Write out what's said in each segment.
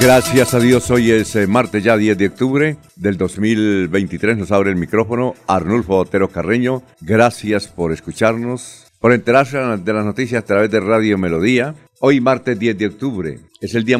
Gracias a Dios, hoy es eh, martes ya 10 de octubre del 2023, nos abre el micrófono Arnulfo Otero Carreño. Gracias por escucharnos, por enterarse de las noticias a través de Radio Melodía. Hoy martes 10 de octubre es el Día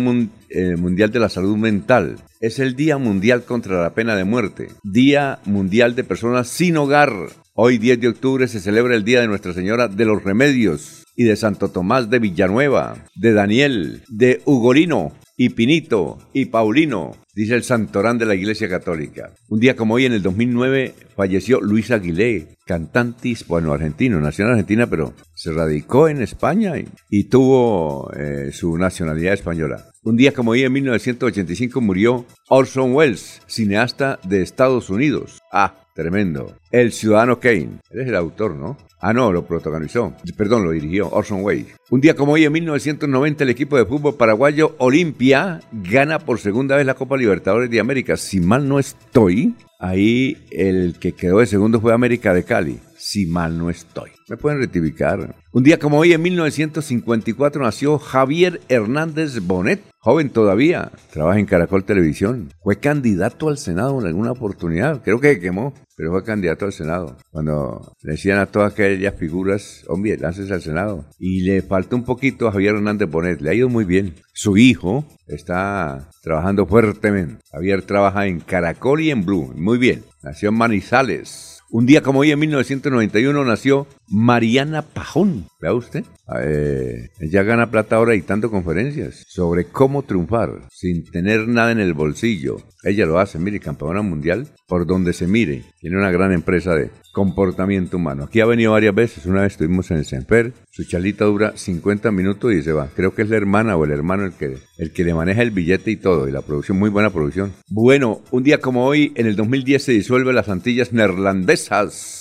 eh, Mundial de la Salud Mental, es el Día Mundial contra la Pena de Muerte, Día Mundial de Personas sin Hogar. Hoy 10 de octubre se celebra el Día de Nuestra Señora de los Remedios y de Santo Tomás de Villanueva, de Daniel, de Ugorino, y Pinito y Paulino, dice el santorán de la Iglesia Católica. Un día como hoy, en el 2009, falleció Luis Aguilé, cantante bueno, argentino, nació en Argentina, pero se radicó en España y, tuvo eh, su nacionalidad española. Un día como hoy, en 1985, murió Orson Welles, cineasta de Estados Unidos. Ah, tremendo. El Ciudadano Kane. Él es el autor, ¿no? Ah, no, lo protagonizó. Perdón, lo dirigió Orson Welles. Un día como hoy, en 1990, el equipo de fútbol paraguayo Olimpia gana por segunda vez la Copa Libertadores de América. Si mal no estoy, ahí el que quedó de segundo fue América de Cali. Si mal no estoy. Me pueden rectificar. Un día como hoy, en 1954, nació Javier Hernández Bonet, joven todavía, trabaja en Caracol Televisión. Fue candidato al Senado en alguna oportunidad, creo que quemó, pero fue candidato al Senado. Cuando le decían a todas aquellas figuras, hombre, lances al Senado. Y le faltó un poquito a Javier Hernández Bonet, le ha ido muy bien. Su hijo está trabajando fuertemente. Javier trabaja en Caracol y en Blue, muy bien. Nació en Manizales. Un día como hoy, en 1991, nació Mariana Pajón. ¿Vea usted? Eh, ella gana plata ahora dictando conferencias sobre cómo triunfar sin tener nada en el bolsillo. Ella lo hace, mire, campeona mundial, por donde se mire. Tiene una gran empresa de comportamiento humano. Aquí ha venido varias veces. Una vez estuvimos en el Semper. Su charlita dura 50 minutos y se va. Creo que es la hermana o el hermano el que, el que le maneja el billete y todo. Y la producción, muy buena producción. Bueno, un día como hoy, en el 2010 se disuelve las Antillas Neerlandesas.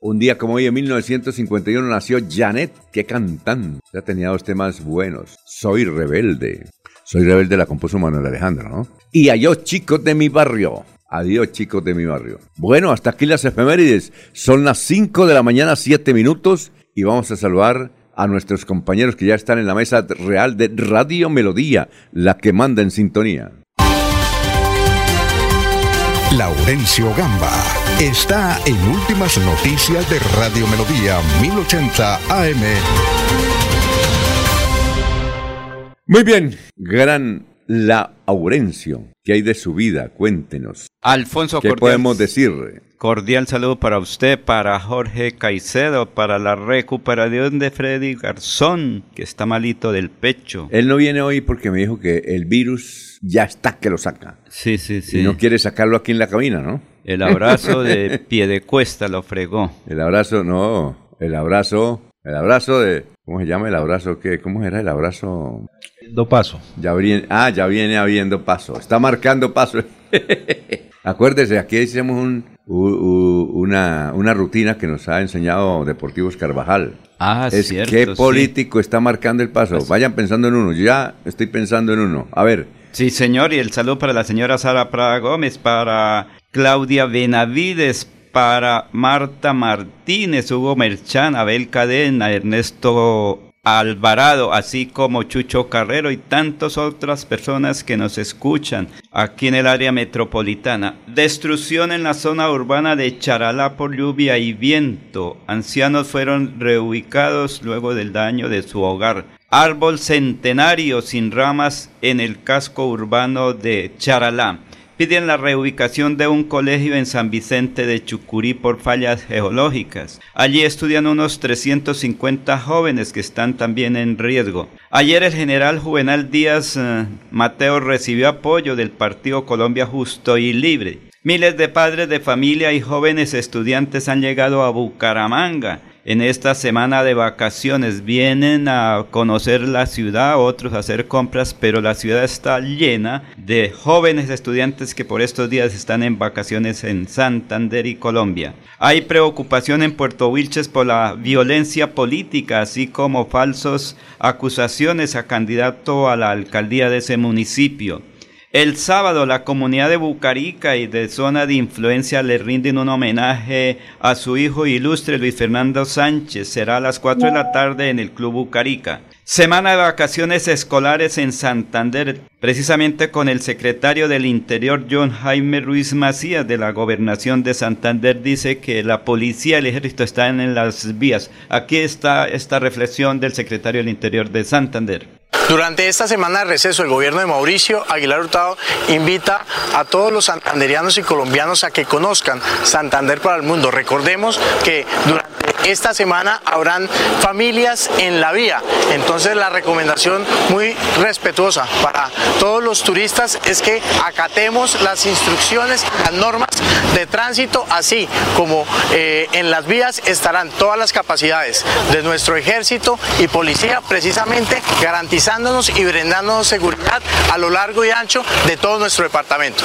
Un día como hoy, en 1951, nació Janet. ¡Qué cantante! Ya tenía dos temas buenos. Soy rebelde. Soy rebelde la compuso Manuel Alejandro, ¿no? Y adiós chicos de mi barrio. Adiós chicos de mi barrio. Bueno, hasta aquí las efemérides. Son las 5 de la mañana, 7 minutos. Y vamos a saludar a nuestros compañeros que ya están en la mesa real de Radio Melodía, la que manda en sintonía. Laurencio Gamba está en Últimas Noticias de Radio Melodía 1080 AM. Muy bien, gran Laurencio. ¿Qué hay de su vida? Cuéntenos. Alfonso ¿Qué podemos decir? Cordial saludo para usted, para Jorge Caicedo, para la recuperación de Freddy Garzón, que está malito del pecho. Él no viene hoy porque me dijo que el virus ya está que lo saca. Sí, sí, sí. Y no quiere sacarlo aquí en la cabina, ¿no? El abrazo de pie de cuesta lo fregó. El abrazo, no, el abrazo, el abrazo de, ¿cómo se llama el abrazo? ¿Qué? ¿Cómo era el abrazo? Do paso. Ya viene, ah, ya viene habiendo paso. Está marcando paso. Acuérdese, aquí hicimos un, una, una, rutina que nos ha enseñado Deportivos Carvajal. Ah, es cierto, qué político está marcando el paso. Vayan pensando en uno. Yo ya estoy pensando en uno. A ver. Sí, señor, y el saludo para la señora Sara Prada Gómez, para Claudia Benavides, para Marta Martínez, Hugo Merchán, Abel Cadena, Ernesto Alvarado, así como Chucho Carrero y tantas otras personas que nos escuchan aquí en el área metropolitana. Destrucción en la zona urbana de Charalá por lluvia y viento. Ancianos fueron reubicados luego del daño de su hogar. Árbol centenario sin ramas en el casco urbano de Charalá piden la reubicación de un colegio en San Vicente de Chucurí por fallas geológicas. Allí estudian unos 350 jóvenes que están también en riesgo. Ayer el general Juvenal Díaz eh, Mateo recibió apoyo del Partido Colombia Justo y Libre. Miles de padres de familia y jóvenes estudiantes han llegado a Bucaramanga en esta semana de vacaciones. Vienen a conocer la ciudad, otros a hacer compras, pero la ciudad está llena de jóvenes estudiantes que por estos días están en vacaciones en Santander y Colombia. Hay preocupación en Puerto Wilches por la violencia política, así como falsos acusaciones a candidato a la alcaldía de ese municipio. El sábado la comunidad de Bucarica y de zona de influencia le rinden un homenaje a su hijo ilustre Luis Fernando Sánchez. Será a las 4 de la tarde en el Club Bucarica. Semana de vacaciones escolares en Santander, precisamente con el secretario del Interior John Jaime Ruiz Macías de la Gobernación de Santander, dice que la policía y el ejército están en las vías. Aquí está esta reflexión del secretario del Interior de Santander. Durante esta semana de receso, el gobierno de Mauricio Aguilar Hurtado invita a todos los santanderianos y colombianos a que conozcan Santander para el mundo. Recordemos que durante esta semana habrán familias en la vía. Entonces la recomendación muy respetuosa para todos los turistas es que acatemos las instrucciones, las normas de tránsito, así como eh, en las vías estarán todas las capacidades de nuestro ejército y policía precisamente garantizando y brindándonos seguridad a lo largo y ancho de todo nuestro departamento.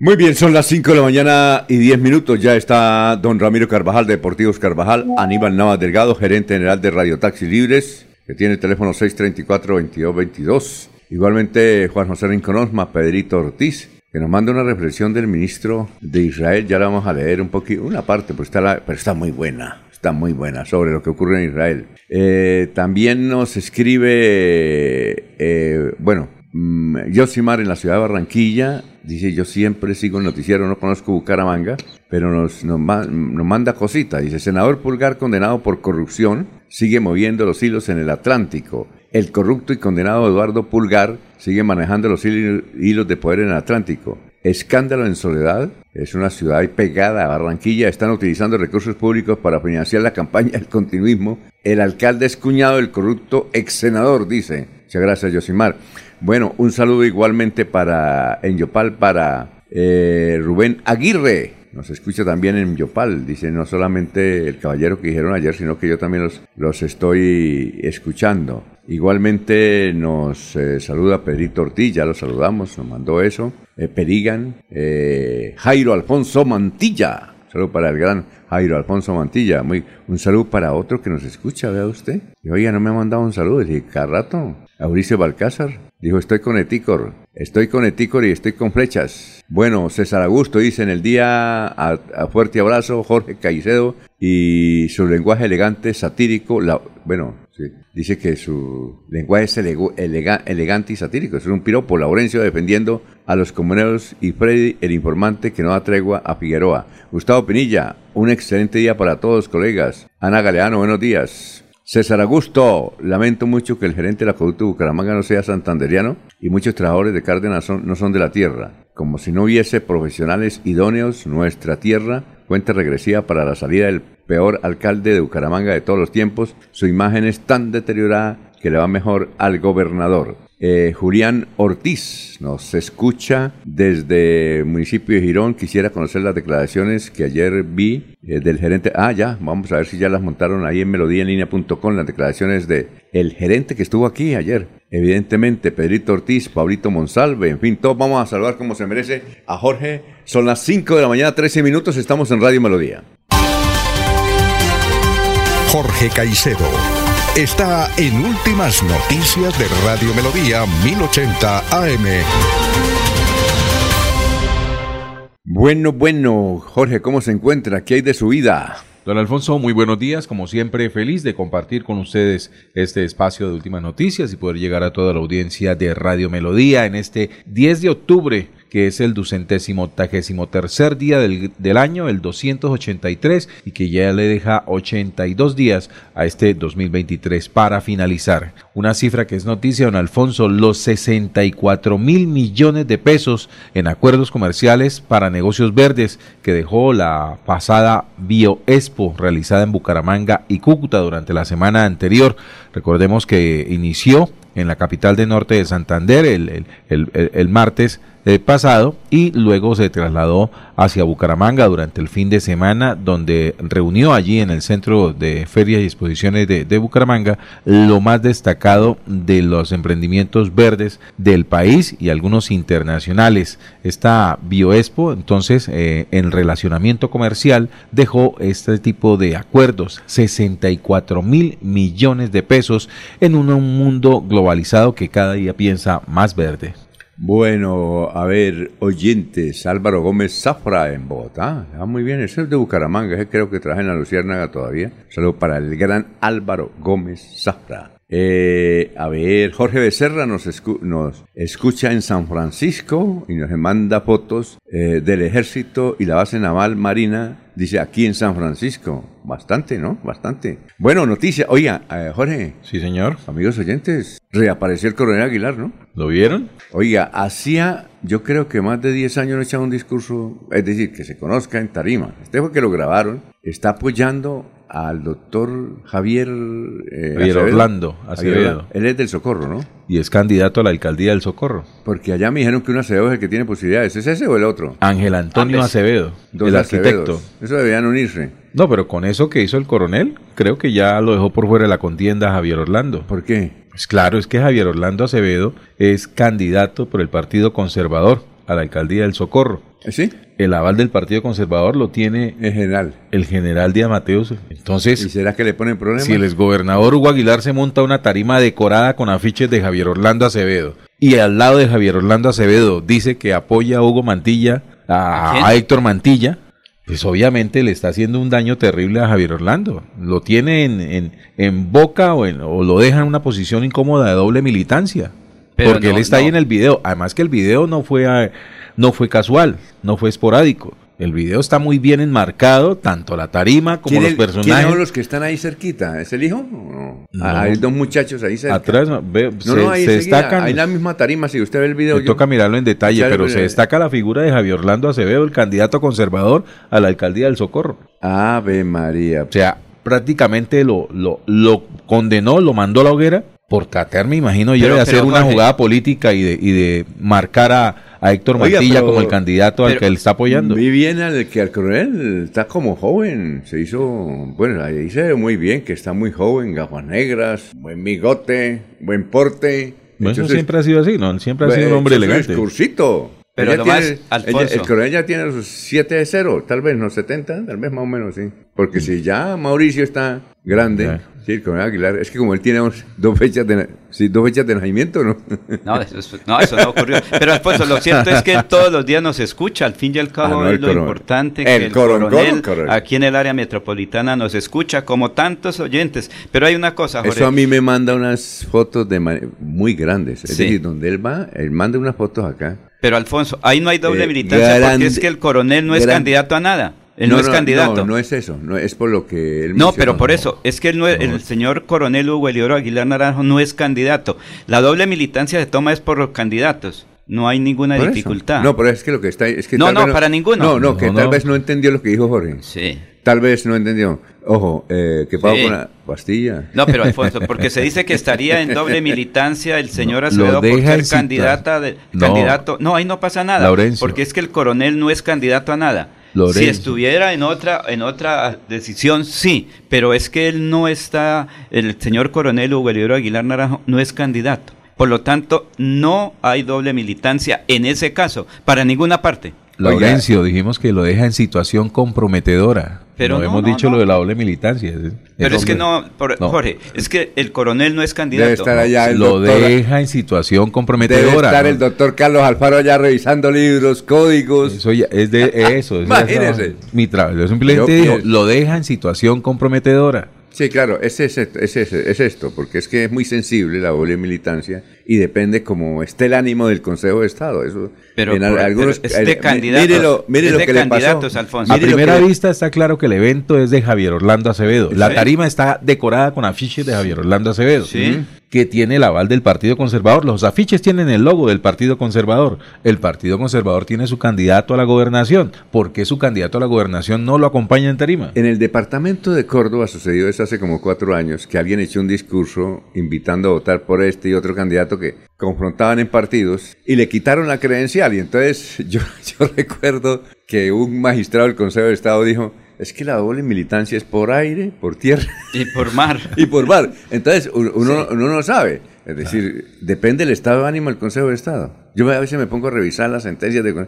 Muy bien, son las 5 de la mañana y 10 minutos. Ya está don Ramiro Carvajal de Deportivos Carvajal, Aníbal Navas Delgado, gerente general de Radio Taxi Libres, que tiene el teléfono 634-2222. Igualmente Juan José Rincón Pedrito Ortiz, que nos manda una reflexión del ministro de Israel. Ya la vamos a leer un poquito, una parte, pero está, pero está muy buena está muy buena sobre lo que ocurre en Israel. Eh, también nos escribe, eh, bueno, mm, Josimar en la ciudad de Barranquilla, dice, yo siempre sigo el noticiero, no conozco Bucaramanga, pero nos, nos, nos manda cosita. Dice, senador Pulgar condenado por corrupción, sigue moviendo los hilos en el Atlántico. El corrupto y condenado Eduardo Pulgar sigue manejando los hilos de poder en el Atlántico. Escándalo en Soledad es una ciudad pegada a Barranquilla. Están utilizando recursos públicos para financiar la campaña del continuismo. El alcalde es cuñado del corrupto ex senador, dice. Muchas gracias, Yosimar. Bueno, un saludo igualmente para en Yopal para eh, Rubén Aguirre. Nos escucha también en Yopal. Dice no solamente el caballero que dijeron ayer, sino que yo también los, los estoy escuchando. Igualmente nos eh, saluda Pedrito Ortiz, ya lo saludamos, nos mandó eso. Eh, Perigan, eh, Jairo Alfonso Mantilla. Saludo para el gran Jairo Alfonso Mantilla. Muy, un saludo para otro que nos escucha, vea usted. Y oiga, no me ha mandado un saludo. Dije, cada rato. Mauricio Balcázar. Dijo, estoy con Etícor. Estoy con Etícor y estoy con flechas. Bueno, César Augusto dice en el día, a, fuerte abrazo, Jorge Caicedo y su lenguaje elegante, satírico, la, bueno, Dice que su lenguaje es elegante y satírico. Es un piropo. Laurencio defendiendo a los comuneros y Freddy, el informante que no da tregua a Figueroa. Gustavo Pinilla, un excelente día para todos, colegas. Ana Galeano, buenos días. César Augusto, lamento mucho que el gerente de la Acueducto de Bucaramanga no sea santanderiano y muchos trabajadores de Cárdenas no son de la tierra. Como si no hubiese profesionales idóneos, nuestra tierra cuenta regresiva para la salida del peor alcalde de Bucaramanga de todos los tiempos. Su imagen es tan deteriorada que le va mejor al gobernador. Eh, Julián Ortiz nos escucha desde el municipio de Girón. Quisiera conocer las declaraciones que ayer vi eh, del gerente. Ah, ya, vamos a ver si ya las montaron ahí en melodíaenlínea.com, las declaraciones de el gerente que estuvo aquí ayer. Evidentemente, Pedrito Ortiz, Pablito Monsalve, en fin, todos vamos a saludar como se merece a Jorge. Son las 5 de la mañana, 13 minutos, estamos en Radio Melodía. Jorge Caicedo está en Últimas Noticias de Radio Melodía 1080 AM. Bueno, bueno, Jorge, ¿cómo se encuentra? ¿Qué hay de su vida? Don Alfonso, muy buenos días. Como siempre, feliz de compartir con ustedes este espacio de últimas noticias y poder llegar a toda la audiencia de Radio Melodía en este 10 de octubre que es el ducentésimo octagésimo tercer día del, del, año, el 283, y que ya le deja 82 días a este 2023 para finalizar. Una cifra que es noticia, don Alfonso, los 64 mil millones de pesos en acuerdos comerciales para negocios verdes que dejó la pasada BioExpo realizada en Bucaramanga y Cúcuta durante la semana anterior. Recordemos que inició en la capital de norte de Santander el, el, el martes eh, pasado y luego se trasladó hacia Bucaramanga durante el fin de semana donde reunió allí en el centro de ferias y exposiciones de, Bucaramanga lo más destacado de los emprendimientos verdes del país y algunos internacionales. Esta Bioexpo entonces eh, en relacionamiento comercial dejó este tipo de acuerdos 64 mil millones de pesos en un mundo globalizado que cada día piensa más verde. Bueno, a ver, oyentes, Álvaro Gómez Zafra en Bogotá. Ah, muy bien, ese es de Bucaramanga, creo que traje en la Luciérnaga todavía. Saludo para el gran Álvaro Gómez Zafra. Eh, a ver, Jorge Becerra nos, escu nos, escucha en San Francisco y nos manda fotos eh, del ejército y la base naval marina, dice aquí en San Francisco. Bastante, ¿no? Bastante. Bueno, noticia. Oiga, eh, Jorge. Sí, señor. Amigos oyentes, reapareció el coronel Aguilar, ¿no? ¿Lo vieron? Oiga, hacía, yo creo que más de 10 años no echaba un discurso, es decir, que se conozca en tarima. Este fue que lo grabaron, está apoyando al doctor Javier, eh, Javier Orlando Acevedo. Él es del Socorro, ¿no? Y es candidato a la alcaldía del Socorro. Porque allá me dijeron que un Acevedo es el que tiene posibilidades. ¿Es ese o el otro? Ángel Antonio Acevedo, Dos el arquitecto. Acevedos. Eso deberían unirse. No, pero con eso que hizo el coronel, creo que ya lo dejó por fuera de la contienda Javier Orlando. ¿Por qué? Pues claro, es que Javier Orlando Acevedo es candidato por el Partido Conservador a la alcaldía del Socorro. ¿Sí? El aval del Partido Conservador lo tiene En general. el general Díaz Mateos. ¿Y Entonces, será que le ponen problemas? si el exgobernador Hugo Aguilar se monta una tarima decorada con afiches de Javier Orlando Acevedo y al lado de Javier Orlando Acevedo dice que apoya a Hugo Mantilla, ¿A a Héctor Mantilla, pues obviamente le está haciendo un daño terrible a Javier Orlando. Lo tiene en, en, en boca o, en- o lo deja en una posición incómoda de doble militancia. Pero porque no, él está ahí en el video. Además que el video no fue, a- no fue casual, no fue esporádico. El video está muy bien enmarcado, tanto la tarima como ¿Quién los es- ¿Quiénes personajes. son los que están ahí cerquita? ¿Es el hijo? ¿O no? No. Ah, hay dos muchachos ahí cerca. Atrás no, ve, No, se, no, ahí se destacan. Hay la misma tarima, si usted ve el video. Me yo- toca mirarlo en detalle, pero se destaca la figura de Javier Orlando Acevedo, el candidato conservador a la alcaldía del Socorro. Ave María. O sea, prácticamente lo, lo, lo condenó, lo mandó a la hoguera por tratar, me imagino yo, Pero- de hacer pero, una Jorge. jugada política y de, y de marcar a, a Héctor Oiga, Mantilla pero- como el candidato al que él está apoyando. Vi bien al que al coronel está como joven, se hizo, bueno, ahí se ve muy bien, que está muy joven, gafas negras, buen bigote, buen porte. Bueno, eso Entonces, siempre ha sido así, ¿no? Siempre ha pues, sido un hombre elegante. discursito. Pero Ella lo tiene- más, ella- el coronel ya tiene los 7 de 0, tal vez no 70, tal vez más o menos sí. Porque si ya Mauricio está grande, Ya. Sí, el coronel Aguilar, es que como él tiene dos- fechas de, sí, dos fechas de nacimiento, ¿no? No eso, es- no, eso no ocurrió. Pero Alfonso, lo cierto es que él todos los días nos escucha. Al fin y al cabo Ah, no, es lo coronel. importante que El el coronel, coronel coronel. aquí en el área metropolitana nos escucha, como tantos oyentes. Pero hay una cosa, Jorge. Eso a mí me manda unas fotos de muy grandes. Es Sí. decir, donde él va, él manda unas fotos acá. Pero Alfonso, ahí no hay doble Eh, militancia porque es que el coronel no es candidato a nada. Él no, es candidato. No, no es eso. No, es por lo que él No, pero por eso, es que él no es- el señor coronel Hugo Eliodoro Aguilar Naranjo no es candidato. La doble militancia se toma es por los candidatos. No hay ninguna Por eso. dificultad. No, pero es que lo que está es que No, tal no, vez para ninguno. No, no, que No, tal no. vez no entendió lo que dijo Jorge. Sí. Tal vez no entendió. Ojo, eh, que pago Sí. con la pastilla. No, pero Alfonso, porque se dice que estaría en doble militancia el señor No, Acevedo por ser candidata de, No. candidato. No, ahí no pasa nada. Laurencio. Porque es que el coronel no es candidato a nada. Si estuviera en otra, en otra decisión, sí, pero es que él no está, el señor coronel Hugo Aguilar Naranjo no es candidato. Por lo tanto, no hay doble militancia en ese caso, para ninguna parte. Laurencio, dijimos que lo deja en situación comprometedora. Pero no, hemos dicho lo de la doble militancia. Pero es que no, Jorge, es que el coronel no es candidato. Debe estar allá el lo deja en situación comprometedora. Debe estar el doctor Carlos Alfaro allá revisando libros, códigos. Eso es de eso. Imagínese. mi trabajo. Yo simplemente digo, lo deja en situación comprometedora. Sí, claro, es, es, es, es, esto, porque es que es muy sensible la doble militancia y depende como esté el ánimo del Consejo de Estado. Eso, pero, en algunos, este candidato, mire lo, que le pasó. Alfonso. A primera vista está claro que el evento es de Javier Orlando Acevedo. La tarima está decorada con afiches de Javier Orlando Acevedo. Sí que tiene el aval del Partido Conservador. Los afiches tienen el logo del Partido Conservador. El Partido Conservador tiene su candidato a la gobernación. ¿Por qué su candidato a la gobernación no lo acompaña en Tarima? En el departamento de Córdoba sucedió eso hace como cuatro años, que alguien echó un discurso invitando a votar por este y otro candidato que confrontaban en partidos y le quitaron la credencial. Y entonces yo, yo recuerdo que un magistrado del Consejo de Estado dijo, es que la doble militancia es por aire, por tierra. Y por mar. y por mar. Entonces, uno, uno no sabe. Es decir, depende del estado de ánimo del Consejo de Estado. Yo a veces me pongo a revisar las sentencias de...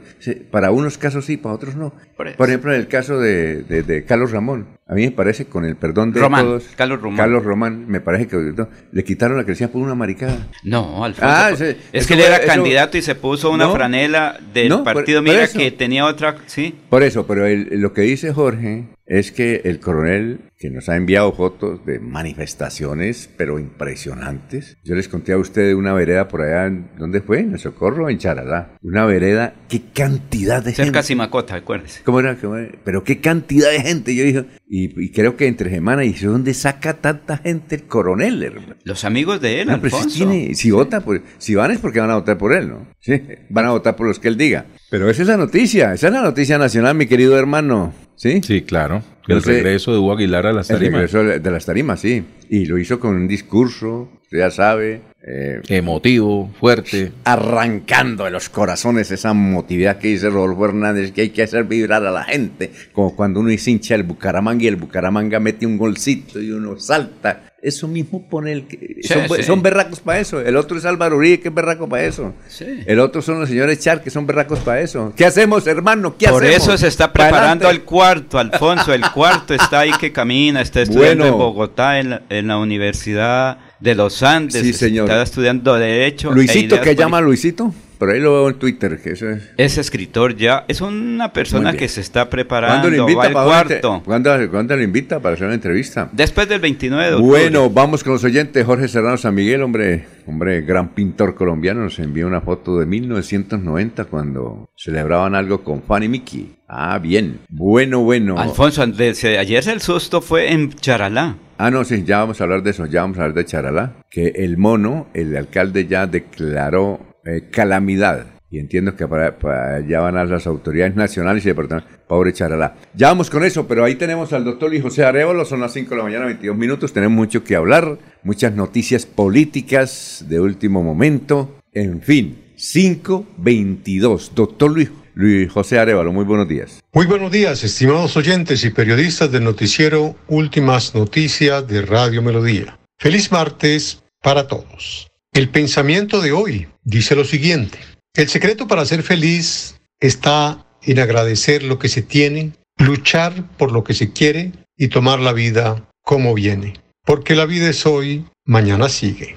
Para unos casos sí, para otros no. Por, ejemplo, en el caso de, Carlos Ramón. A mí me parece, con el perdón de todos... Carlos Román. Carlos Román, me parece que le quitaron la creencia por una maricada. No, Alfonso. Ah, es que él era candidato y se puso una franela del partido Mira que tenía otra... Sí. Por eso, pero lo que dice Jorge es que el coronel que nos ha enviado fotos de manifestaciones, pero impresionantes. Yo les conté a ustedes una vereda por allá, ¿dónde fue? En el Socorro, en Charalá. Una vereda, qué cantidad de gente. Cerca Simacota, acuérdese. ¿Cómo era? Pero qué cantidad de gente. Yo dije, y, creo que entre semana, ¿y dónde saca tanta gente el coronel? Hermano? Los amigos de él, ah, si, si vota, pues, si van es porque van a votar por él, ¿no? Sí, van a votar por los que él diga. Pero esa es la noticia, esa es la noticia nacional, mi querido hermano. ¿Sí? Sí, claro. El regreso de Hugo Aguilar a las tarimas. El regreso de las tarimas, sí. Y lo hizo con un discurso, ya sabe. Eh, Emotivo, fuerte. Arrancando de los corazones esa motividad que dice Rodolfo Hernández, que hay que hacer vibrar a la gente. Como cuando uno es hincha el Bucaramanga y el Bucaramanga mete un golcito y uno salta eso mismo pone el que son, berracos para eso. El otro es Álvaro Uribe, que es berraco para eso. El otro son los señores Char, que son berracos para eso. ¿Qué hacemos, hermano? ¿Qué Por eso se está preparando el cuarto, Alfonso. El cuarto está ahí que camina, está estudiando en Bogotá, en la, en la, Universidad de los Andes. Sí, señor. Está estudiando Derecho. Luisito, e ¿qué llama Luisito? Pero ahí lo veo en Twitter. Que eso es... es escritor ya. Es una persona que se está preparando. ¿Cuándo le invita para cuarto? ¿Cuándo, le invita para hacer una entrevista? Después del 29 de octubre. Bueno, vamos con los oyentes. Jorge Serrano San Miguel, hombre, hombre, gran pintor colombiano, nos envió una foto de 1990 cuando celebraban algo con Fanny Mickey. Ah, bien. Bueno, bueno. Alfonso, ayer el susto fue en Charalá. Ah, no, sí, ya vamos a hablar de eso, ya vamos a hablar de Charalá. Que el mono, el alcalde ya declaró eh, calamidad. Y entiendo que para, allá van a las autoridades nacionales y departamentales. Pobre Charalá. Ya vamos con eso, pero ahí tenemos al doctor Luis José Arevalo, son las 5 de la mañana, 22 minutos. Tenemos mucho que hablar, muchas noticias políticas de último momento. En fin, 5.22. Doctor Luis, Luis José Arevalo, muy buenos días. Muy buenos días, estimados oyentes y periodistas del noticiero Últimas Noticias de Radio Melodía. Feliz martes para todos. El pensamiento de hoy dice lo siguiente. El secreto para ser feliz está en agradecer lo que se tiene, luchar por lo que se quiere y tomar la vida como viene. Porque la vida es hoy, mañana sigue.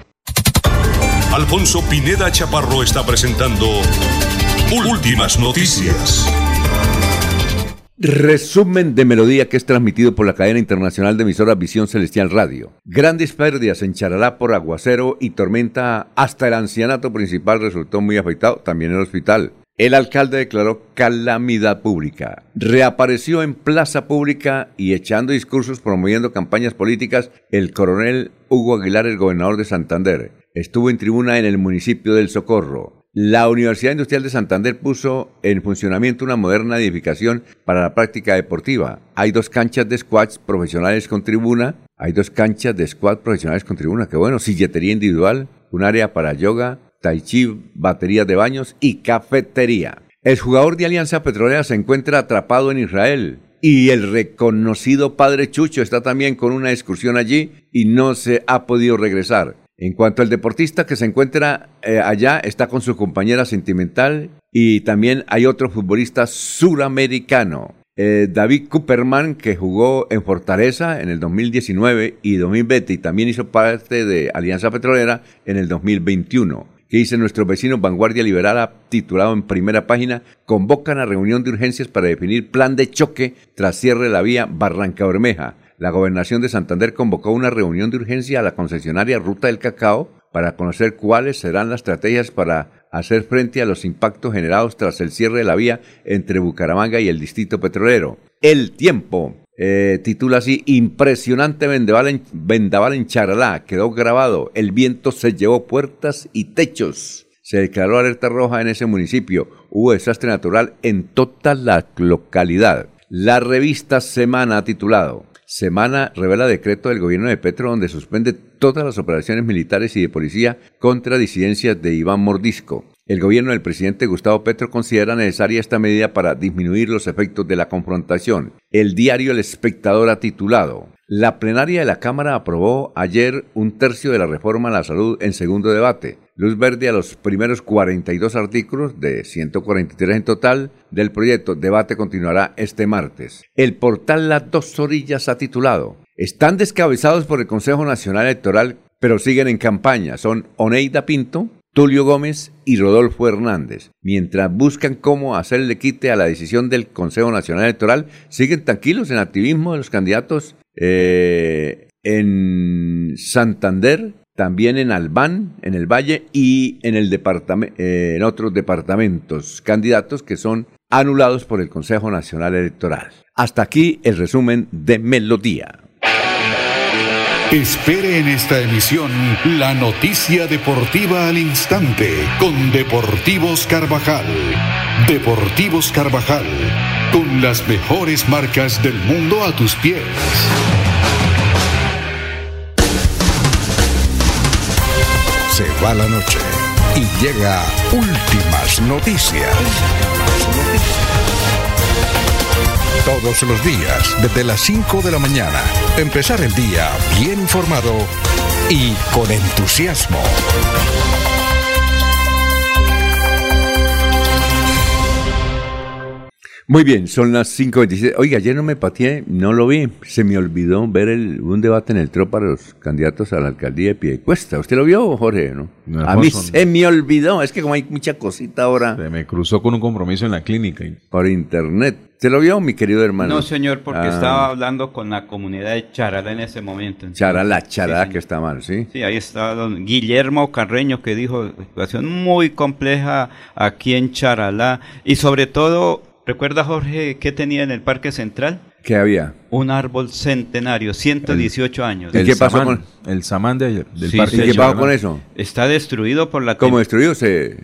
Alfonso Pineda Chaparro está presentando Últimas Noticias. Resumen de melodía que es transmitido por la cadena internacional de emisoras Visión Celestial Radio. Grandes pérdidas en Charalá por aguacero y tormenta. Hasta el ancianato principal resultó muy afectado, también el hospital. El alcalde declaró calamidad pública. Reapareció en plaza pública y echando discursos promoviendo campañas políticas el coronel Hugo Aguilar, el gobernador de Santander. Estuvo en tribuna en el municipio del Socorro. La Universidad Industrial de Santander puso en funcionamiento una moderna edificación para la práctica deportiva. Hay dos canchas de squats profesionales con tribuna. Hay dos canchas de squat profesionales con tribuna. Qué bueno. Silletería individual, un área para yoga, tai chi, baterías de baños y cafetería. El jugador de Alianza Petrolera se encuentra atrapado en Israel. Y el reconocido padre Chucho está también con una excursión allí y no se ha podido regresar. En cuanto al deportista que se encuentra eh, allá, está con su compañera sentimental y también hay otro futbolista suramericano. eh, David Cooperman, que jugó en Fortaleza en el 2019 y 2020 y también hizo parte de Alianza Petrolera en el 2021 que dice nuestro vecino Vanguardia Liberal titulado en primera página, convocan a reunión de urgencias para definir plan de choque tras cierre de la vía Barranca Bermeja. La gobernación de Santander convocó una reunión de urgencia a la concesionaria Ruta del Cacao para conocer cuáles serán las estrategias para hacer frente a los impactos generados tras el cierre de la vía entre Bucaramanga y el distrito petrolero. El tiempo. Eh, titula así, impresionante vendaval en, vendaval en Charalá, quedó grabado, el viento se llevó puertas y techos. Se declaró alerta roja en ese municipio, hubo desastre natural en toda la localidad. La revista Semana ha titulado, Semana revela decreto del gobierno de Petro donde suspende todas las operaciones militares y de policía contra disidencias de Iván Mordisco. El gobierno del presidente Gustavo Petro considera necesaria esta medida para disminuir los efectos de la confrontación. El diario El Espectador ha titulado La plenaria de la Cámara aprobó ayer un tercio de la reforma a la salud en segundo debate. Luz verde a los primeros 42 artículos de 143 en total del proyecto. Debate continuará este martes. El portal Las Dos Orillas ha titulado Están descabezados por el Consejo Nacional Electoral pero siguen en campaña. Son Oneida Pinto, Tulio Gómez y Rodolfo Hernández. Mientras buscan cómo hacerle quite a la decisión del Consejo Nacional Electoral, siguen tranquilos en activismo de los candidatos eh, en Santander, también en Albán, en el Valle y en, el eh, en otros departamentos, candidatos que son anulados por el Consejo Nacional Electoral. Hasta aquí el resumen de Melodía. Espere en esta emisión la noticia deportiva al instante con Deportivos Carvajal. Deportivos Carvajal, con las mejores marcas del mundo a tus pies. Se va la noche y llega últimas noticias. Todos los días, desde las 5 de la mañana. Empezar el día bien informado y con entusiasmo. Muy bien, son las 5.27. Oiga, ayer no me pateé, no lo vi. Se me olvidó ver el, un debate en el TRO para los candidatos a la alcaldía de Piedecuesta. ¿Usted lo vio, Jorge? ¿no? a mí se me olvidó. Es que como hay mucha cosita ahora. Se me cruzó con un compromiso en la clínica. Por internet. ¿Se lo vio, mi querido hermano? No, señor, porque ah. estaba hablando con la comunidad de Charala en ese momento. Charala, Charala, que está mal, ¿sí? Sí, ahí está don Guillermo Carreño, que dijo, situación muy compleja aquí en Charalá. Y sobre todo ¿Recuerda, Jorge, qué tenía en el Parque Central? ¿Qué había? Un árbol centenario, 118 años. ¿Y qué pasó con el samán del parque? ¿Y qué pasó con eso? Está destruido por la... ¿Cómo destruido? Se,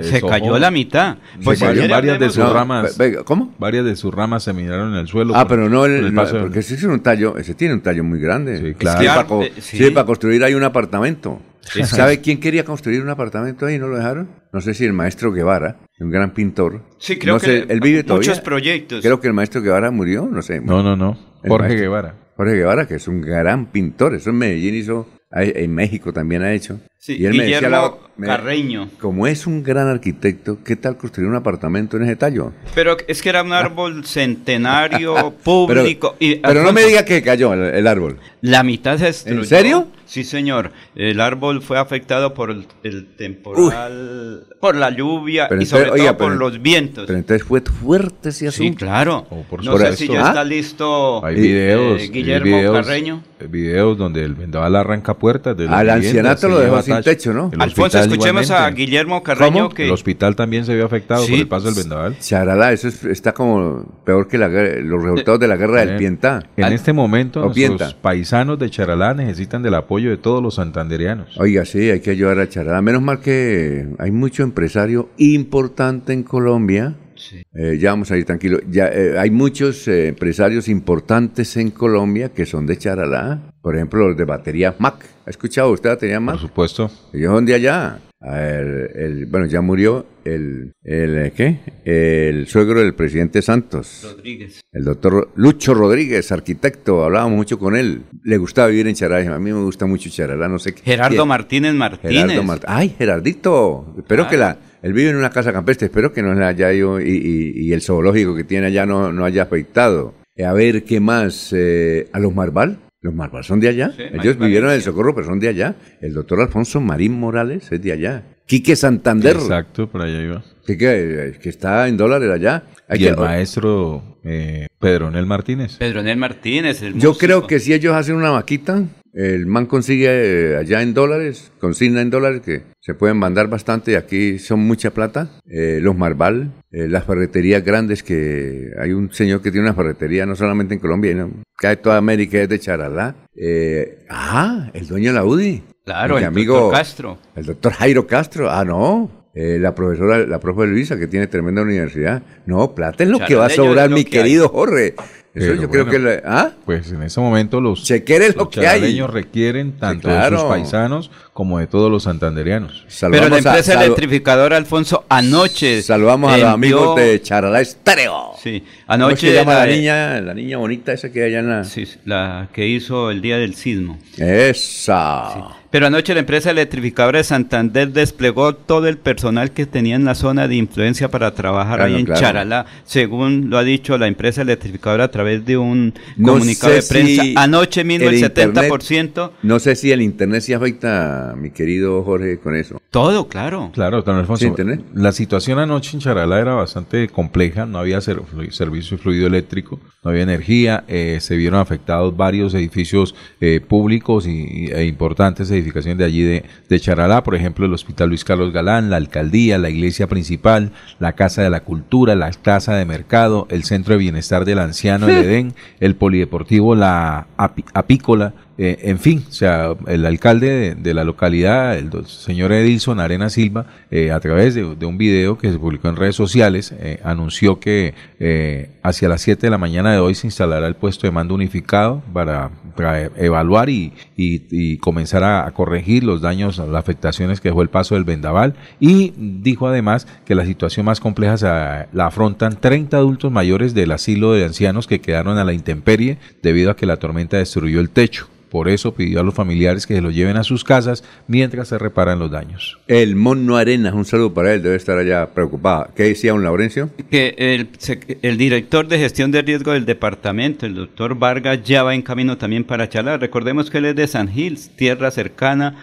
se cayó la mitad. Pues varias de sus ramas... ¿Cómo? Varias de sus ramas se miraron en el suelo. Ah, pero no, el, porque ese es un tallo, ese tiene un tallo muy grande. Sí, claro. sí, para construir hay un apartamento. ¿Sabe quién quería construir un apartamento ahí y no lo dejaron? No sé si el maestro Guevara, un gran pintor. Sí, creo que él vive todavía. Muchos proyectos. Creo que el maestro Guevara murió, no sé. No, no, no. Jorge Guevara. Jorge Guevara, que es un gran pintor. Eso en Medellín hizo, en México también ha hecho. Sí, y él me decía, Carreño. Como es un gran arquitecto, ¿qué tal construir un apartamento en ese tallo? Pero es que era un árbol centenario, público. pero, no me diga que cayó el, árbol. La mitad se destruyó. ¿En serio? Sí, señor. El árbol fue afectado por el, temporal, por la lluvia y sobre todo por los vientos. Pero entonces fue fuerte ese asunto. Sí, claro. no sé si ya está listo hay videos, eh, Guillermo Carreño. Videos donde el vendaval arranca puertas. Al ancianato lo dejó sin techo, ¿no? Alfonso, escuchemos a Guillermo Carreño que... El hospital también se vio afectado por el paso del vendaval. Charala, eso está como peor que los resultados de la guerra del Pientá. En este momento, los paisanos de Charalá necesitan del apoyo de todos los santanderianos. Oiga, sí, hay que ayudar a Charalá. Menos mal que hay mucho empresario importante en Colombia eh, ya vamos a ir tranquilos. Ya, eh, hay muchos eh, empresarios importantes en Colombia que son de Charalá. Por ejemplo, los de batería Mac. ¿Ha escuchado usted batería Mac? Por supuesto. Ellos son de allá. El, bueno, ya murió el, el, ¿qué? el suegro del presidente Santos. Rodríguez. El doctor Lucho Rodríguez, arquitecto. Hablábamos mucho con él. Le gustaba vivir en Charalá. A mí me gusta mucho Charalá, no sé qué. Gerardo Martínez Martínez. Ay, Gerardito. Espero que la Él vive en una casa campestre, espero que no le haya ido y, y, el zoológico que tiene allá no, no haya afectado. Eh, a ver, ¿qué más? Eh, ¿A los Marval? Los Marval son de allá. Ellos vivieron en el Socorro, pero son de allá. El doctor Alfonso Marín Morales es de allá. Quique Santander. Exacto, por allá iba. Quique, que está en dólares allá. y el maestro eh, Pedronel Martínez. Pedronel Martínez, el Yo creo que si ellos hacen una vaquita, el man consigue eh, allá en dólares, consigna en dólares, que se pueden mandar bastante y aquí son mucha plata. Eh, los Marval, eh, las ferreterías grandes, que hay un señor que tiene una ferretería no solamente en Colombia, sino cae toda América, es de Charalá. ah, el dueño de la UDI. Claro, el amigo, doctor Castro. El doctor Jairo Castro. Ah, no. la profesora, la profe Luisa, que tiene tremenda universidad. No, plata es lo que va a sobrar, mi querido Jorge. Eso yo creo que... ¿ah? Pues en ese momento los, Chequeres lo que hay. requieren tanto de sus paisanos como de todos los santanderianos. Pero la empresa electrificadora Alfonso anoche... Saludamos a los amigos de Charalá Estéreo. Sí, anoche... llama la, niña, la niña bonita esa que hay allá en la... Sí, la que hizo el día del sismo. Esa. Pero anoche la empresa electrificadora de Santander desplegó todo el personal que tenía en la zona de influencia para trabajar ahí en Charalá, según lo ha dicho la empresa electrificadora a través de un comunicado de prensa. Anoche mismo el, 70%. no sé si el internet sí afecta, mi querido Jorge, con eso. Todo, claro. Claro, don Alfonso. La situación anoche en Charalá era bastante compleja, no había servicio de fluido eléctrico, no había energía, eh, se vieron afectados varios edificios eh, públicos y, e importantes edificios de allí de, de Charalá, por ejemplo, el Hospital Luis Carlos Galán, la alcaldía, la iglesia principal, la Casa de la Cultura, la Casa de Mercado, el Centro de Bienestar del Anciano, el Edén, el Polideportivo, la Apícola, eh, en fin, o sea, el alcalde de, la localidad, el señor Edilson Arena Silva, eh, a través de, un video que se publicó en redes sociales, eh, anunció que hacia las 7 de la mañana de hoy se instalará el puesto de mando unificado para, evaluar y, comenzar a, corregir los daños, las afectaciones que dejó el paso del vendaval. Y dijo además que la situación más compleja se, la afrontan 30 adultos mayores del asilo de ancianos que quedaron a la intemperie debido a que la tormenta destruyó el techo. Por eso pidió a los familiares que se lo lleven a sus casas mientras se reparan los daños. El Mono Arenas, un saludo para él, debe estar allá preocupado. ¿Qué decía un Laurencio? Que el, el, director de gestión de riesgo del departamento, el doctor Vargas, ya va en camino también para Chalá. Recordemos que él es de San Gil, tierra cercana,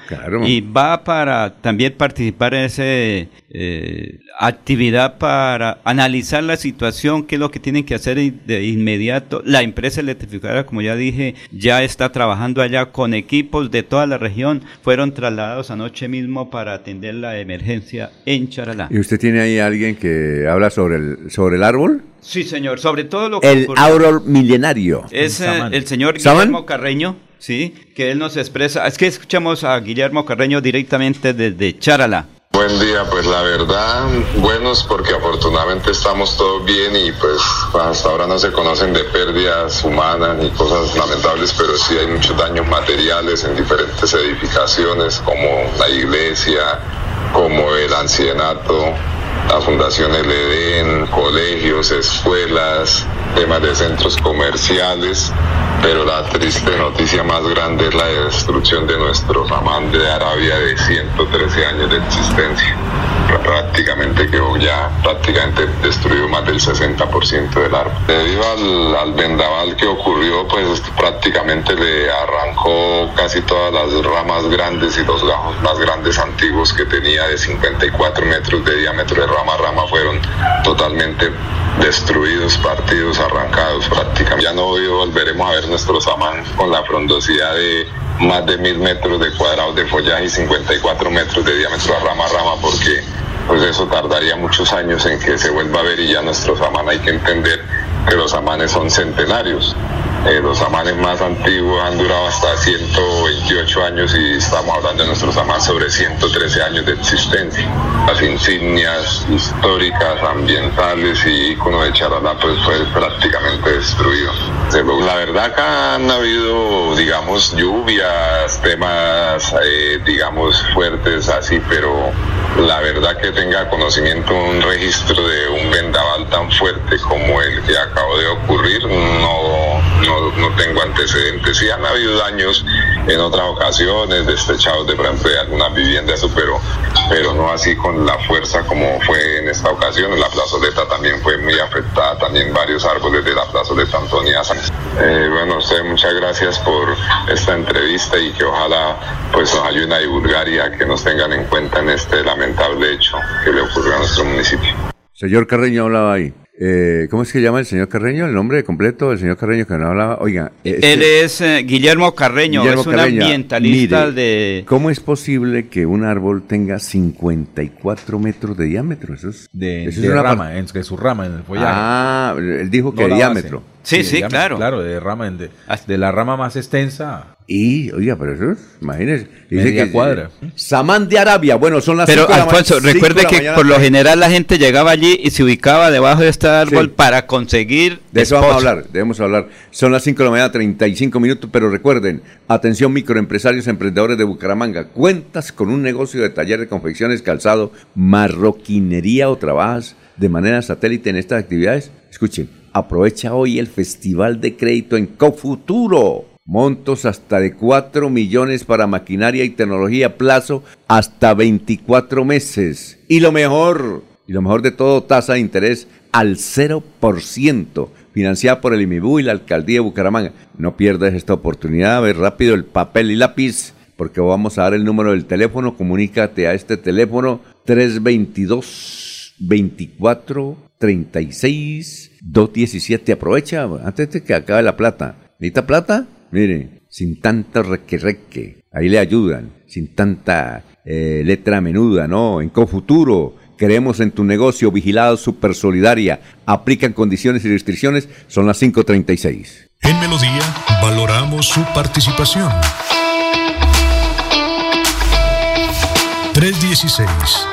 y va para también participar en ese eh, actividad para analizar la situación, qué es lo que tienen que hacer de inmediato. La empresa electrificadora, como ya dije, ya está trabajando allá con equipos de toda la región. Fueron trasladados anoche mismo para atender la emergencia en Charalá. ¿Y usted tiene ahí alguien que habla sobre el, sobre el árbol? Sí, señor, sobre todo lo que... El árbol milenario. Es eh, el señor Guillermo Carreño. Sí, que él nos expresa. Es que escuchamos a Guillermo Carreño directamente desde Charalá. Buen día, pues la verdad, buenos porque afortunadamente estamos todos bien y pues hasta ahora no se conocen de pérdidas humanas ni cosas lamentables, pero sí hay muchos daños materiales en diferentes edificaciones como la iglesia, como el ancianato, la Fundación El Edén, colegios, escuelas, temas de centros comerciales, pero la triste noticia más grande es la destrucción de nuestro ramán de Arabia de 113 años de existencia. Prácticamente quedó ya prácticamente destruido más del 60% del árbol. Debido al, al vendaval que ocurrió, pues prácticamente le arrancó casi todas las ramas grandes y los gajos más grandes antiguos que tenía de 54 metros de diámetro de rama a rama fueron totalmente destruidos, partidos, arrancados prácticamente. Ya no volveremos a ver nuestros amán con la frondosidad de más de mil metros de cuadrados de follaje y 54 metros de diámetro a rama rama porque pues eso tardaría muchos años en que se vuelva a ver y ya nuestros amán hay que entender que los amanes son centenarios. Eh, los amanes más antiguos han durado hasta 128 años y estamos hablando de nuestros amanes sobre 113 años de existencia. Las insignias históricas, ambientales y iconos de Charalá pues fue prácticamente destruido. La verdad acá han habido, digamos, lluvias, temas, eh, digamos, fuertes así, pero la verdad que tenga conocimiento un registro de un vendaval tan fuerte como el que acabó de ocurrir, no, no, no tengo ante antecedentes. Sí han habido daños en otras ocasiones, destechados de, ejemplo, de algunas viviendas, pero, pero no así con la fuerza como fue en esta ocasión. La plazoleta también fue muy afectada, también varios árboles de la plazoleta Antonia eh, bueno, usted muchas gracias por esta entrevista y que ojalá pues nos ayuden a divulgar y a que nos tengan en cuenta en este lamentable hecho que le ocurrió a nuestro municipio. Señor Carreño hablaba ahí. Eh, ¿Cómo es que llama el señor Carreño? El nombre completo del señor Carreño que no hablaba. Oiga, este él es eh, Guillermo Carreño, es un ambientalista de. ¿Cómo es posible que un árbol tenga 54 metros de diámetro? Eso es de, de rama, entre su rama en el follaje. Ah, él dijo que diámetro. Sí, sí, claro. Claro, de, rama, de, de, la rama más extensa. Y, oiga, pero eso es, imagínese. Dice que cuadra. Samán de Arabia, bueno, son las Pero Alfonso, recuerde que por lo general la gente llegaba allí y se ubicaba debajo de este árbol para conseguir. De eso vamos a hablar, debemos hablar. Son las 5 de la mañana, 35 minutos, pero recuerden, atención microempresarios, emprendedores de Bucaramanga, cuentas con un negocio de taller de confecciones, calzado, marroquinería o trabajas de manera satélite en estas actividades. Escuchen Aprovecha hoy el Festival de Crédito en Cofuturo. Montos hasta de 4 millones para maquinaria y tecnología, plazo hasta 24 meses. Y lo mejor, y lo mejor de todo, tasa de interés al 0%, financiada por el IMIBU y la Alcaldía de Bucaramanga. No pierdas esta oportunidad, ver rápido el papel y lápiz, porque vamos a dar el número del teléfono, comunícate a este teléfono 322 24 36 217. Aprovecha antes de que acabe la plata. ¿Necesita plata? Mire, sin tanta reque Ahí le ayudan. Sin tanta eh, letra menuda, ¿no? En Confuturo. Creemos en tu negocio, vigilado, super solidaria. Aplican condiciones y restricciones. Son las 5.36. En Melodía valoramos su participación. 316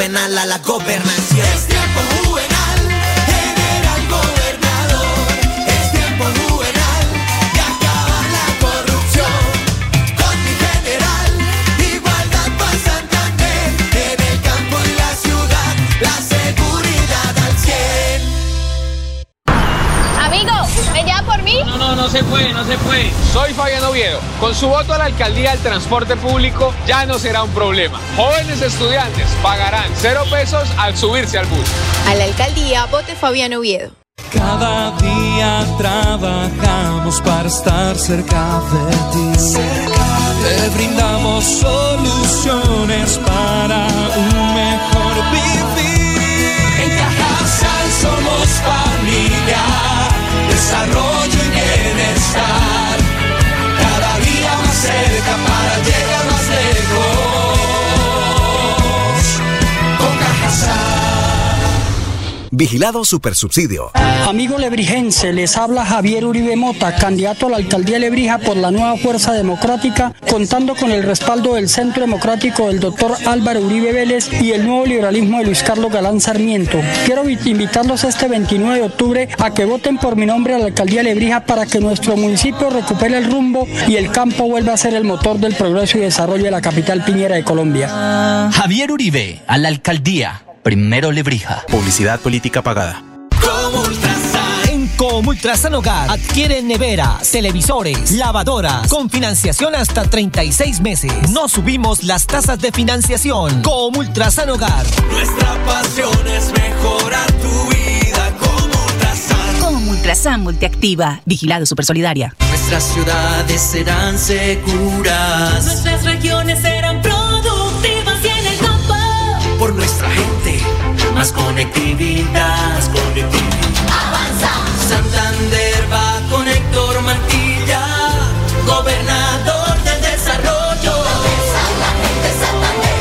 'a la gobernación. No, se puede, no se puede. Soy Fabián Oviedo. Con su voto a la alcaldía el transporte público ya no será un problema. Jóvenes estudiantes pagarán cero pesos al subirse al bus. A la alcaldía, vote Fabián Oviedo. Cada día trabajamos para estar cerca de ti. Te brindamos soluciones para un mejor vivir. En Cajasal somos familia, Vigilado Supersubsidio. Amigo lebrigense, les habla Javier Uribe Mota, candidato a la alcaldía Lebrija por la nueva Fuerza Democrática, contando con el respaldo del Centro Democrático del doctor Álvaro Uribe Vélez y el nuevo liberalismo de Luis Carlos Galán Sarmiento. Quiero invitarlos este 29 de octubre a que voten por mi nombre a la alcaldía Lebrija para que nuestro municipio recupere el rumbo y el campo vuelva a ser el motor del progreso y desarrollo de la capital piñera de Colombia. Javier Uribe, a la alcaldía. Primero Lebrija. Publicidad política pagada. En Comultrasan Hogar adquiere neveras, televisores, lavadoras con financiación hasta 36 meses. No subimos las tasas de financiación. Comultrasan Hogar. Nuestra pasión es mejorar tu vida. Comultrasan. Comultrasan Multiactiva. Vigilado Supersolidaria. Nuestras ciudades serán seguras. Nuestras regiones serán productivas y en el campo. Por nuestra gente, más conectividad. Más conectividad. Avanza. Santander va con Héctor Mantilla, gobernador del desarrollo. Santander, Santander,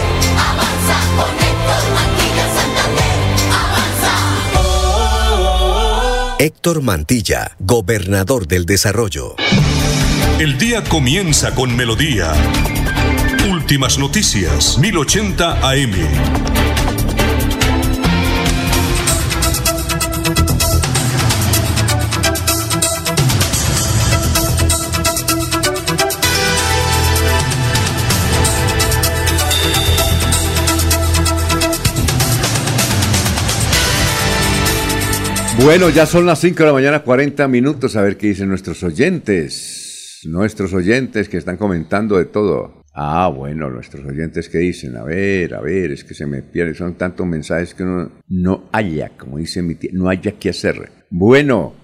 avanza con Héctor Mantilla, Santander, avanza. Oh, oh, Héctor Mantilla, gobernador del desarrollo. El día comienza con melodía. Últimas noticias, 1080 AM. Bueno, ya son las 5 de la mañana, 40 minutos. A ver qué dicen nuestros oyentes. Nuestros oyentes que están comentando de todo. Ah, bueno, nuestros oyentes que dicen, a ver, a ver, es que se me pierden, son tantos mensajes que uno no haya, como dice mi tía, no haya que hacer. Bueno,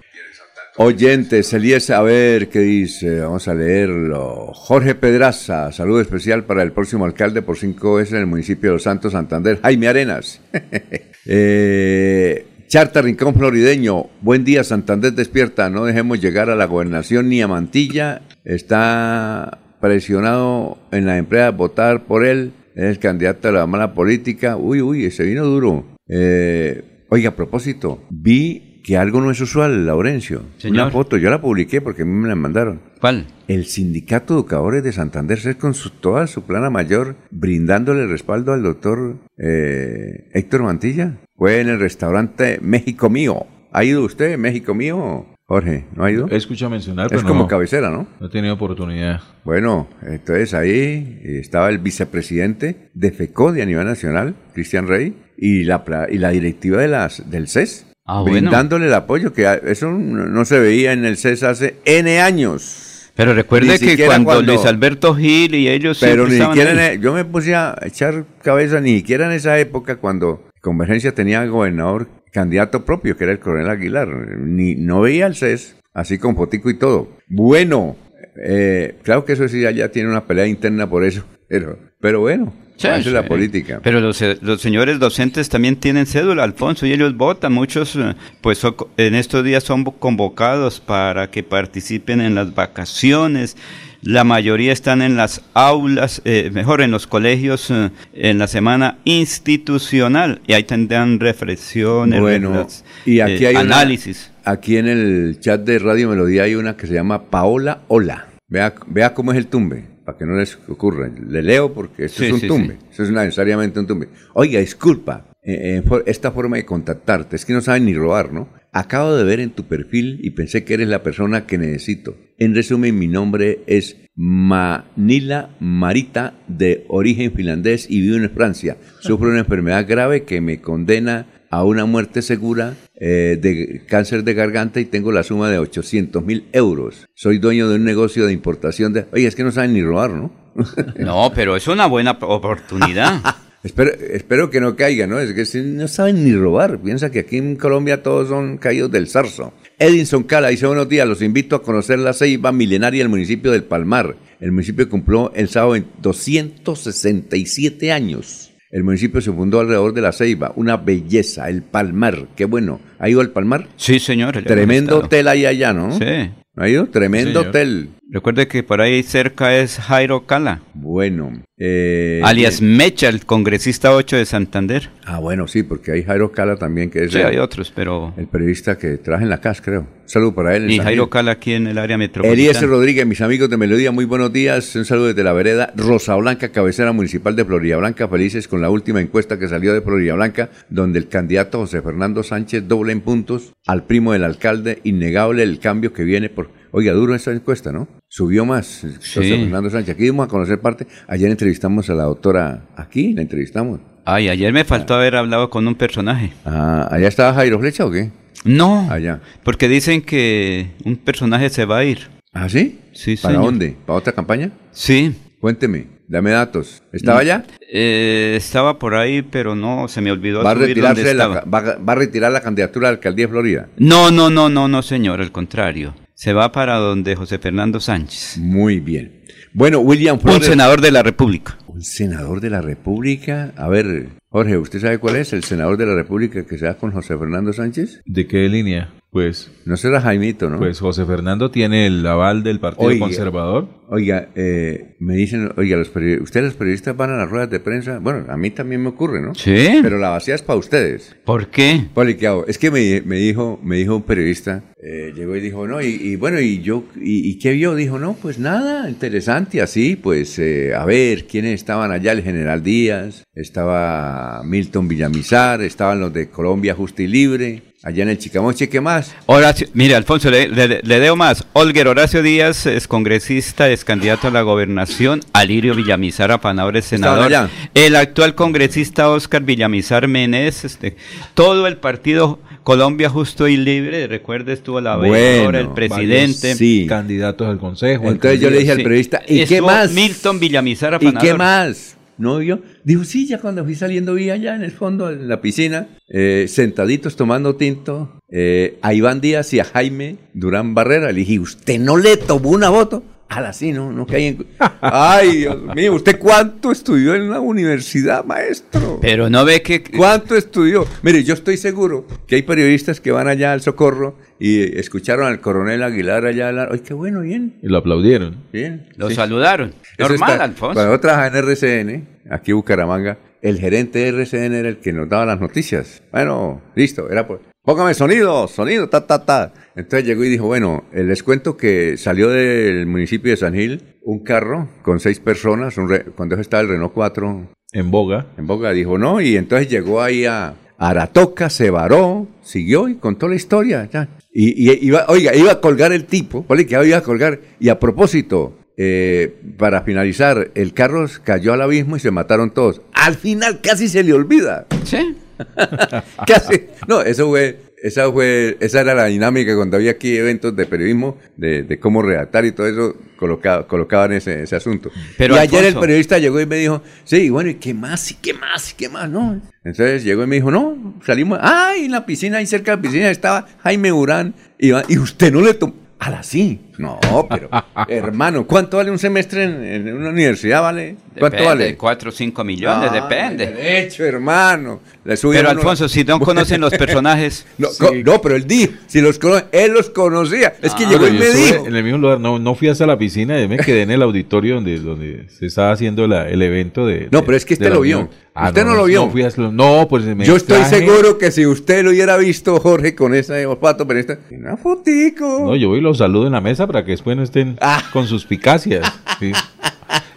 oyentes, Elías, a ver qué dice, vamos a leerlo. Jorge Pedraza, saludo especial para el próximo alcalde por cinco veces en el municipio de Los Santos, Santander, Jaime Arenas. eh, Charta Rincón Florideño, buen día Santander despierta, no dejemos llegar a la gobernación ni a Mantilla, está presionado en la empresa votar por él, es el candidato a la mala política, uy, uy, ese vino duro. Eh, oiga, a propósito, vi que algo no es usual, Laurencio. Señor. Una foto, yo la publiqué porque a mí me la mandaron. ¿Cuál? El Sindicato de Educadores de Santander se con su, toda su plana mayor brindándole respaldo al doctor eh, Héctor Mantilla. Fue en el restaurante México Mío. ¿Ha ido usted, México Mío? Jorge, ¿no ha ido? He escuchado mencionar, pero Es como no, cabecera, ¿no? no he tenido oportunidad. Bueno, entonces ahí estaba el vicepresidente de FECODE a nivel nacional, Cristian Rey, y la, y la directiva de las, del CES, Ah, bueno. brindándole el apoyo, que eso no se veía en el CES hace N años. Pero recuerde que cuando, cuando- Luis Alberto Gil y ellos Pero ni siquiera, en e- yo me puse a echar cabeza, ni siquiera en esa época cuando Convergencia tenía gobernador candidato propio, que era el coronel Aguilar. Ni, no veía el CES, así con fotico y todo. Bueno, eh, claro que eso sí, allá tiene una pelea interna por eso, pero, pero bueno, Sí, es la política. Pero los, eh, los señores docentes también tienen cédula, Alfonso, y ellos votan. Muchos, eh, pues son en estos días son convocados para que participen en las vacaciones. La mayoría están en las aulas, eh, mejor en los colegios, eh, en la semana institucional. Y ahí tendrán reflexiones, Bueno, y aquí eh, hay una- análisis. aquí en el chat de Radio Melodía hay una que se llama Paola Hola. Vea, vea cómo es el tumbe, para que no les ocurra. Le leo porque esto Sí, es un sí, tumbe. sí. Eso es necesariamente un tumbe. Oiga, disculpa, eh, eh, esta forma de contactarte, es que no saben ni robar, ¿no? Acabo de ver en tu perfil y pensé que eres la persona que necesito. En resumen, mi nombre es Manila Marita, de origen finlandés y vivo en Francia. Sufro una enfermedad grave que me condena a una muerte segura eh, de cáncer de garganta y tengo la suma de 800 mil euros. Soy dueño de un negocio de importación de... Oye, es que no saben ni robar, ¿no? No, pero es una buena oportunidad. Espero, espero que no caiga, ¿no? Es que si no saben ni robar. Piensa que aquí en Colombia todos son caídos del zarzo. Edinson Cala dice buenos días, los invito a conocer la ceiba milenaria del municipio del Palmar. El municipio cumplió el sábado en 267 años. El municipio se fundó alrededor de la ceiba, una belleza, el Palmar. Qué bueno. ¿Ha ido al Palmar? Sí, señor. Tremendo hotel ahí allá, ¿no? Sí. ¿Ha ido? Tremendo hotel. Recuerde que por ahí cerca es Jairo Cala. Bueno. eh, alias Mecha, el congresista 8 de Santander. Ah, bueno, sí, porque hay Jairo Cala también, que es Sí, el, hay otros, pero... el periodista que trabaja en la CAS, creo. Un saludo para él. Y Jairo. Cala aquí en el área metropolitana. Eliezer Rodríguez, mis amigos de Melodía, muy buenos días. Un saludo desde la vereda Rosa Blanca, cabecera municipal de Florida Blanca. Felices con la última encuesta que salió de Florida Blanca, donde el candidato José Fernando Sánchez doble en puntos al primo del alcalde. Innegable el cambio que viene por. Oiga, duro esa encuesta, ¿no? Subió más José Fernando Sánchez. Aquí vamos a conocer parte. Ayer entrevistamos a la doctora. Aquí la entrevistamos. Ay, ayer me faltó haber hablado con un personaje. Ah, ¿allá estaba Jairo Flecha o qué? No, Allá. porque dicen que un personaje se va a ir. ¿Ah, sí? Sí, ¿Para señor. dónde? ¿Para otra campaña? Sí. Cuénteme, dame datos. ¿Estaba allá? Eh, estaba por ahí, pero no, se me olvidó ¿Va a, retirarse la- estaba. va, a- va a retirar la candidatura a la alcaldía de Florida? No, no, no, no, no, señor, al contrario. Se va para donde José Fernando Sánchez. Muy bien. Bueno, William Un Flores. senador de la República. ¿Un senador de la República? A ver, Jorge, ¿usted sabe cuál es el senador de la República que se da con José Fernando Sánchez? ¿De qué línea? Pues, No será Jaimito, ¿no? pues José Fernando tiene el aval del Partido Oiga. Conservador. Oiga, eh, me dicen, oiga, los ustedes los periodistas van a las ruedas de prensa. Bueno, a mí también me ocurre, ¿no? Sí. Pero la vacía es para ustedes. ¿Por qué? Poli, ¿qué hago? Es que me, me dijo, me dijo un periodista, eh, llegó y dijo, no, y, y bueno, y yo, y, y qué vio? Dijo, no, pues nada, interesante, así, pues, eh, a ver, ¿quiénes estaban allá? El general Díaz, estaba Milton Villamizar, estaban los de Colombia Justa y Libre, allá en el Chicamoche, ¿qué más? Horacio, mire, Alfonso, le, le, le leo más. Olger Horacio Díaz es congresista, es candidato a la gobernación. Alirio Villamizar Apanador es senador. El actual congresista Oscar Villamizar Menes. Este, todo el partido Colombia Justo y Libre. Recuerde, estuvo la Bueno, veedora, el presidente. Varios Sí. Candidatos al Consejo. Entonces yo le dije al Sí. periodista, ¿y qué más? Milton Villamizar ¿Y Apanador. qué más? ¿No vio? Dijo, sí, ya cuando fui saliendo vi allá en el fondo, en la piscina, eh, sentaditos tomando tinto, eh, a Iván Díaz y a Jaime Durán Barrera. Le dije, ¿usted no le tomó una foto? Ala, sí, no, no caí en... Ay, Dios mío, ¿usted cuánto estudió en la universidad, maestro? Pero no ve que... ¿Cuánto estudió? Mire, yo estoy seguro que hay periodistas que van allá al socorro y escucharon al coronel Aguilar allá hablar. Ay, qué bueno, bien, Y lo aplaudieron. bien. Lo Sí. saludaron. Normal, está- Alfonso. Cuando yo trabajaba en RCN, aquí en Bucaramanga, el gerente de RCN era el que nos daba las noticias. Bueno, listo, era pues, póngame sonido, sonido, ta, ta, ta. Entonces llegó y dijo, bueno, eh, les cuento que salió del municipio de San Gil un carro con seis personas, un re- cuando estaba el Renault 4 En boga. en Boca, dijo, no, y entonces llegó ahí a Aratoca, se varó, siguió y contó la historia. ya. Y, y iba, oiga, iba a colgar el tipo, ¿vale? que iba a colgar. Y a propósito, eh, para finalizar, el carro cayó al abismo y se mataron todos. Al final casi se le olvida. Sí. Casi. No, eso fue, esa fue, esa era la dinámica cuando había aquí eventos de periodismo, de, de cómo redactar y todo eso, colocaba, colocaban ese, ese asunto. Pero, y ayer el periodista llegó y me dijo, sí, bueno, ¿y qué más? ¿Y qué más? ¿Y qué más? No. Entonces llegó y me dijo, no, salimos, ay, en la piscina, ahí cerca de la piscina estaba Jaime Urán, y, y usted no le tomó. la sí. No, pero, hermano, ¿cuánto vale un semestre en, en una universidad? ¿Vale? ¿Cuánto Depende, vale? 4 o 5 millones, Ah, depende. De hecho, hermano. Pero a uno- Alfonso, si no conocen los personajes. No, co- no, pero él dijo, si los conoce, él los conocía. Es que Ah, llegó y me dijo. En el mismo lugar, no, no fui hasta la piscina, yo me quedé en el auditorio donde, donde se estaba haciendo la- el evento de. No, de- pero es que la lo vio. unión. Usted no lo vio. No, fui hasta- no, pues me Yo estoy traje- seguro que si usted lo hubiera visto, Jorge, con ese olfato, pero esta, una fotico. No, yo voy y los saludo en la mesa para que después no estén Ah. con suspicacias. sí.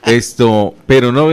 Esto, pero no,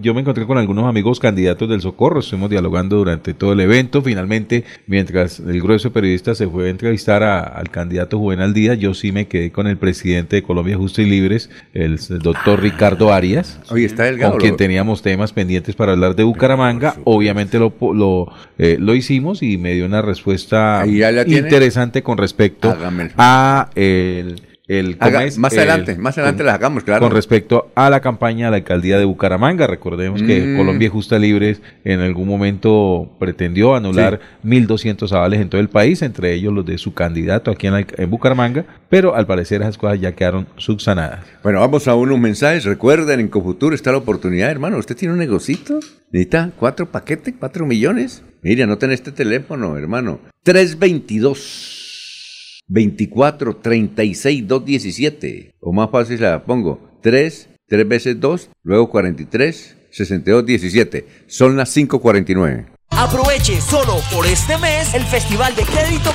yo me encontré con algunos amigos candidatos del Socorro, estuvimos dialogando durante todo el evento. Finalmente, mientras el grueso de periodistas se fue a entrevistar a- al candidato Juvenal Díaz, yo sí me quedé con el presidente de Colombia Justo y Libres, el, doctor Ricardo Arias. Oye, está delgado. Con quien teníamos temas pendientes para hablar de Bucaramanga. Obviamente lo, lo, eh, lo hicimos y me dio una respuesta interesante con respecto a el, el Haga- ¿cómo es? más El- adelante, más adelante las hagamos, claro. Con respecto a la campaña de la alcaldía de Bucaramanga, recordemos que Mm. Colombia Justa Libres en algún momento pretendió anular 1.200 avales en todo el país, entre ellos los de su candidato aquí en, la- en Bucaramanga, pero al parecer esas cosas ya quedaron subsanadas. Bueno, vamos a unos mensajes. Recuerden, en Cofuturo está la oportunidad, hermano. ¿Usted tiene un negocito? ¿Necesita cuatro paquetes, cuatro millones? Mire, anoten este teléfono, hermano. 322 24 36 217. O más fácil la pongo. 3, 3 veces 2, luego 43, 62 17. Son las 5.49. Aproveche solo por este mes el Festival de Crédito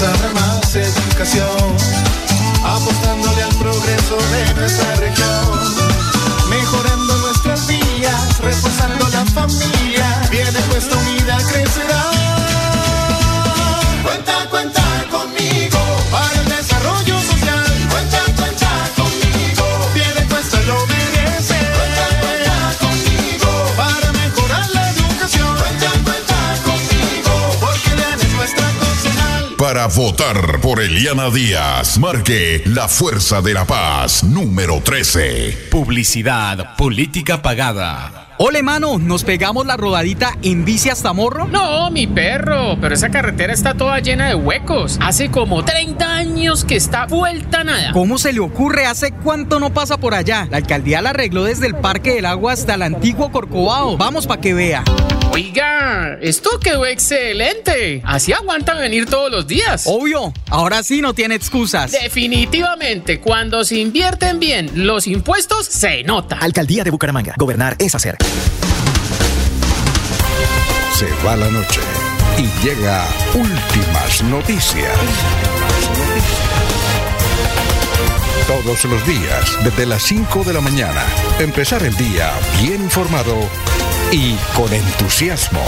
Más, educa educación, apostándole al progreso de nuestra votar por Eliana Díaz, marque la Fuerza de la Paz, número 13. Publicidad, política pagada. Ole, mano, ¿nos pegamos la rodadita en bici hasta Morro? No, mi perro, pero esa carretera está toda llena de huecos. Hace como 30 años que está vuelta nada. ¿Cómo se le ocurre? ¿Hace cuánto no pasa por allá? La alcaldía la arregló desde el Parque del Agua hasta el antiguo Corcovado. Vamos para que vea. Oiga, esto quedó excelente. Así aguantan venir todos los días. Obvio, ahora sí no tiene excusas. Definitivamente, cuando se invierten bien los impuestos, se nota. Alcaldía de Bucaramanga. Gobernar es hacer. Se va la noche y llega últimas noticias. Todos los días, desde las 5 de la mañana, empezar el día bien informado y con entusiasmo.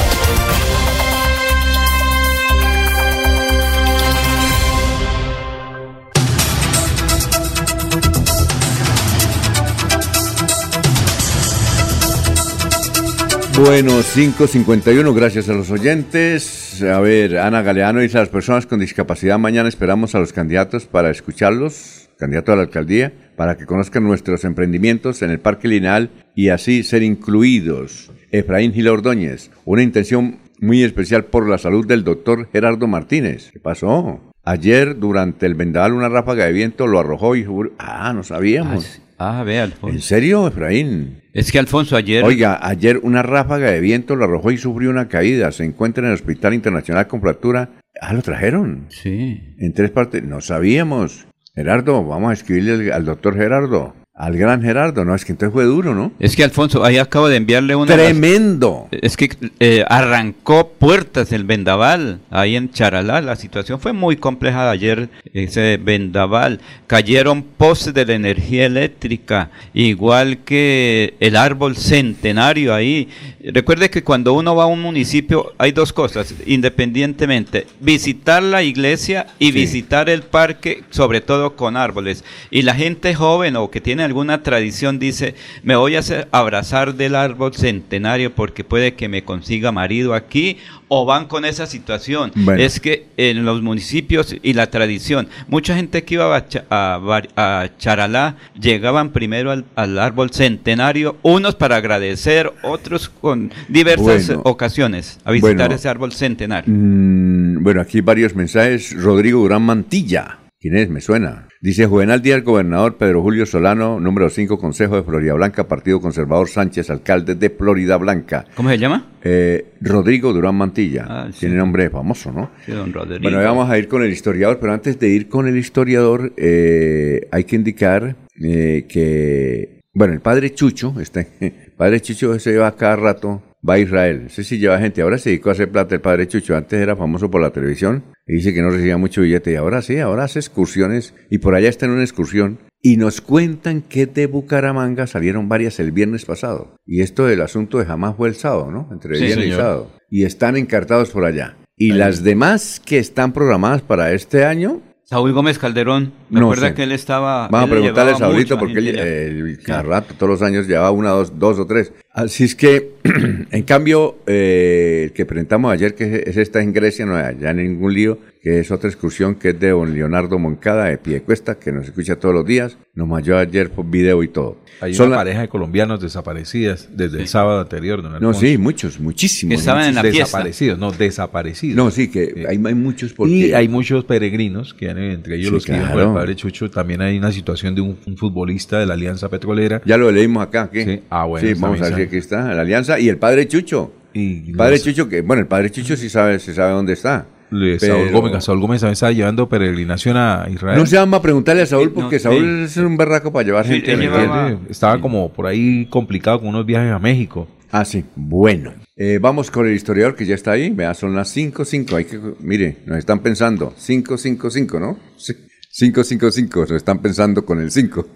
Bueno, 5.51, gracias a los oyentes. A ver, Ana Galeano dice a las personas con discapacidad, mañana esperamos a los candidatos para escucharlos, candidato a la alcaldía, para que conozcan nuestros emprendimientos en el Parque Lineal y así ser incluidos. Efraín Gil Ordóñez, una intención muy especial por la salud del doctor Gerardo Martínez. ¿Qué pasó? Ayer, durante el vendaval, una ráfaga de viento lo arrojó y... Ah, no sabíamos. Ah, ve, Alfonso. ¿En serio, Efraín? Es que Alfonso ayer... Oiga, ayer una ráfaga de viento lo arrojó y sufrió una caída. Se encuentra en el Hospital Internacional con fractura. Ah, lo trajeron. Sí. En tres partes. No sabíamos. Gerardo, vamos a escribirle al, doctor Gerardo. Al gran Gerardo. No, es que entonces fue duro, ¿no? Es que Alfonso, ahí acabo de enviarle una... Tremendo. Es que eh, arrancó puertas el vendaval ahí en Charalá. La situación fue muy compleja ayer, ese vendaval. Cayeron postes de la energía eléctrica, igual que el árbol centenario ahí. Recuerde que cuando uno va a un municipio hay dos cosas, independientemente, visitar la iglesia y visitar el parque, sobre todo con árboles. Y la gente joven o que tiene alguna tradición dice, me voy a hacer abrazar del árbol centenario porque puede que me consiga marido aquí o van con esa situación. Bueno. Es que en los municipios y la tradición, mucha gente que iba a, Charalá llegaban primero al, al árbol centenario, unos para agradecer, otros con diversas Bueno. ocasiones a visitar Bueno. ese árbol centenario. Mm, bueno, aquí varios mensajes. Rodrigo Durán Mantilla. ¿Quién es? Me suena. Dice Juvenal Díaz, gobernador Pedro Julio Solano, número 5, Consejo de Florida Blanca, Partido Conservador Sánchez, alcalde de Florida Blanca. ¿Cómo se llama? Eh, Rodrigo Durán Mantilla. Ah, sí. Tiene nombre famoso, ¿no? Sí, don Rodrigo. Bueno, vamos a ir con el historiador, pero antes de ir con el historiador, eh, hay que indicar eh, que, bueno, el padre Chucho, este, el padre Chucho se lleva cada rato, va a Israel, ese sí lleva gente, ahora se dedicó a hacer plata el padre Chucho, antes era famoso por la televisión y dice que no recibía mucho billete. Y ahora sí, ahora hace excursiones y por allá está en una excursión. Y nos cuentan que de Bucaramanga salieron varias el viernes pasado. Y esto del asunto de jamás fue el sábado, ¿no? Entre Sí, viernes y señor. sábado. Y están encartados por allá. Y las demás que están programadas para este año, Saúl Gómez Calderón, me No acuerda sé. que él estaba... vamos a preguntarle a mucha porque él, eh, él cada rato, todos los años, llevaba una, dos, dos o tres. Así es que, en cambio, eh, el que presentamos ayer, que es esta en Grecia, no hay allá ningún lío, que es otra excursión que es de don Leonardo Moncada de Piedecuesta, que nos escucha todos los días, nos mandó ayer por video y todo. Hay Son una la- pareja de colombianos desaparecidas desde el sábado anterior, don No, sí, muchos, muchísimos. muchos. Desaparecidos, no, desaparecidos. No, sí, que hay, hay muchos porque... Y hay muchos peregrinos, que han- entre ellos Sí, los que iban con claro. el padre Chucho. También hay una situación de un, un futbolista de la Alianza Petrolera. Ya lo leímos acá, ¿qué? Sí, ah, bueno. Sí, vamos a ver aquí está, la alianza y el padre Chucho. Y El padre los- Chucho, que, bueno, el padre Chucho sí sabe, se sabe dónde está. Le- Saúl Gómez, Saúl Gómez también está llevando peregrinación a Israel. No se vamos a preguntarle a Saúl porque no, Saúl es un berraco para llevar gente. ¿Me ¿me entiende? entiende? Estaba como por ahí complicado con unos viajes a México. Ah, sí. Bueno. Eh, vamos con el historiador que ya está ahí. Vea, son las 5, 5. Hay que, mire, nos están pensando. 5, 5, 5, ¿no? Sí. 555, nos están pensando con el 5.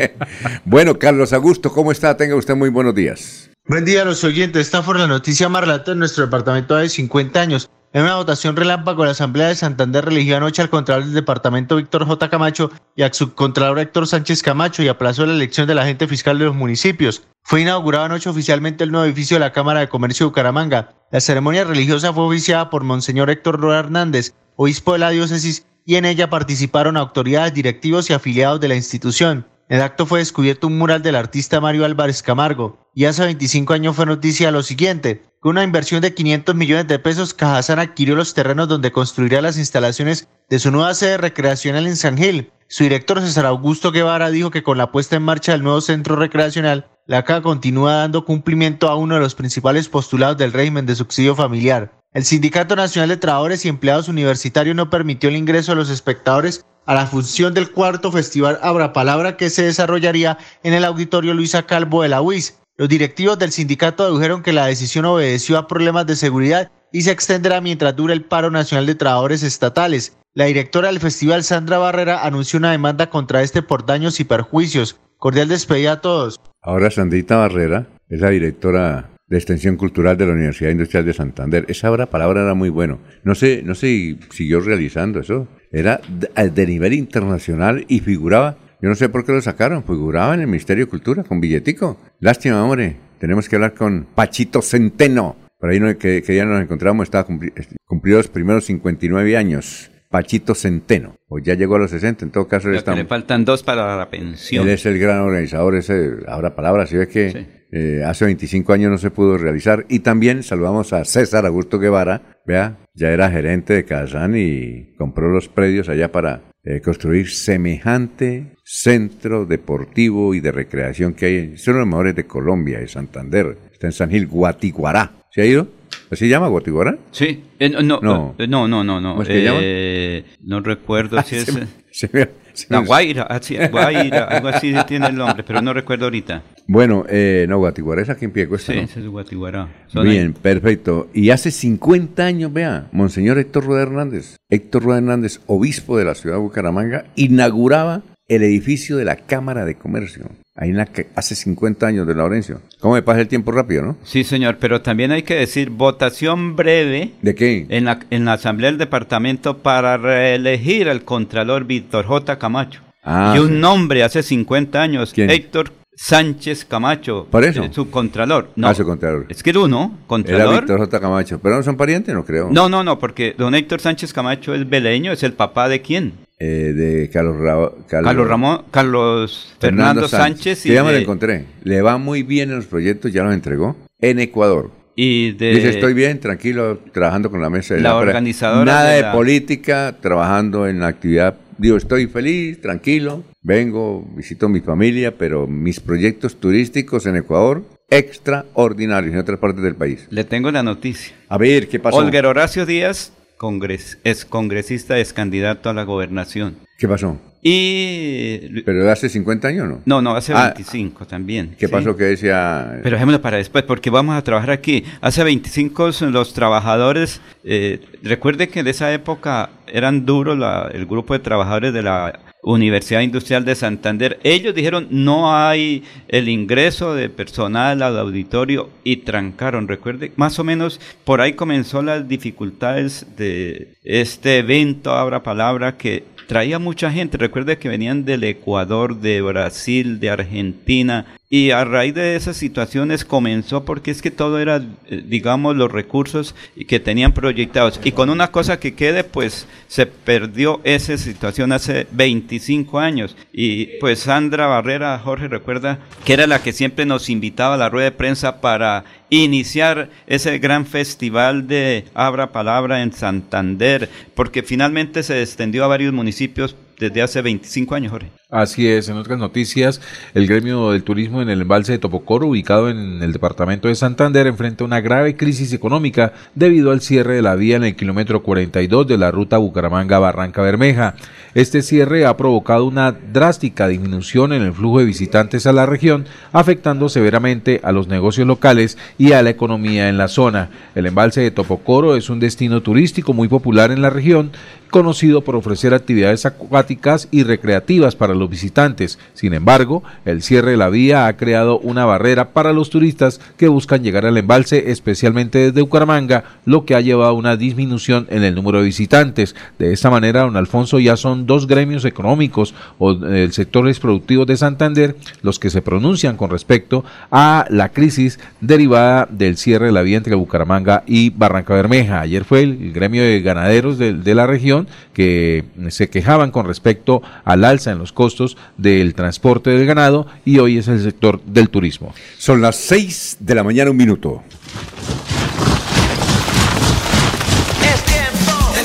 bueno, Carlos Augusto, ¿cómo está? Tenga usted muy buenos días. Buen día a los oyentes. Esta fue la noticia más relata en nuestro departamento de 50 años. En una votación relámpago, la Asamblea de Santander religió anoche al Contralor del Departamento Víctor J. Camacho y al Subcontralor Héctor Sánchez Camacho y aplazó la elección del agente fiscal de los municipios. Fue inaugurado anoche oficialmente el nuevo edificio de la Cámara de Comercio de Bucaramanga. La ceremonia religiosa fue oficiada por Monseñor Héctor Roa Hernández, obispo de la diócesis, y en ella participaron autoridades, directivos y afiliados de la institución. En el acto fue descubierto un mural del artista Mario Álvarez Camargo, y hace 25 años fue noticia lo siguiente. Con una inversión de 500 millones de pesos, Cajazán adquirió los terrenos donde construirá las instalaciones de su nueva sede recreacional en San Gil. Su director César Augusto Guevara dijo que con la puesta en marcha del nuevo centro recreacional, la CAA continúa dando cumplimiento a uno de los principales postulados del régimen de subsidio familiar. El Sindicato Nacional de Trabajadores y Empleados Universitarios no permitió el ingreso de los espectadores a la función del cuarto festival Abra Palabra que se desarrollaría en el auditorio Luisa Calvo de la UIS. Los directivos del sindicato dijeron que la decisión obedeció a problemas de seguridad y se extenderá mientras dure el paro nacional de trabajadores estatales. La directora del festival, Sandra Barrera, anunció una demanda contra este por daños y perjuicios. Cordial despedida a todos. Ahora Sandrita Barrera es la directora de Extensión Cultural de la Universidad Industrial de Santander. Esa obra, palabra era muy bueno. No sé, no sé si siguió realizando eso. Era de, de nivel internacional y figuraba yo no sé por qué lo sacaron, figuraba en el Ministerio de Cultura con billetico. Lástima, hombre. Tenemos que hablar con Pachito Centeno. Por ahí no, que, que, ya nos encontramos, estaba cumpli, cumplido los primeros 59 años. Pachito Centeno. O ya llegó a los 60, en todo caso. Ya le faltan dos para la pensión. Él es el gran organizador, ese, ahora palabras, si ve que sí. Eh, hace 25 años no se pudo realizar. Y también saludamos a César Augusto Guevara, vea, ya era gerente de Kazán y compró los predios allá para eh, construir semejante centro deportivo y de recreación que hay. Es uno de los mejores de Colombia, de Santander. Está en San Gil, Guatiguará. ¿Se ha ido? ¿Así llama Guatiguará? Sí. Eh, no, no, no, no, no. no. ¿Cómo es que eh, no recuerdo si es... me- se me- se no, me- Guaira, así, Guaira, algo así tiene el nombre, pero no recuerdo ahorita. Bueno, eh, no, Guatiguará es aquí en Piecuesta, Sí, ¿no? ese es Guatiguará. Bien, perfecto. Y hace 50 años, vea, Monseñor Héctor Rueda Hernández, Héctor Rueda Hernández, obispo de la ciudad de Bucaramanga, inauguraba el edificio de la Cámara de Comercio. Ahí en la que hace 50 años de Laurencio. ¿Cómo me pasa el tiempo rápido, no? Sí, señor, pero también hay que decir votación breve ¿De qué? en la, en la Asamblea del Departamento para reelegir al Contralor Víctor J. Camacho. Ah, y un sí. nombre hace 50 años, ¿Quién? Héctor Sánchez Camacho. ¿Por eso? eh, Su Contralor. No, Ah, su Contralor. Es que era uno, Era Contralor. Víctor J. Camacho. ¿Pero no son parientes? No creo. No, no, no, porque don Héctor Sánchez Camacho es beleño, es el papá de quién? Eh, de Carlos, Ra- Carlos Ramón, Carlos Fernando, Sánchez, y ya me lo de- encontré. Le va muy bien en los proyectos, ya los entregó. En Ecuador. y de Dice, estoy bien, tranquilo, trabajando con la mesa de La pre- organizadora Nada de de, la- política, trabajando en la actividad. Digo, estoy feliz, tranquilo, vengo, visito a mi familia, pero mis proyectos turísticos en Ecuador, extraordinarios en otras partes del país. Le tengo la noticia. A ver, ¿qué pasó? Olger Horacio Díaz, congres, es congresista, es candidato a la gobernación. ¿Qué pasó? Y... ¿Pero de hace 50 años no? No, no, hace Ah, 25 también. ¿Qué sí. pasó que decía? Pero dejémoslo para después, porque vamos a trabajar aquí. Hace 25 los trabajadores, eh, recuerde que en esa época eran duros la- el grupo de trabajadores de la Universidad Industrial de Santander. Ellos dijeron no hay el ingreso de personal al auditorio y trancaron. Recuerde, más o menos por ahí comenzó las dificultades de este evento, Abra Palabra, que traía mucha gente. Recuerde que venían del Ecuador, de Brasil, de Argentina. Y a raíz de esas situaciones comenzó porque es que todo era, eh, digamos, los recursos que tenían proyectados. Y con una cosa que quede, pues se perdió esa situación hace 25 años. Y pues Sandra Barrera, Jorge, recuerda que era la que siempre nos invitaba a la rueda de prensa para iniciar ese gran festival de Abra Palabra en Santander, porque finalmente se extendió a varios municipios desde hace 25 años, Jorge. Así es, en otras noticias, el gremio del turismo en el embalse de Topocoro, ubicado en el departamento de Santander, enfrenta una grave crisis económica debido al cierre de la vía en el kilómetro 42 de la ruta Bucaramanga-Barranca Bermeja. Este cierre ha provocado una drástica disminución en el flujo de visitantes a la región, afectando severamente a los negocios locales y a la economía en la zona. El embalse de Topocoro es un destino turístico muy popular en la región, conocido por ofrecer actividades acuáticas y recreativas para los visitantes. Sin embargo, el cierre de la vía ha creado una barrera para los turistas que buscan llegar al embalse, especialmente desde Bucaramanga, lo que ha llevado a una disminución en el número de visitantes. De esta manera, don Alfonso, ya son dos gremios económicos o el sectores productivos de Santander los que se pronuncian con respecto a la crisis derivada del cierre de la vía entre Bucaramanga y Barranca Bermeja. Ayer fue el, gremio de ganaderos de, de la región que se quejaban con respecto al alza en los costos del transporte del ganado y hoy es el sector del turismo. Son las 6 de la mañana, un minuto. Es tiempo. Del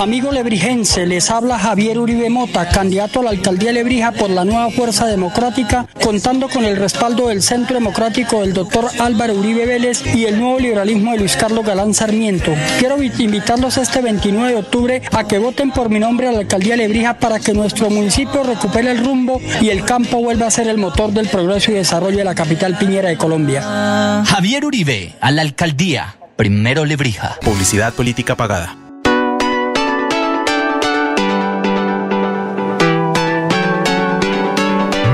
Amigo lebrijense, les habla Javier Uribe Mota, candidato a la alcaldía de Lebrija por la nueva Fuerza Democrática, contando con el respaldo del Centro Democrático del doctor Álvaro Uribe Vélez y el nuevo liberalismo de Luis Carlos Galán Sarmiento. Quiero vi- invitarlos este 29 de octubre a que voten por mi nombre a la alcaldía de Lebrija para que nuestro municipio recupere el rumbo y el campo vuelva a ser el motor del progreso y desarrollo de la capital piñera de Colombia. Javier Uribe, a la alcaldía. Primero Lebrija. Publicidad política pagada.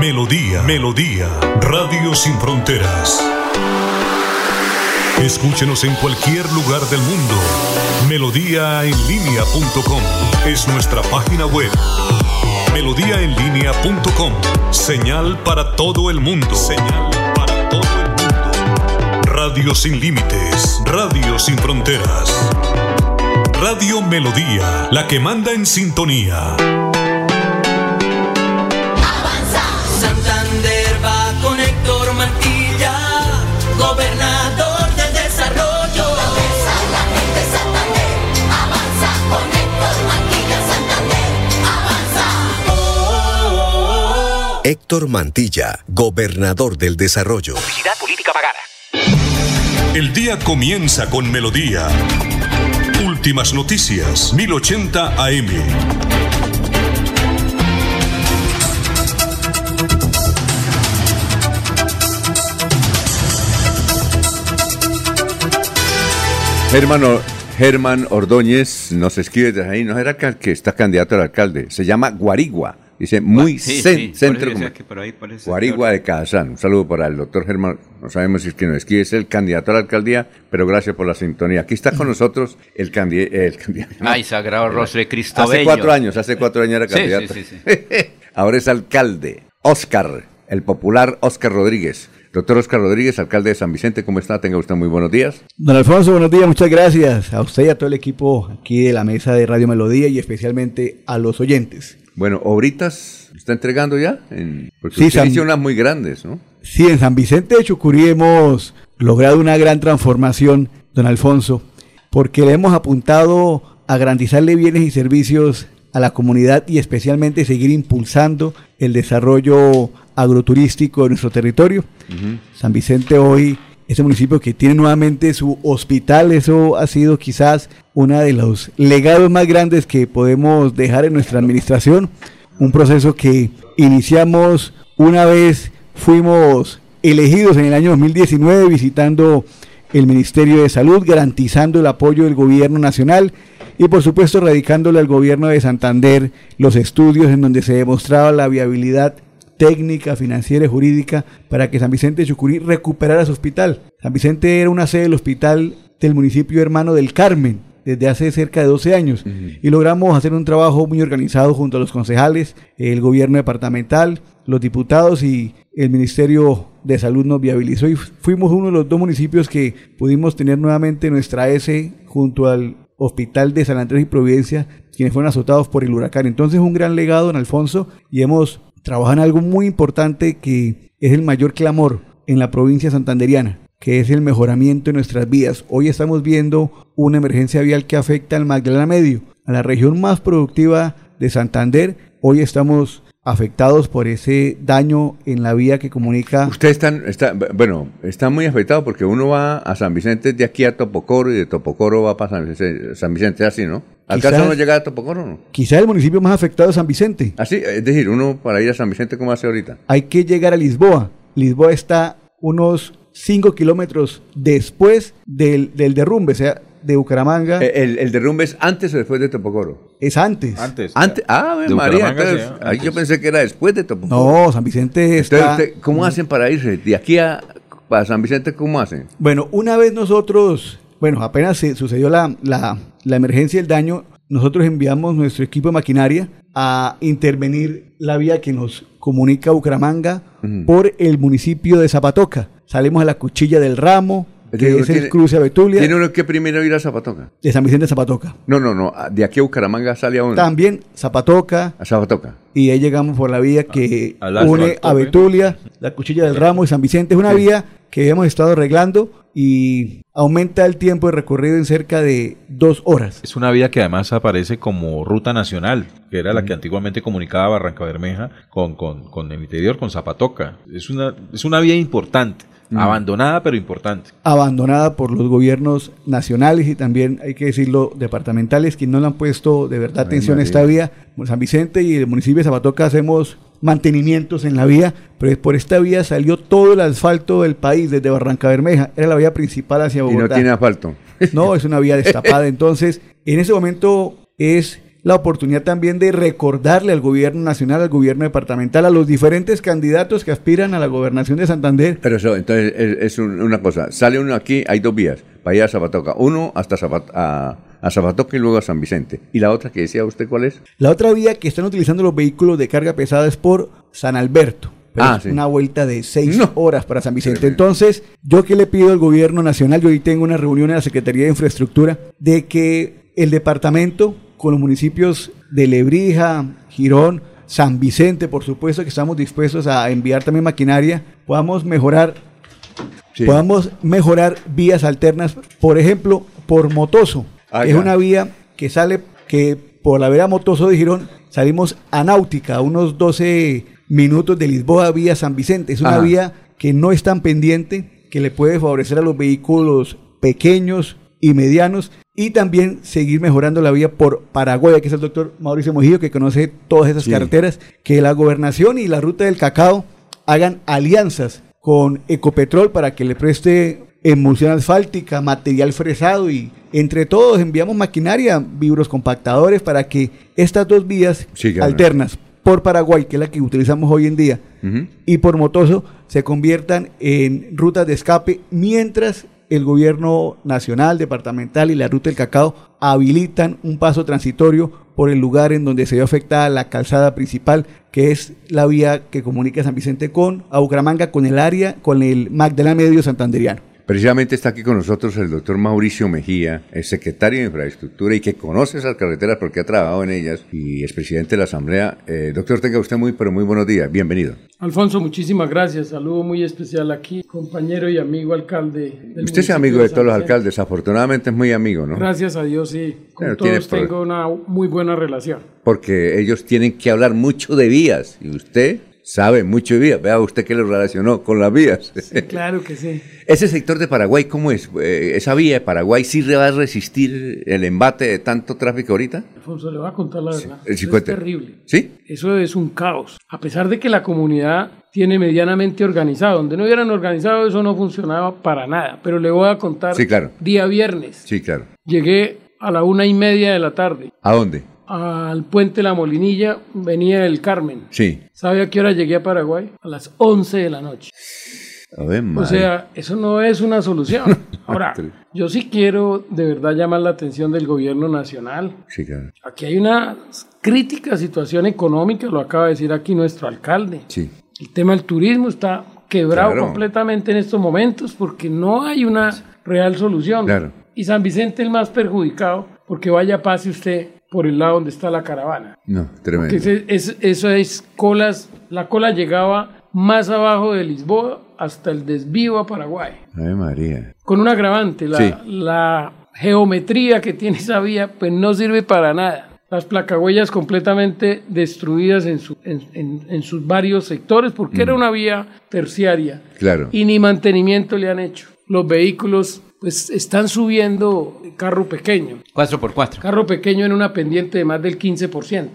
Melodía, Melodía, Radio Sin Fronteras. Escúchenos en cualquier lugar del mundo. Melodíaenlínea.com es nuestra página web. Melodíaenlínea.com, señal para todo el mundo. Señal para todo el mundo. Radio sin límites, Radio sin fronteras. Radio Melodía, la que manda en sintonía. Héctor Mantilla, gobernador del desarrollo. Publicidad política pagada. El día comienza con melodía. Últimas noticias, 1080 AM. Germán, O- Germán Ordóñez nos escribe desde ahí, no era que está candidato al alcalde, se llama Guarigua, dice muy Sí, cen- sí, por centro. que por ahí, Guarigua de Cazán, un saludo para el doctor Germán, no sabemos si es que nos escribe, es el candidato a la alcaldía, pero gracias por la sintonía. Aquí está con nosotros el, candi- el candidato. Ay, Sagrado Rostro de Cristo Hace Bello. cuatro años, hace cuatro años era Sí, candidato. sí, sí, sí. Ahora es alcalde, Oscar, el popular Oscar Rodríguez. Doctor Oscar Rodríguez, alcalde de San Vicente, ¿cómo está? Tenga usted muy buenos días. Don Alfonso, buenos días, muchas gracias a usted y a todo el equipo aquí de la mesa de Radio Melodía y especialmente a los oyentes. Bueno, obritas, ¿está entregando ya? En, porque Sí, San- hizo unas muy grandes, ¿no? Sí, en San Vicente de Chucurí hemos logrado una gran transformación, don Alfonso, porque le hemos apuntado a garantizarle bienes y servicios a la comunidad y especialmente seguir impulsando el desarrollo agroturístico de nuestro territorio. San Vicente hoy es un municipio que tiene nuevamente su hospital, eso ha sido quizás uno de los legados más grandes que podemos dejar en nuestra administración, un proceso que iniciamos Una vez fuimos elegidos en el año 2019 visitando el Ministerio de Salud, garantizando el apoyo del gobierno nacional y por supuesto radicándole al gobierno de Santander los estudios en donde se demostraba la viabilidad técnica, financiera y jurídica para que San Vicente de Chucurí recuperara su hospital. San Vicente era una sede del hospital del municipio hermano del Carmen desde hace cerca de 12 años y logramos hacer un trabajo muy organizado junto a los concejales, el gobierno departamental, los diputados y el Ministerio de Salud nos viabilizó y fuimos uno de los dos municipios que pudimos tener nuevamente nuestra S junto al Hospital de San Andrés y Providencia, quienes fueron azotados por el huracán. Entonces un gran legado, don Alfonso, y hemos trabajado en algo muy importante que es el mayor clamor en la provincia santanderiana, que es el mejoramiento de nuestras vidas. Hoy estamos viendo una emergencia vial que afecta al Magdalena Medio, a la región más productiva de Santander. Hoy estamos afectados por ese daño en la vía que comunica. Usted está, está, bueno, está muy afectado porque uno va a San Vicente de aquí a Topocoro y de Topocoro va para San Vicente, San Vicente así, ¿no? ¿Acaso Quizás- no llega a Topocoro no? Quizá el municipio más afectado es San Vicente. Así, es decir, uno para ir a San Vicente, ¿cómo hace ahorita? Hay que llegar a Lisboa. Lisboa está unos 5 kilómetros después del, del derrumbe, o sea, de Bucaramanga. Eh, ¿El, el derrumbe es antes o después de Topocoro? es antes. Antes. Antes. Ah, a María, entonces, sí, yo antes. pensé que era después de Topocoro. No, San Vicente Entonces, está... usted, ¿cómo hacen para irse? De aquí a, a San Vicente, ¿cómo hacen? Bueno, una vez nosotros, bueno, apenas se sucedió la, la, la emergencia, el daño, nosotros enviamos nuestro equipo de maquinaria a intervenir la vía que nos comunica Bucaramanga por el municipio de Zapatoca. Salimos a la cuchilla del ramo, que es el tiene- cruce a Betulia, ¿Tiene uno que primero ir a Zapatoca? de San Vicente de Zapatoca. No, no, no. De aquí a Bucaramanga sale a uno. También Zapatoca, A Zapatoca. y ahí llegamos por la vía que asfalto, une a ¿ve? Betulia, la Cuchilla del Ramo y San Vicente. Es una vía que hemos estado arreglando y aumenta el tiempo de recorrido en cerca de dos horas. Es una vía que además aparece como ruta nacional, que era la que antiguamente comunicaba Barranca Bermeja con, con, con el interior, con Zapatoca. Es una, es una vía importante, abandonada pero importante. abandonada por los gobiernos nacionales y también, hay que decirlo, departamentales, que no le han puesto de verdad Ay, atención a esta vía. San Vicente y el municipio de Zapatoca hacemos mantenimientos en la vía, pero por esta vía salió todo el asfalto del país desde Barranca Bermeja. Era la vía principal hacia Y Bogotá. no tiene asfalto. No, es una vía destapada. Entonces, en ese momento es la oportunidad también de recordarle al gobierno nacional, al gobierno departamental, a los diferentes candidatos que aspiran a la gobernación de Santander. Pero eso, entonces, es, es un- una cosa. Sale uno aquí, hay dos vías. Para ir a Zapatoca. Uno hasta Zapat- a, a Zapatoca y luego a San Vicente. ¿Y la otra que decía usted cuál es? La otra vía que están utilizando los vehículos de carga pesada es por San Alberto. Pero Ah, es sí. una vuelta de seis horas para San Vicente. Entonces, yo que le pido al gobierno nacional, yo hoy tengo una reunión en la Secretaría de Infraestructura, de que el departamento con los municipios de Lebrija, Girón, San Vicente, por supuesto que estamos dispuestos a enviar también maquinaria, podamos mejorar Sí. podamos mejorar vías alternas, por ejemplo, por Motoso, Ah, que es una vía que sale, que por la vera Motoso de Girón salimos a Náutica, a unos 12 minutos de Lisboa vía San Vicente. Es una Ajá. vía que no es tan pendiente, que le puede favorecer a los vehículos pequeños y medianos y también seguir mejorando la vía por Paraguay, que es el doctor Mauricio Mojillo, que conoce todas esas Sí. carreteras, que la gobernación y la ruta del cacao hagan alianzas con Ecopetrol para que le preste emulsión asfáltica, material fresado y entre todos enviamos maquinaria, vibros compactadores para que estas dos vías alternas por Paraguay, que es la que utilizamos hoy en día, y por Motoso se conviertan en rutas de escape mientras el gobierno nacional, departamental y la ruta del cacao habilitan un paso transitorio por el lugar en donde se vio afectada la calzada principal, que es la vía que comunica San Vicente con a Bucaramanga, con el área, con el Magdalena Medio Santanderiano. Precisamente está aquí con nosotros el doctor Mauricio Mejía, es secretario de Infraestructura y que conoce esas carreteras porque ha trabajado en ellas y es presidente de la Asamblea. Eh, doctor, tenga usted muy, pero muy buenos días. Bienvenido. Alfonso, muchísimas gracias. Saludo muy especial aquí, compañero y amigo alcalde. del Usted es amigo de todos los alcaldes, afortunadamente es muy amigo, ¿no? Gracias a Dios, sí. Con Pero todos tengo una muy buena relación. Porque ellos tienen que hablar mucho de vías y usted sabe mucho de vías. Vea usted que lo relacionó con las vías. Claro que sí. Ese sector de Paraguay, ¿cómo es? Eh, ¿Esa vía de Paraguay sí va a resistir el embate de tanto tráfico ahorita? Alfonso, le voy a contar la verdad. el Eso es 50. terrible. ¿Sí? Eso es un caos. A pesar de que la comunidad tiene medianamente organizado. Donde no hubieran organizado eso no funcionaba para nada. Pero le voy a contar Sí, claro. día viernes. Sí, claro. Llegué a la una y media de la tarde ¿A dónde? Al puente La Molinilla, venía el Carmen. Sí. ¿Sabe a qué hora llegué a Paraguay? A las 11 de la noche. A ver, O sea, eso no es una solución. Ahora, yo sí quiero de verdad llamar la atención del gobierno nacional. Sí, claro. Aquí hay una crítica situación económica, lo acaba de decir aquí nuestro alcalde. Sí. El tema del turismo está quebrado Claro. completamente en estos momentos porque no hay una real solución. Claro. Y San Vicente el más perjudicado porque vaya pase usted por el lado donde está la caravana. No, tremendo. Que ese- es- eso es colas, la cola llegaba más abajo de Lisboa hasta el desvío a Paraguay. Ave María. Con un agravante, la, Sí. la geometría que tiene esa vía pues no sirve para nada. Las placahuellas completamente destruidas en, su- en- en- en sus varios sectores porque era una vía terciaria Claro. y ni mantenimiento le han hecho. Los vehículos pues están subiendo carro pequeño. 4x4. Carro pequeño en una pendiente de más del 15%.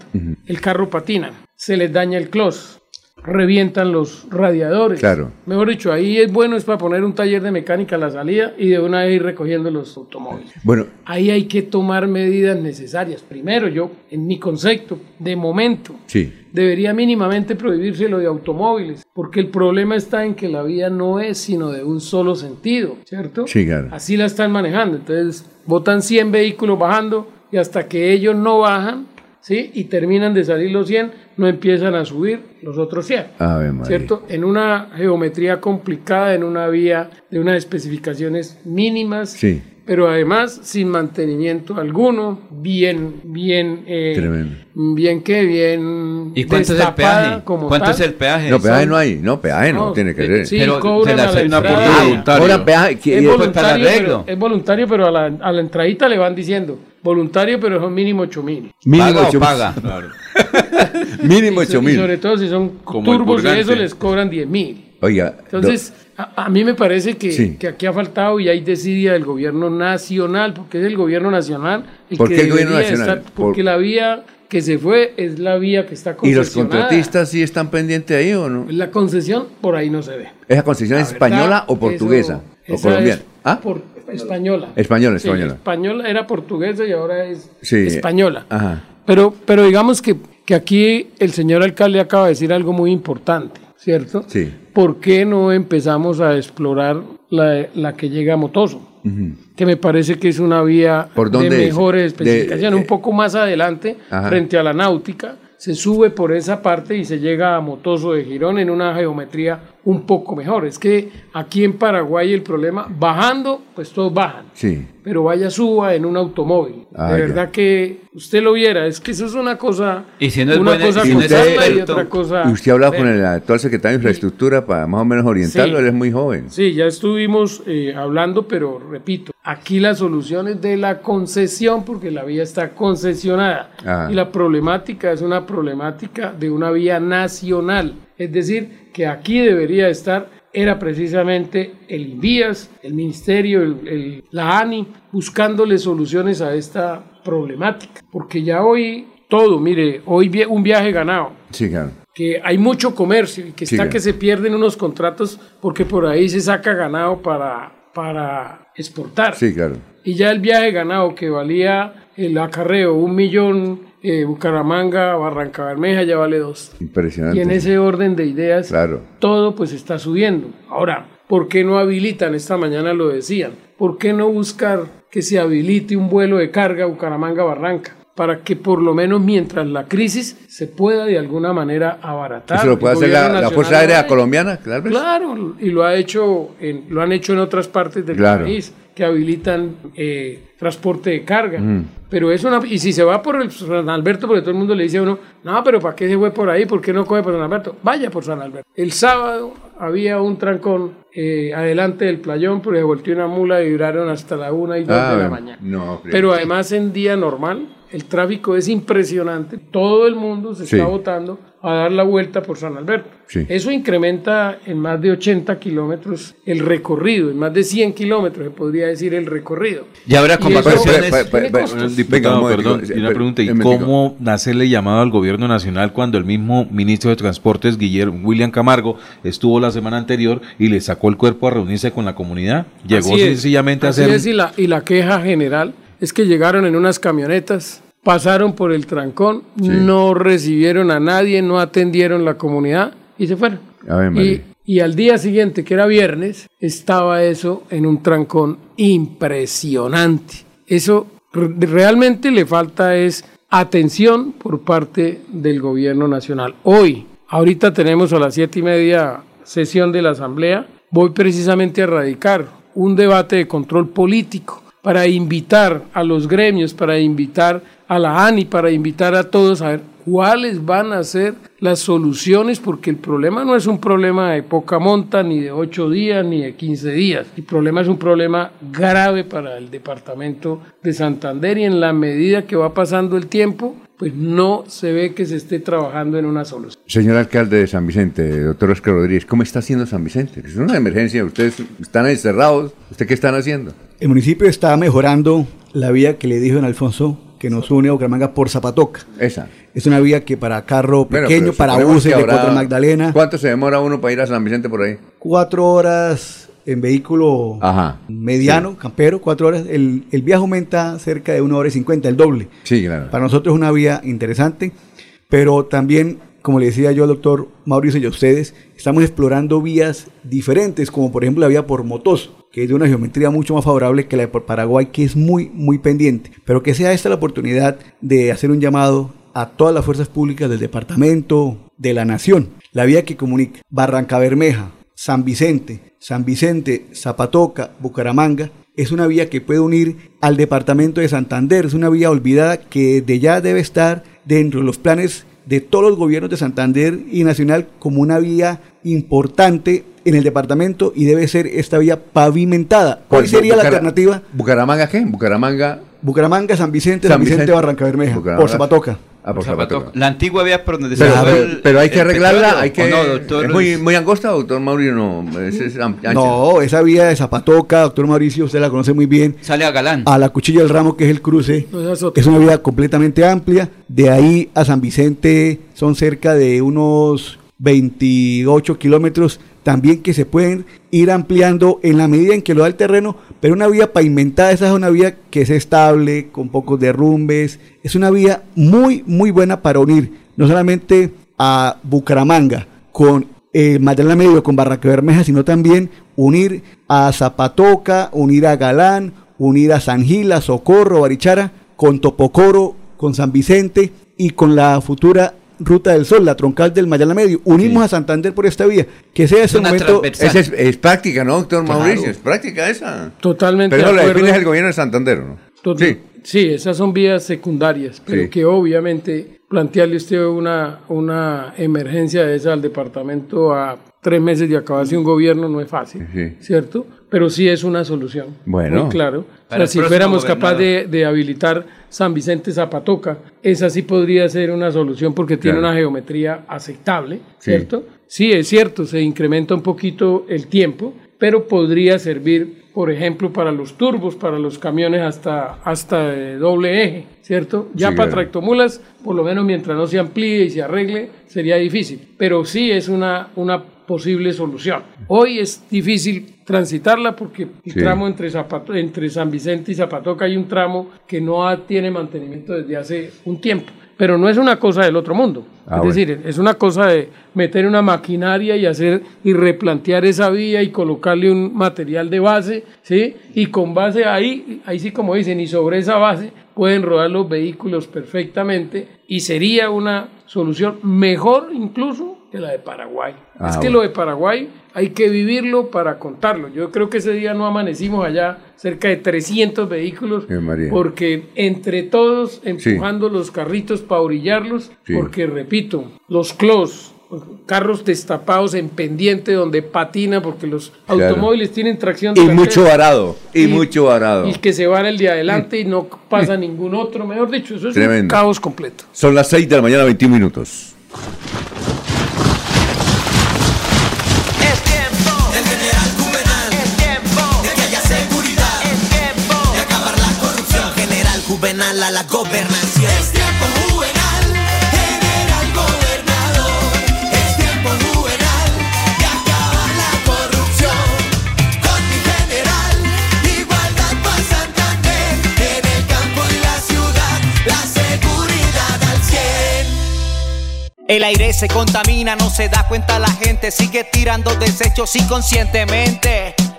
El carro patina, se les daña el close, revientan los radiadores. Claro. Mejor dicho, ahí es bueno es para poner un taller de mecánica a la salida y de una vez ir recogiendo los automóviles. Bueno, Ahí hay que tomar medidas necesarias. Primero, yo, en mi concepto, de momento, sí. debería mínimamente prohibirse lo de automóviles, porque el problema está en que la vía no es sino de un solo sentido, ¿cierto? Sí, claro. Así la están manejando. Entonces, botan 100 vehículos bajando y hasta que ellos no bajan, ¿sí? Y terminan de salir los 100, no empiezan a subir los otros 100. Ave María. ¿Cierto? En una geometría complicada, en una vía de unas especificaciones mínimas, Sí. pero además sin mantenimiento alguno, bien, bien, eh, Tremendo. bien que bien. ¿Y cuánto es el peaje? como ¿Cuánto tal. es el peaje? No, peaje no hay. No, peaje no, No, tiene que eh, ser. sí, Pero cobran se le a hace la una entrada. aporte voluntario. Ahora, peaje, Es y- voluntario, pero, es voluntario, pero a la, a la entradita le van diciendo voluntario, pero son mínimo 8 mil. Mínimo ¿Paga ocho o mil. paga? Mínimo Y, 8 so- y mil. sobre todo si son Como turbos y purgante. eso les cobran 10 mil. Oiga. Entonces, a, a mí me parece que, Sí. que aquí ha faltado y hay desidia del gobierno nacional, porque es el gobierno nacional el ¿Por que qué el gobierno nacional? estar- porque Por- la vía que se fue es la vía que está do- ¿Y los concesionada. contratistas sí están pendientes ahí o no? La concesión por ahí no se ve. ¿Esa concesión es La verdad, española o eso- portuguesa? ¿O colombiana? es ¿Ah? por- española. Española, Sí, española. española era portuguesa y ahora es Sí. española. Ajá. Pero, pero digamos que, que aquí el señor alcalde acaba de decir algo muy importante, ¿cierto? Sí. ¿Por qué no empezamos a explorar la, la que llega a Motoso? Que me parece que es una vía ¿Por dónde de es? mejores De- especificaciones. eh, un poco más adelante, Ajá. frente a la náutica, se sube por esa parte y se llega a Motoso de Girón en una geometría un poco mejor. Es que aquí en Paraguay el problema, bajando, pues todos bajan Sí. pero vaya suba en un automóvil. Ah, de ya. verdad que usted lo viera, es que eso es una cosa, Y si no es una buena- cosa si contarla y otra cosa. ¿Y usted ha hablado con el actual secretario de Infraestructura para más o menos orientarlo? Sí. Él es muy joven. Sí, ya estuvimos eh, hablando, pero repito, aquí la solución es de la concesión porque la vía está concesionada Ah. y la problemática es una problemática de una vía nacional, es decir, que aquí debería estar era precisamente el INVIAS, el Ministerio, el- el- la ANI, buscándole soluciones a esta problemática, porque ya hoy todo, mire, hoy un viaje ganado, Sí, claro. que hay mucho comercio y que Sí, está claro. que se pierden unos contratos porque por ahí se saca ganado para, para exportar. Sí, claro. Y ya el viaje ganado que valía el acarreo un millón, eh, Bucaramanga, Barranca Bermeja ya vale dos. Impresionante. Y en ese orden de ideas, Claro. todo pues está subiendo. Ahora, ¿por qué no habilitan? Esta mañana lo decían. ¿Por qué no buscar que se habilite un vuelo de carga Bucaramanga-Barranca? Para que por lo menos mientras la crisis se pueda de alguna manera abaratar. ¿Eso lo puede hacer la, Fuerza Aérea. Colombiana? Claro. Claro, y lo ha hecho en, lo han hecho en otras partes del Claro. país que habilitan eh, transporte de carga. Mm. Pero es una y si se va por el San Alberto, porque todo el mundo le dice a uno, no, pero ¿para qué se fue por ahí? ¿Por qué no coge por San Alberto? Vaya por San Alberto. El sábado había un trancón eh, adelante del playón, pero se volteó una mula y duraron hasta la una y dos Ah, de la mañana. No, Pero además en día normal el tráfico es impresionante. Todo el mundo se Sí. está botando a dar la vuelta por San Alberto. Sí. Eso incrementa en más de 80 kilómetros el recorrido, en más de 100 kilómetros se podría decir el recorrido. Y habrá conversaciones- perdón, momentico, y una eh, pregunta, ¿y momentico. cómo hacerle llamado al gobierno nacional cuando el mismo ministro de Transportes, Guillermo William Camargo, estuvo la semana anterior y le sacó el cuerpo a reunirse con la comunidad? Llegó Así es, sencillamente a hacer... es, y, la, y la queja general es que llegaron en unas camionetas, pasaron por el trancón, no recibieron a nadie, no atendieron la comunidad y se fueron. Y, al día siguiente, que era viernes, estaba eso en un trancón impresionante. Eso re- realmente le falta es atención por parte del gobierno nacional. Hoy, ahorita tenemos a las siete y media sesión de la Asamblea, voy precisamente a radicar un debate de control político para invitar a los gremios, para invitar a la ANI, para invitar a todos a ver cuáles van a ser las soluciones, porque el problema no es un problema de poca monta, ni de ocho días, ni de 15 días. El problema es un problema grave para el departamento de Santander y en la medida que va pasando el tiempo, pues no se ve que se esté trabajando en una solución. Señor alcalde de San Vicente, doctor Oscar Rodríguez, ¿cómo está haciendo San Vicente? Es una emergencia, ustedes están encerrados, ¿usted qué están haciendo? El municipio está mejorando la vía que le dijo en Alfonso que nos une a Bucaramanga por Zapatoca. Esa. Es una vía que para carro pequeño, para buses de Cuatro Magdalena, ¿Cuánto se demora uno para ir a San Vicente por ahí? cuatro horas en vehículo Ajá. mediano, campero, cuatro horas. El, el viaje aumenta cerca de una hora y cincuenta, el doble. Sí, claro. Para nosotros es una vía interesante, pero también, como le decía yo al doctor Mauricio y a ustedes, estamos explorando vías diferentes, como por ejemplo la vía por Motoso, que es de una geometría mucho más favorable que la de por Paraguay, que es muy, muy pendiente. Pero que sea esta la oportunidad de hacer un llamado a todas las fuerzas públicas del departamento, de la nación. La vía que comunica Barranca Bermeja, San Vicente, San Vicente, Zapatoca, Bucaramanga, es una vía que puede unir al departamento de Santander. Es una vía olvidada que de ya debe estar dentro de los planes de todos los gobiernos de Santander y Nacional como una vía importante en el departamento y debe ser esta vía pavimentada. ¿Cuál sería la alternativa? ¿Bucaramanga qué? Bucaramanga. Bucaramanga, San Vicente, San, San Vicente, Vicente, Barranca Bermeja, Bucaramanga. por Zapatoca. Ah, por. La antigua vía por donde se Pero, el- pero hay que arreglarla, hay que... ¿o no, doctor? ¿Es muy, muy angosta, doctor Mauricio? No, es, es. No, esa vía de Zapatoca, doctor Mauricio, usted la conoce muy bien. Sale a Galán. A la Cuchilla del Ramo, que es el cruce, es una vía completamente amplia. De ahí a San Vicente son cerca de unos 28 kilómetros, también que se pueden ir ampliando en la medida en que lo da el terreno, pero una vía pavimentada, esa es una vía que es estable, con pocos derrumbes, es una vía muy, muy buena para unir no solamente a Bucaramanga con eh, Magdalena Medio, con Barranca Bermeja, sino también unir a Zapatoca, unir a Galán, unir a San Gil, a Socorro, Barichara, con Topocoro, con San Vicente y con la futura Ruta del Sol, la troncal del Mayala Medio. Unimos a Santander por esta vía. Que sea ese momento. Esa es, es práctica, ¿no, doctor Claro. Mauricio? Es práctica esa. Totalmente Pero eso de la define el gobierno de Santander, ¿no? Sí. Sí, esas son vías secundarias, pero Sí. que obviamente plantearle usted una, una emergencia de esa al departamento a tres meses de acabarse un gobierno no es fácil, Sí. ¿cierto? Pero sí es una solución. Bueno. Muy claro. O sea, si fuéramos capaces de, de habilitar San Vicente Zapatoca, esa sí podría ser una solución porque tiene Claro. una geometría aceptable, Sí. ¿cierto? Sí, es cierto, se incrementa un poquito el tiempo, pero podría servir, por ejemplo, para los turbos, para los camiones hasta, hasta de doble eje, ¿cierto? Ya Sí, para claro. tractomulas, por lo menos mientras no se amplíe y se arregle, sería difícil, pero sí es una, una posible solución. Hoy es difícil transitarla porque el Sí. tramo entre, Zapato- entre San Vicente y Zapatoca hay un tramo que no tiene mantenimiento desde hace un tiempo. Pero no es una cosa del otro mundo. Ah, es bueno. decir, es una cosa de meter una maquinaria y hacer y replantear esa vía y colocarle un material de base, ¿sí? Y con base ahí, ahí sí como dicen, y sobre esa base pueden rodar los vehículos perfectamente y sería una solución mejor incluso que la de Paraguay. Ah, es que bueno. lo de Paraguay hay que vivirlo para contarlo. Yo creo que ese día no amanecimos allá cerca de 300 vehículos Eh, porque entre todos empujando los carritos para orillarlos, Sí. porque repito, los clos, carros destapados en pendiente donde patina porque los Claro. automóviles tienen tracción Y trasera. mucho varado. Y, mucho varado. Y que se van el de adelante y no pasa ningún otro. Mejor dicho, eso es un caos completo. Son las 6 de la mañana, 21 minutos. La gobernación. Es tiempo juvenal, general gobernador. Es tiempo juvenal de acabar la corrupción. Con mi general, igualdad para Santander. En el campo y la ciudad, la seguridad al 100. El aire se contamina, no se da cuenta la gente, sigue tirando desechos inconscientemente.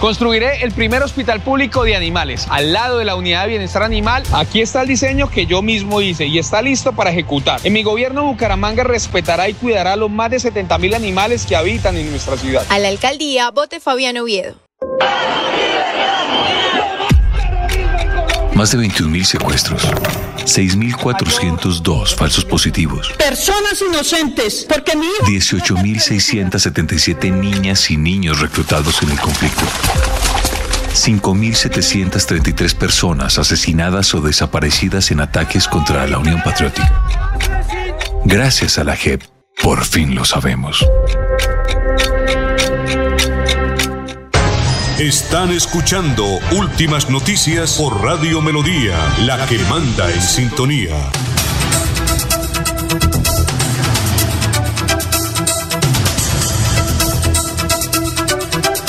Construiré el primer hospital público de animales al lado de la unidad de bienestar animal. Aquí está el diseño que yo mismo hice y está listo para ejecutar. En mi gobierno Bucaramanga respetará y cuidará a los más de 70 mil animales que habitan en nuestra ciudad. A la alcaldía, vote Fabián Oviedo. Más de 21.000 secuestros. 6.402 falsos positivos. Personas inocentes, porque mi hijo... 18.677 niñas y niños reclutados en el conflicto. 5.733 personas asesinadas o desaparecidas en ataques contra la Unión Patriótica. Gracias a la JEP, por fin lo sabemos. Están escuchando Últimas Noticias por Radio Melodía, la que manda en sintonía.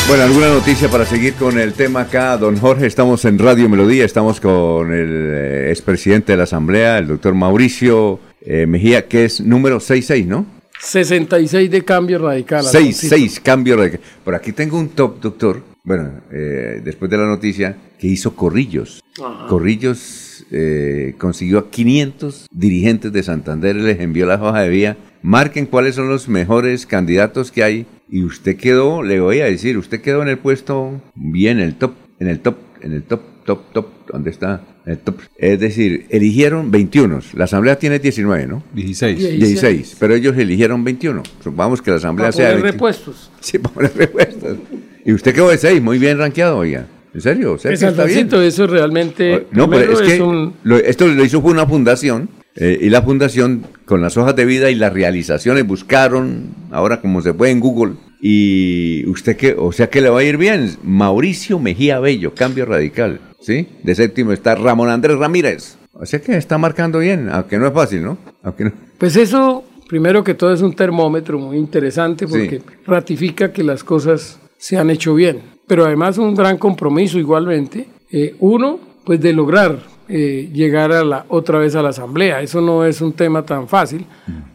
Bueno, alguna noticia para seguir con el tema acá, don Jorge. Estamos en Radio Melodía, estamos con el eh, expresidente de la Asamblea, el doctor Mauricio eh, Mejía, que es número 66, ¿no? 66 de cambio radical. 66, cambio radical. Por aquí tengo un top, doctor. Bueno, eh, después de la noticia, que hizo Corrillos. Ajá. Corrillos eh, consiguió a 500 dirigentes de Santander, les envió la hoja de vía. Marquen cuáles son los mejores candidatos que hay. Y usted quedó, le voy a decir, usted quedó en el puesto bien, en el top, en el top, en el top, top, top, ¿dónde está? En el top. Es decir, eligieron 21. La asamblea tiene 19, ¿no? 16. 16, pero ellos eligieron 21. Supongamos que la asamblea Para sea de poner 21. repuestos. Sí, para poner repuestos. Y usted de 6, muy bien rankeado, oiga. ¿En serio? O sea, Es que está bien. Aldancito, eso realmente. No, pero es que un- lo- esto lo hizo una fundación eh, y la fundación con las hojas de vida y las realizaciones buscaron, ahora como se puede en Google, y usted que, o sea que le va a ir bien, Mauricio Mejía Bello, cambio radical, ¿sí? De séptimo está Ramón Andrés Ramírez, o sea que está marcando bien, aunque no es fácil, ¿no? Aunque no. Pues eso, primero que todo, es un termómetro muy interesante porque ratifica que las cosas se han hecho bien. Pero además un gran compromiso igualmente. eh, uno, pues de lograr eh, llegar a la, otra vez a la asamblea. Eso no es un tema tan fácil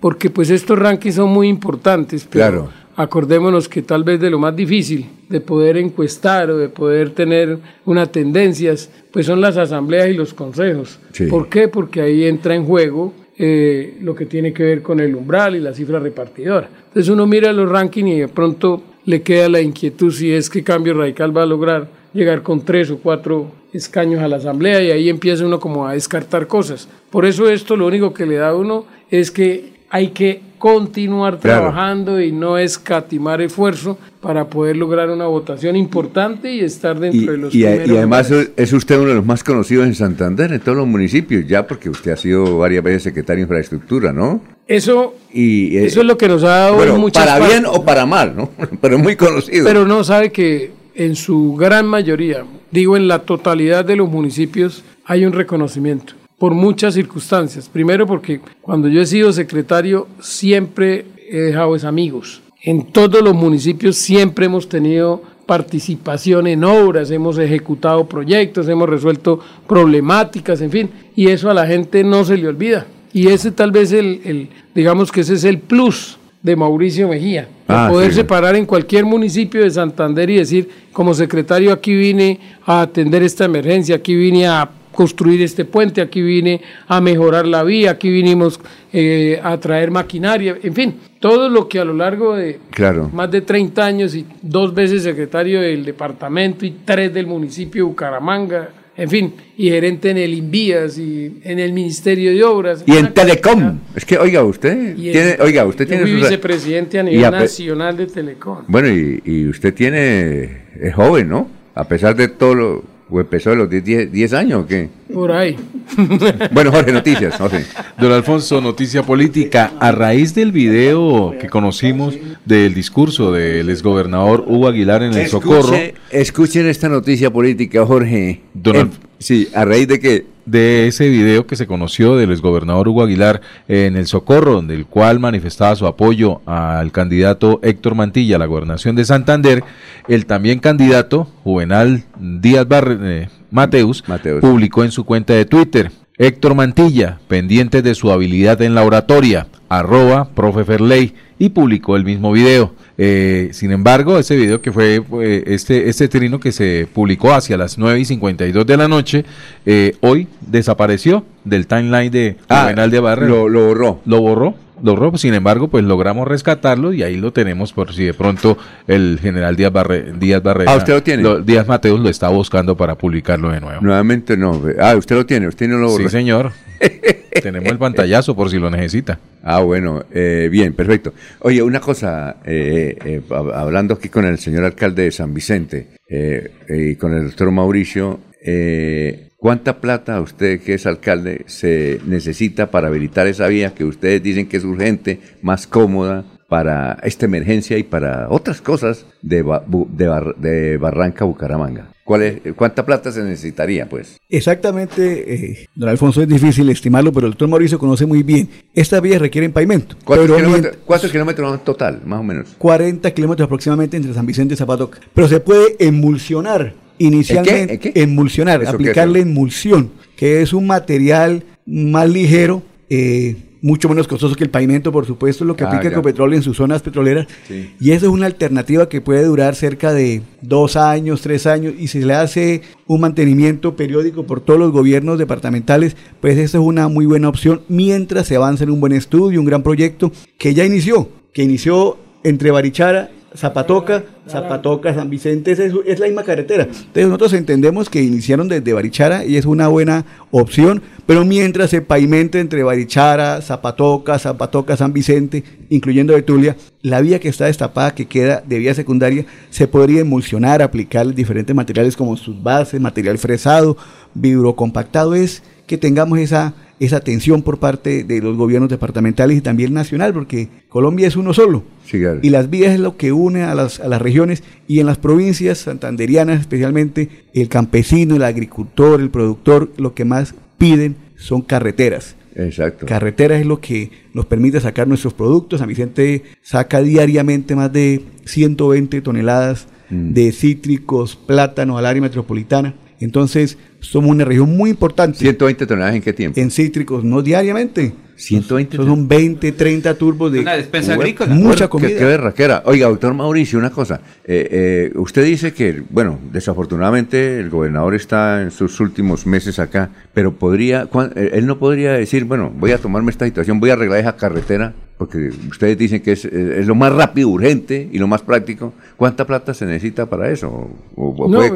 porque pues estos rankings son muy importantes. Pero Claro. acordémonos que tal vez de lo más difícil de poder encuestar o de poder tener unas tendencias, pues son las asambleas y los consejos. Sí. ¿Por qué? Porque ahí entra en juego eh, lo que tiene que ver con el umbral y la cifra repartidora. Entonces uno mira los rankings y de pronto le queda la inquietud si es que Cambio Radical va a lograr llegar con tres o cuatro escaños a la asamblea y ahí empieza uno como a descartar cosas. Por eso esto lo único que le da a uno es que hay que continuar Claro. trabajando y no escatimar esfuerzo para poder lograr una votación importante y estar dentro Y, de los y primeros y además lugares. es usted uno de los más conocidos en Santander, en todos los municipios, ya porque usted ha sido varias veces secretario de infraestructura, ¿no? Eso, Y, eh, eso es lo que nos ha dado bueno, muchas para bien o para mal, ¿no? Pero es muy conocido. Pero no sabe que en su gran mayoría, digo en la totalidad de los municipios, hay un reconocimiento por muchas circunstancias. Primero porque cuando yo he sido secretario siempre he dejado es amigos. En todos los municipios siempre hemos tenido participación en obras, hemos ejecutado proyectos, hemos resuelto problemáticas, en fin, y eso a la gente no se le olvida. Y ese tal vez el, el digamos que ese es el plus de Mauricio Mejía, Ah, poder sí. separar en cualquier municipio de Santander y decir, como secretario aquí vine a atender esta emergencia, aquí vine a construir este puente, aquí vine a mejorar la vía, aquí vinimos eh, a traer maquinaria, en fin, todo lo que a lo largo de Claro. más de 30 años y dos veces secretario del departamento y tres del municipio de Bucaramanga, en fin, y gerente en el INVIAS y en el Ministerio de Obras. Y en Telecom. Es que, oiga, usted y tiene, oiga, usted yo tiene fui sus- vicepresidente a nivel a nacional de Telecom. Bueno, y, y usted tiene, es joven, ¿no? A pesar de todo lo, o empezó a los 10, 10 años, ¿o qué? Por ahí. Bueno, Jorge, noticias, Jorge. Don Alfonso, noticia política. A raíz del video que conocimos del discurso del exgobernador Hugo Aguilar en el Socorro, Escuche- escuchen esta noticia política, Jorge. Don Eh, Alf- sí, a raíz de que de ese video que se conoció del exgobernador Hugo Aguilar en el Socorro, donde el cual manifestaba su apoyo al candidato Héctor Mantilla a la gobernación de Santander, el también candidato Juvenal Díaz Barre- eh, Mateus, publicó en su cuenta de Twitter, Héctor Mantilla, pendiente de su habilidad en la oratoria, arroba profe Ferley, y publicó el mismo video. Eh, sin embargo, ese video que fue eh, este, este trino que se publicó hacia las 9 y 52 de la noche, eh, hoy desapareció del timeline de Ah, Juvenal de Barra. lo- lo borró. Lo borró. Lo borró, sin embargo, pues logramos rescatarlo y ahí lo tenemos por si de pronto el general Díaz, Barre, Díaz Barrera, Ah, ¿usted lo tiene? Díaz Mateus lo está buscando para publicarlo de nuevo. nuevamente no. Ah, usted lo tiene, usted no lo Sí, señor. Tenemos el pantallazo por si lo necesita. Ah, bueno, eh, bien, perfecto. Oye, una cosa, eh, eh, hab- hablando aquí con el señor alcalde de San Vicente eh, eh, y con el doctor Mauricio, eh, ¿cuánta plata usted que es alcalde se necesita para habilitar esa vía que ustedes dicen que es urgente, más cómoda para esta emergencia y para otras cosas de, Ba- Bu- de, Bar- de Barranca Bucaramanga? ¿Cuál es, ¿Cuánta plata se necesitaría, pues? Exactamente, eh, don Alfonso, es difícil estimarlo, pero el doctor Mauricio conoce muy bien. Estas vías requieren pavimento. ¿Cuántos kilómetros, cuántos kilómetros en total, más o menos? 40 kilómetros aproximadamente entre San Vicente y Zapatoca. Pero se puede emulsionar inicialmente. ¿El qué? Emulsionar, ¿Eso qué es? aplicarle emulsión, que es un material más ligero, eh, mucho menos costoso que el pavimento, por supuesto, lo que Ah, aplica. Ecopetrol en sus zonas petroleras. Sí. Y eso es una alternativa que puede durar cerca de dos años, tres años, y si le hace un mantenimiento periódico por todos los gobiernos departamentales, pues esa es una muy buena opción mientras se avanza en un buen estudio, un gran proyecto que ya inició, que inició entre Barichara, Zapatoca, Zapatoca, San Vicente, es, es la misma carretera. Entonces nosotros entendemos que iniciaron desde Barichara y es una buena opción, pero mientras se pavimente entre Barichara, Zapatoca, Zapatoca, San Vicente, incluyendo Betulia, la vía que está destapada, que queda de vía secundaria, se podría emulsionar, aplicar diferentes materiales como sus bases, material fresado, vibrocompactado, es que tengamos esa, esa atención por parte de los gobiernos departamentales y también nacional, porque Colombia es uno solo. Sí, claro. Y las vías es lo que une a las, a las regiones y en las provincias santanderianas especialmente el campesino, el agricultor, el productor, lo que más piden son carreteras. Exacto. Carreteras es lo que nos permite sacar nuestros productos. San Vicente saca diariamente más de 120 toneladas Mm. de cítricos, plátanos al área metropolitana. Entonces, somos una región muy importante. ¿120 toneladas en qué tiempo? En cítricos, no diariamente. 120 Son 20, 30 turbos de Una despensa agrícola. mucha Bueno, qué- comida. Qué, berraquera. Oiga, doctor Mauricio, una cosa. Eh, eh, usted dice que, bueno, desafortunadamente el gobernador está en sus últimos meses acá, pero podría, cuan- eh, él no podría decir, bueno, voy a tomarme esta situación, voy a arreglar esa carretera, porque ustedes dicen que es, es lo más rápido, urgente y lo más práctico. ¿Cuánta plata se necesita para eso? ¿O, o No, puede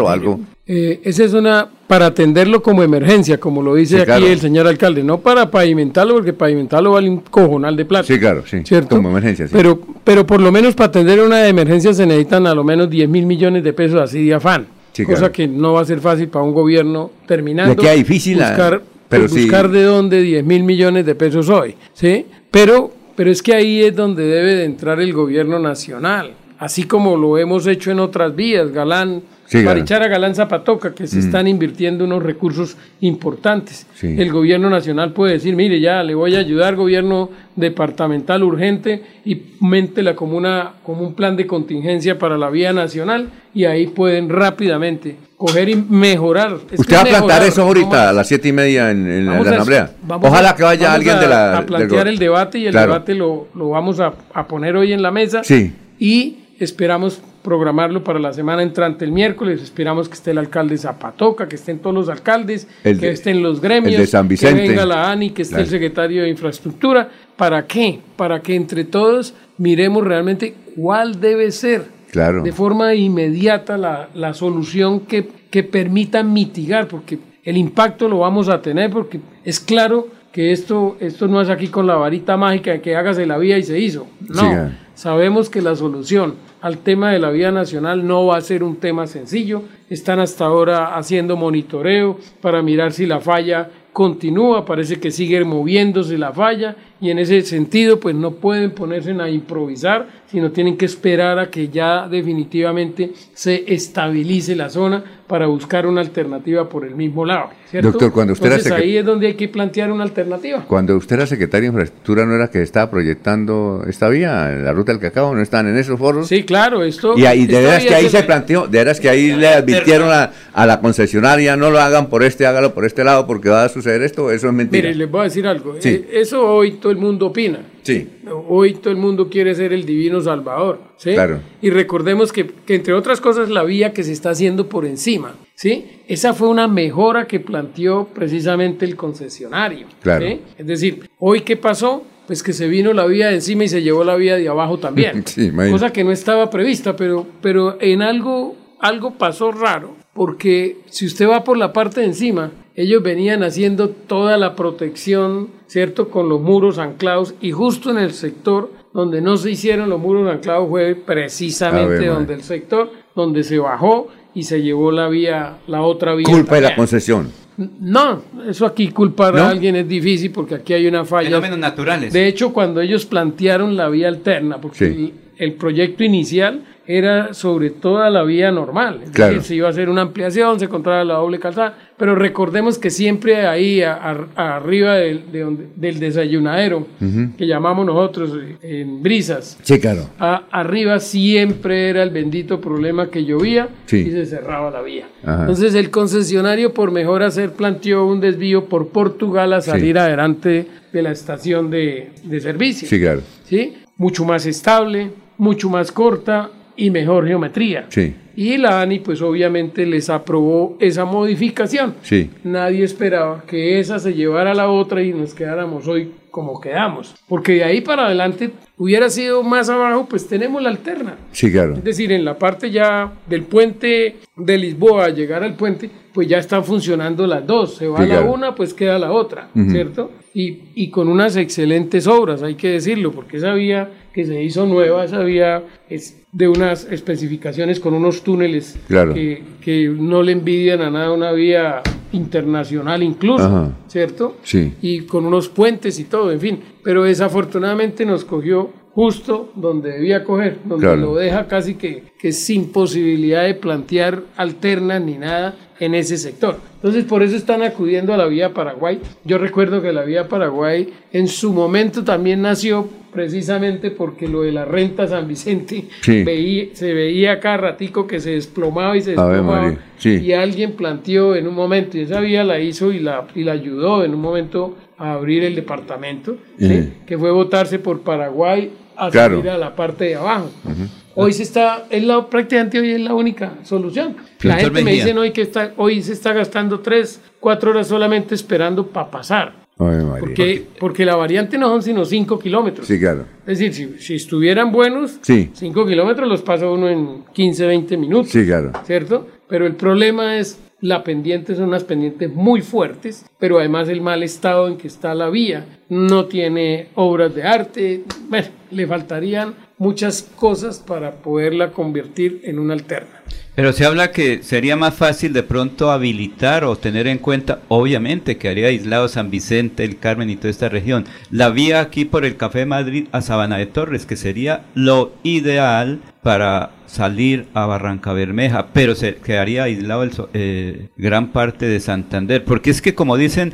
o algo? Eh, esa es una para atenderlo como emergencia, como lo dice Sí, aquí claro. el señor alcalde, no para pavimentarlo, porque pavimentarlo vale un cojonal de plata. Sí, claro, sí. ¿Cierto? Como emergencia, sí. Pero, pero por lo menos para atender una emergencia se necesitan a lo menos 10 mil millones de pesos así de afán. Sí, cosa claro. que no va a ser fácil para un gobierno terminando. Queda difícil buscar, pero pues, sí. buscar de dónde 10 mil millones de pesos hoy. ¿sí? Pero, pero es que ahí es donde debe de entrar el gobierno nacional. Así como lo hemos hecho en otras vías, Galán Sí, claro. Barichara Galán Zapatoca, que se Mm. están invirtiendo unos recursos importantes. Sí. El gobierno nacional puede decir, mire, ya le voy a ayudar, gobierno departamental urgente, y méntela como, una, como un plan de contingencia para la vía nacional, y ahí pueden rápidamente coger y mejorar. Es Usted va a plantar mejorar, eso ahorita a las siete y media en, en la- asamblea. Ojalá a- que vaya vamos alguien a- de la. A plantear el debate y el Claro. debate lo, lo vamos a, a poner hoy en la mesa. Sí. Y esperamos programarlo para la semana entrante el miércoles. Esperamos que esté el alcalde Zapatoca, que estén todos los alcaldes, El que de- estén los gremios, el de San Vicente. que venga la ANI, que esté el secretario de Infraestructura. ¿Para qué? Para que entre todos miremos realmente cuál debe ser Claro. de forma inmediata la, la solución que, que permita mitigar, porque el impacto lo vamos a tener, porque es claro que esto, esto no es aquí con la varita mágica que hágase la vía y se hizo. No. Sabemos que la solución al tema de la vía nacional no va a ser un tema sencillo. Están hasta ahora haciendo monitoreo para mirar si la falla continúa, parece que sigue moviéndose la falla y en ese sentido pues no pueden ponerse a improvisar, sino tienen que esperar a que ya definitivamente se estabilice la zona para buscar una alternativa por el mismo lado. ¿cierto? Doctor, cuando usted era Entonces secre- ahí es donde hay que plantear una alternativa. Cuando usted era secretario de Infraestructura, ¿no era que estaba proyectando esta vía, la ruta del cacao? ¿No están en esos foros? Sí, claro, esto... Y ahí, de veras que ahí se- se planteó, de veras que ahí le advirtieron a, a la concesionaria, no lo hagan por este, hágalo por este lado, porque va a suceder esto, eso es mentira. Mire, les voy a decir algo. Sí. Eh, Eso hoy todo el mundo opina. Sí. Hoy todo el mundo quiere ser el divino salvador. ¿sí? Claro. Y recordemos que, que, entre otras cosas, la vía que se está haciendo por encima. ¿sí? Esa fue una mejora que planteó precisamente el concesionario. Claro. ¿sí? Es decir, hoy qué pasó? Pues que se vino la vía de encima y se llevó la vía de abajo también. Sí, cosa que no estaba prevista, pero, pero en algo, algo pasó raro. Porque si usted va por la parte de encima, ellos venían haciendo toda la protección, ¿cierto? Con los muros anclados y justo en el sector donde no se hicieron los muros anclados fue precisamente ver, donde el sector, donde se bajó y se llevó la vía, la otra vía. Culpa de la concesión. No, eso aquí culpar ¿No? a alguien es difícil porque aquí hay una falla. Fenómenos naturales. De hecho, cuando ellos plantearon la vía alterna, porque Sí. El, proyecto inicial era sobre toda la vía normal, es Claro. decir, se iba a hacer una ampliación, se encontraba la doble calzada, pero recordemos que siempre ahí a- a- arriba del, de donde- del desayunadero, Ujú. que llamamos nosotros eh, en brisas, Sí, claro. a- arriba siempre era el bendito problema que llovía Sí. y se cerraba la vía. Ajá. Entonces el concesionario por mejor hacer planteó un desvío por Portugal a Sí. salir adelante de la estación de, de servicio. Sí, claro. ¿sí? Mucho más estable, mucho más corta y mejor geometría. Sí, Y la ANI pues obviamente les aprobó esa modificación. sí. Nadie esperaba que esa se llevara a la otra y nos quedáramos hoy como quedamos. Porque de ahí para adelante hubiera sido más abajo, pues tenemos la alterna. Sí, claro. Es decir, en la parte ya del puente de Lisboa llegar al puente, pues ya están funcionando las dos. Se va Sí, la una, pues queda la otra. ¿cierto? Y, y con unas excelentes obras, hay que decirlo, porque esa vía que se hizo nueva, esa vía es de unas especificaciones con unos túneles Claro. que, que no le envidian a nada una vía internacional incluso, Ajá. ¿cierto? Sí. y con unos puentes y todo, en fin. Pero desafortunadamente nos cogió justo donde debía coger, donde Claro. lo deja casi que, que sin posibilidad de plantear alternas ni nada en ese sector. Entonces por eso están acudiendo a la vía Paraguay. Yo recuerdo que la vía Paraguay en su momento también nació precisamente porque lo de la renta San Vicente Sí. veía- se veía cada ratico que se desplomaba y se desplomaba sí. y alguien planteó en un momento, y esa vía la hizo y la, y la ayudó en un momento a abrir el departamento, ¿sí? Ujú. que fue votarse por Paraguay a Claro. subir a la parte de abajo. Ujú. Hoy se está, es la, prácticamente hoy es la única solución. La gente me dice hoy que está, hoy se está gastando tres, cuatro horas solamente esperando para pasar. María. Porque, porque la variante no son sino cinco kilómetros. Sí, claro. Es decir, si, si estuvieran buenos, Sí. 5 kilómetros los pasa uno en 15, 20 minutos. Sí, claro. ¿Cierto? Pero el problema es la pendiente, son unas pendientes muy fuertes, pero además el mal estado en que está la vía. No tiene obras de arte. Bueno, le faltarían muchas cosas para poderla convertir en una alterna. Pero se habla que sería más fácil de pronto habilitar o tener en cuenta, obviamente, que haría aislado San Vicente, el Carmen y toda esta región. La vía aquí por el Café Madrid a Sabana de Torres, que sería lo ideal para salir a Barranca Bermeja, pero se quedaría aislado el, eh, gran parte de Santander, porque es que como dicen,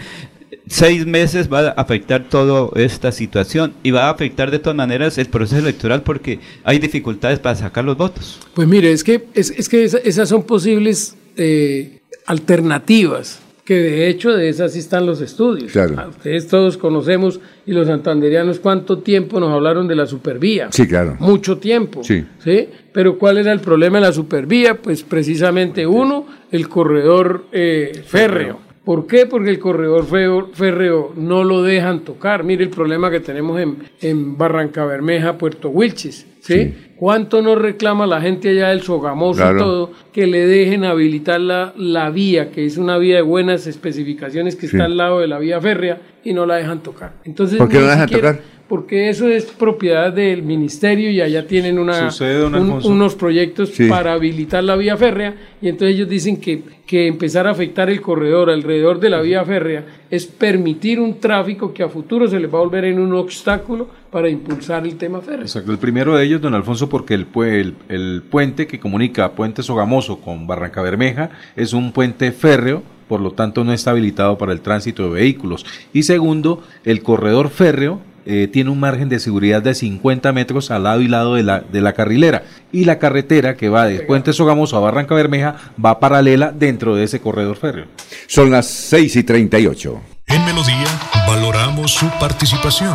seis meses va a afectar toda esta situación y va a afectar de todas maneras el proceso electoral porque hay dificultades para sacar los votos. Pues mire, es que, es, es que esas son posibles eh, alternativas, que de hecho de esas sí están los estudios. Claro. Ah, Ustedes todos conocemos y los santanderianos cuánto tiempo nos hablaron de la supervía. Sí, claro. Mucho tiempo. Sí. ¿sí? Pero ¿cuál era el problema de la supervía? Pues precisamente uno, el corredor eh, férreo. ¿Por qué? Porque el corredor feo- férreo no lo dejan tocar. Mire el problema que tenemos en, en Barranca Bermeja, Puerto Wilches. ¿sí? ¿Cuánto nos reclama la gente allá del Sogamoso Claro. y todo que le dejen habilitar la, la vía, que es una vía de buenas especificaciones que Sí. está al lado de la vía férrea y no la dejan tocar? Entonces, ¿Por qué no la dejan siquiera- tocar? Porque eso es propiedad del ministerio y allá tienen una, un- unos proyectos Sí. para habilitar la vía férrea y entonces ellos dicen que, que empezar a afectar el corredor alrededor de la vía férrea es permitir un tráfico que a futuro se les va a volver en un obstáculo para impulsar el tema férreo. Exacto, el primero de ellos, don Alfonso, porque el, el, el puente que comunica Puente Sogamoso con Barranca Bermeja es un puente férreo, por lo tanto no está habilitado para el tránsito de vehículos. Y segundo, el corredor férreo eh, tiene un margen de seguridad de 50 metros al lado y lado de la, de la carrilera. Y la carretera que va de Puente Sogamoso a Barranca Bermeja va paralela dentro de ese corredor férreo. Son las 6 y 38. En Melodía valoramos su participación.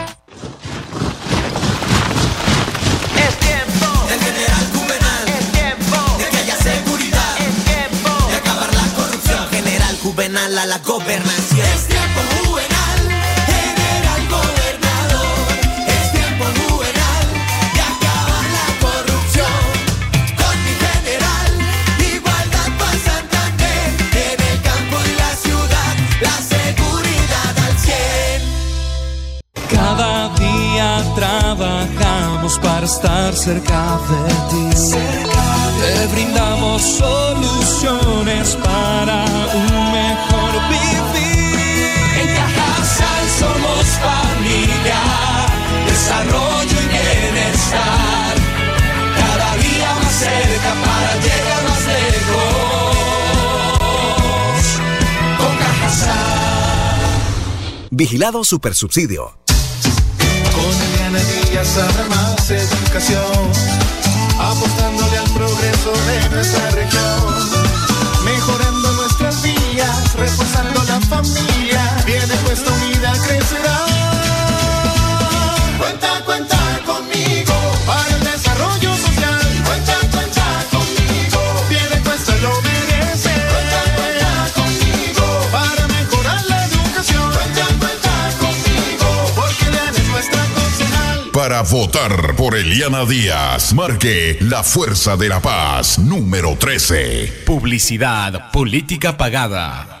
Juvenal a la gobernación. Es tiempo Juvenal. General gobernador. Es tiempo Juvenal de acabar la corrupción. Con mi general, igualdad para Santander. En el campo y la ciudad, la seguridad al 100. Cada día trabajamos para estar cerca de ti. Te brindamos soluciones para un bienestar. Cada día más cerca para llegar más lejos. Con Cajasal. Vigilado Supersubsidio. Con habrá más educación, apostándole al progreso de nuestra región, mejorando nuestras vías, reforzando la familia, viene puesta unida crecerá. Votar por Eliana Díaz, marque la Fuerza de la Paz número 13. Publicidad, política pagada.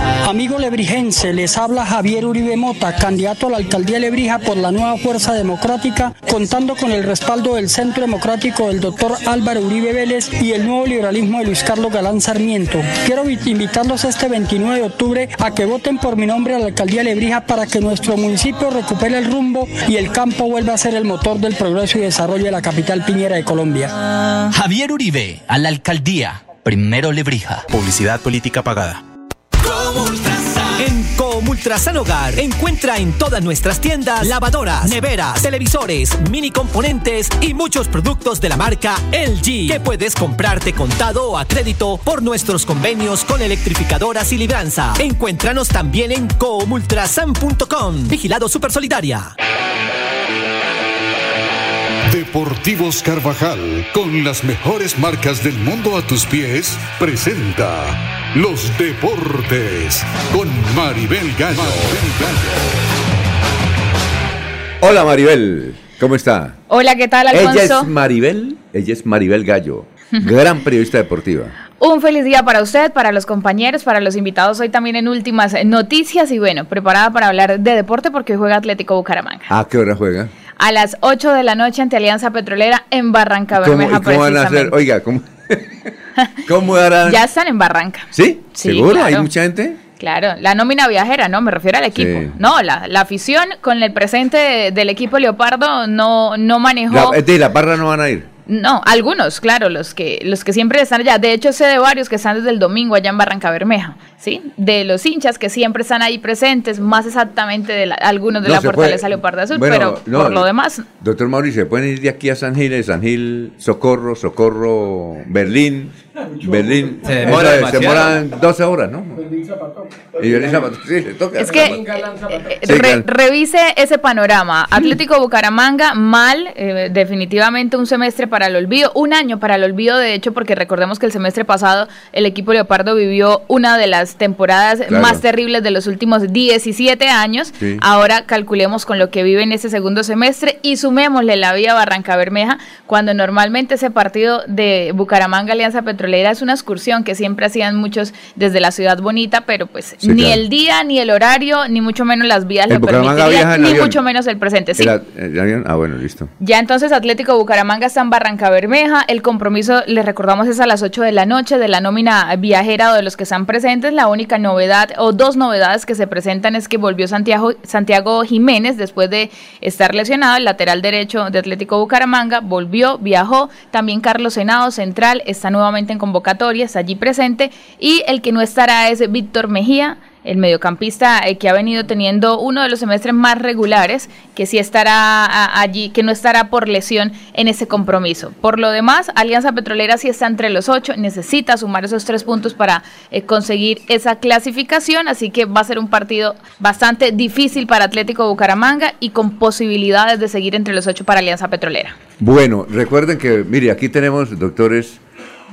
Amigo lebrijense, les habla Javier Uribe Mota, candidato a la alcaldía de Lebrija por la nueva Fuerza Democrática, contando con el respaldo del Centro Democrático del doctor Álvaro Uribe Vélez y el nuevo liberalismo de Luis Carlos Galán Sarmiento. Quiero vi- invitarlos este 29 de octubre a que voten por mi nombre a la alcaldía de Lebrija para que nuestro municipio recupere el rumbo y el campo vuelva a ser el motor del progreso y desarrollo de la capital piñera de Colombia. Javier Uribe, a la alcaldía. primero Lebrija. Publicidad política pagada. En Comultrasan Hogar encuentra en todas nuestras tiendas lavadoras, neveras, televisores, mini componentes y muchos productos de la marca LG que puedes comprarte contado o a crédito por nuestros convenios con electrificadoras y libranza. Encuéntranos también en comultrasan.com. Vigilado Super Solidaria. Deportivos Carvajal, con las mejores marcas del mundo a tus pies, presenta Los Deportes con Maribel Gallo. Hola Maribel, ¿cómo está? Hola, ¿qué tal, Ella es Maribel, ella es Maribel Gallo, gran periodista deportiva. Un feliz día para usted, para los compañeros, para los invitados hoy también en últimas noticias y bueno, preparada para hablar de deporte porque hoy juega Atlético Bucaramanga. ¿A qué hora juega? A las 8 de la noche ante Alianza Petrolera en Barranca ¿Cómo, Bermeja cómo van a hacer? Oiga, ¿cómo, cómo harán? Ya están en Barranca. ¿Sí? Sí, ¿Seguro? ¿Hay claro. mucha gente? Claro, la nómina viajera, no, me refiero al equipo. Sí. No, la, la afición con el presente de- del equipo Leopardo no, no manejó. La, decir, la barra no van a ir. No, algunos, claro, los que, los que siempre están allá. De hecho, sé de varios que están desde el domingo allá en Barranca Bermeja, ¿sí? De los hinchas que siempre están ahí presentes, más exactamente de la- algunos de No, la se Fortaleza Leopardo Azul, Bueno, pero no, por lo demás, Doctor Mauricio, ¿se pueden ir de aquí a San Gil, de San Gil, Socorro, Socorro, Berlín, Berlín? Se demora demoran 12 horas, ¿no? Y Berlín Zapato, sí, le toca. Es que eh, re- claro. revise ese panorama. Atlético Bucaramanga, mal, eh, definitivamente un semestre para el olvido, un año para el olvido, de hecho, porque recordemos que el semestre pasado el equipo Leopardo vivió una de las temporadas Claro. más terribles de los últimos 17 años. Sí. Ahora calculemos con lo que vive en ese segundo semestre y sumémosle la vía Barranca Bermeja, cuando normalmente ese partido de Bucaramanga Alianza Petrolera es una excursión que siempre hacían muchos desde la ciudad bonita, pero pues Sí, ni claro. el día, ni el horario, ni mucho menos las vías ¿El lo permitirían, ni avión? mucho menos el presente. Sí. El avión? Ah, bueno, listo. Ya entonces Atlético Bucaramanga está en Barranca Bermeja. El compromiso, les recordamos, es a las 8 de la noche de la nómina viajera o de los que están presentes. La única novedad o dos novedades que se presentan es que volvió Santiago, Santiago Jiménez después de estar lesionado, el lateral derecho de Atlético Bucaramanga. Volvió, viajó. También Carlos Senado, central, está nuevamente en convocatoria, está allí presente. Y el que no estará es Víctor Mejía el mediocampista eh, que ha venido teniendo uno de los semestres más regulares, que sí estará allí, que no estará por lesión en ese compromiso. Por lo demás, Alianza Petrolera sí está entre los ocho, necesita sumar esos tres puntos para eh, conseguir esa clasificación, así que va a ser un partido bastante difícil para Atlético Bucaramanga y con posibilidades de seguir entre los ocho para Alianza Petrolera. Bueno, recuerden que, mire, aquí tenemos, doctores,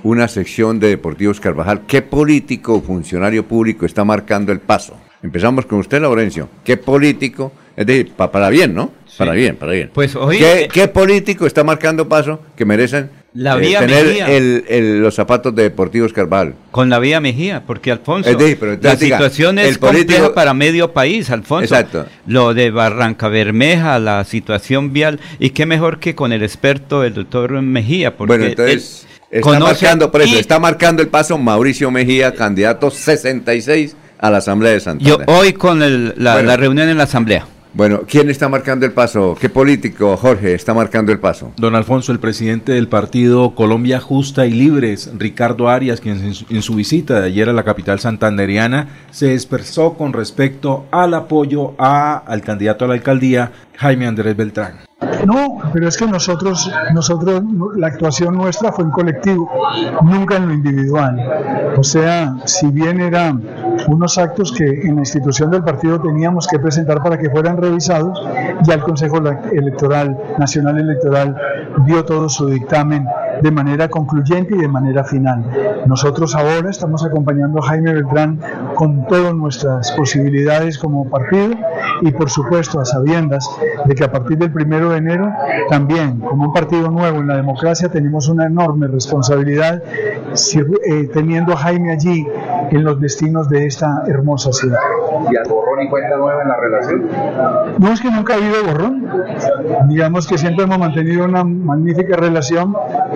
una sección de Deportivos Carvajal. ¿Qué político o funcionario público está marcando el paso? Empezamos con usted, Laurencio. ¿Qué político? Es decir, pa- para bien, ¿no? Para bien, para bien. Pues hoy- ¿Qué, qué político está marcando paso que merecen La eh, vía tener el- el- los zapatos de Deportivos Carvajal? Con la vía Mejía, porque Alfonso, Es decir, pero la diga, situación es el político- compleja para medio país, Alfonso. Exacto. Lo de Barranca Bermeja, la situación vial, y qué mejor que con el experto, el doctor Mejía, porque Bueno, entonces él está conoce marcando, por eso, y está marcando el paso Mauricio Mejía, candidato 66 a la Asamblea de yo Santander. hoy con el- la, Bueno. la reunión en la asamblea. Bueno, ¿quién está marcando el paso? ¿Qué político, Jorge, está marcando el paso? Don Alfonso, el presidente del partido Colombia Justa y Libres, Ricardo Arias, quien en su, en su visita de ayer a la capital santanderiana se expresó con respecto al apoyo a- al candidato a la alcaldía, Jaime Andrés Beltrán. No, pero es que nosotros, nosotros, la actuación nuestra fue en colectivo, nunca en lo individual. O sea, si bien eran unos actos que en la institución del partido teníamos que presentar para que fueran revisados, ya el Consejo Electoral, Nacional Electoral, dio todo su dictamen de manera concluyente y de manera final. Nosotros ahora estamos acompañando a Jaime Beltrán con todas nuestras posibilidades como partido y por supuesto a sabiendas de que a partir del primero de enero también como un partido nuevo en la democracia tenemos una enorme responsabilidad eh, teniendo a Jaime allí en los destinos de esta hermosa ciudad. ¿Y al borrón y cuenta nueva en la relación? No es que nunca ha habido borrón, digamos que siempre hemos mantenido una magnífica relación.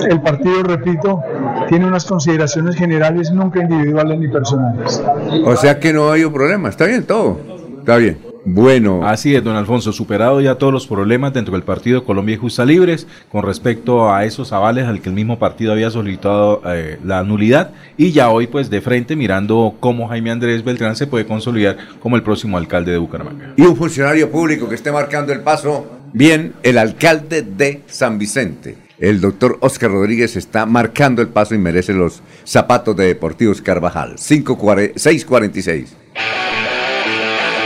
El partido, repito, tiene unas consideraciones generales nunca individuales ni personales. O sea que no hay un problema, está bien todo, está bien. Bueno. Así es, don Alfonso, superado ya todos los problemas dentro del partido Colombia y Justa Libres con respecto a esos avales al que el mismo partido había solicitado eh, la nulidad y ya hoy pues de frente mirando cómo Jaime Andrés Beltrán se puede consolidar como el próximo alcalde de Bucaramanga. Y un funcionario público que esté marcando el paso, bien, el alcalde de San Vicente. El doctor Oscar Rodríguez está marcando el paso y merece los zapatos de Deportivos Carvajal. 5.40 646.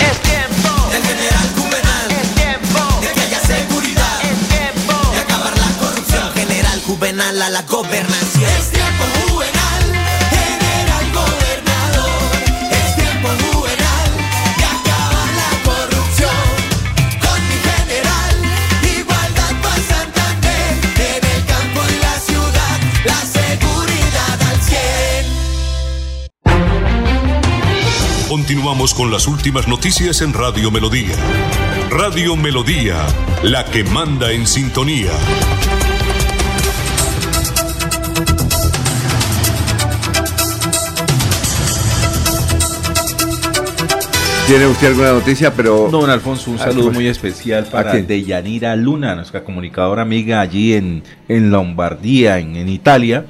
Es tiempo del general Juvenal. Es tiempo de que haya seguridad. Es tiempo de acabar la corrupción. General Juvenal a la gobernación. Continuamos con las últimas noticias en Radio Melodía. Radio Melodía, la que manda en sintonía. ¿Tiene usted alguna noticia? Pero. Don Alfonso, un Ah, saludo muy especial para? Deyanira Luna, nuestra comunicadora amiga allí en, en Lombardía, en, en Italia,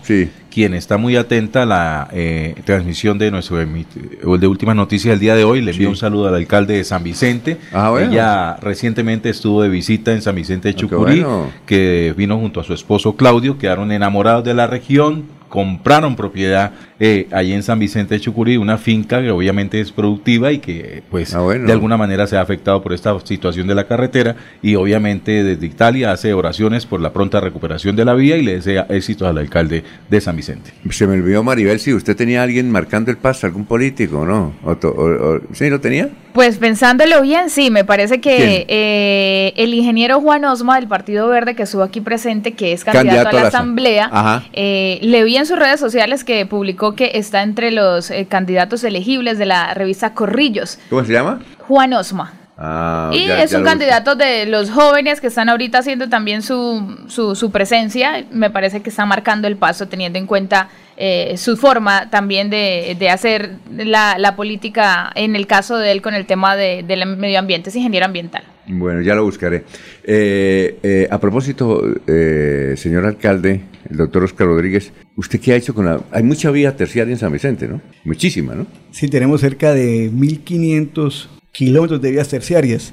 quien está muy atenta a la eh, transmisión de nuestro de últimas noticias del día de hoy. Le envío Sí. un saludo al alcalde de San Vicente. Ah, bueno. Ella recientemente estuvo de visita en San Vicente de Chucurí, bueno. que vino junto a su esposo Claudio, quedaron enamorados de la región, compraron propiedad eh, allí en San Vicente de Chucurí, una finca que obviamente es productiva y que pues Ah, bueno. de alguna manera se ha afectado por esta situación de la carretera y obviamente desde Italia hace oraciones por la pronta recuperación de la vía y le desea éxitos al alcalde de San Vicente. Se me olvidó, Maribel, si usted tenía a alguien marcando el paso, algún político, ¿no? O to- o- o- ¿Sí lo tenía? Pues pensándolo bien, sí, me parece que eh, el ingeniero Juan Osma del Partido Verde que estuvo aquí presente, que es candidato, a la asamblea, eh, le vi en sus redes sociales que publicó que está entre los eh, candidatos elegibles de la revista Corrillos, ¿Cómo se llama? Juan Osma. Ah, Y ya- es ya un candidato de los jóvenes que están ahorita haciendo también su, su, su presencia. Me parece que está marcando el paso teniendo en cuenta eh, su forma también de, de hacer la, la política, en el caso de él con el tema de- del medio ambiente, es ingeniero ambiental. Bueno, ya lo buscaré. Eh, eh, a propósito, eh, señor alcalde, el doctor Oscar Rodríguez, ¿usted qué ha hecho con la...? Hay mucha vía terciaria en San Vicente, ¿no? Muchísima, ¿no? Sí, tenemos cerca de 1.500 kilómetros de vías terciarias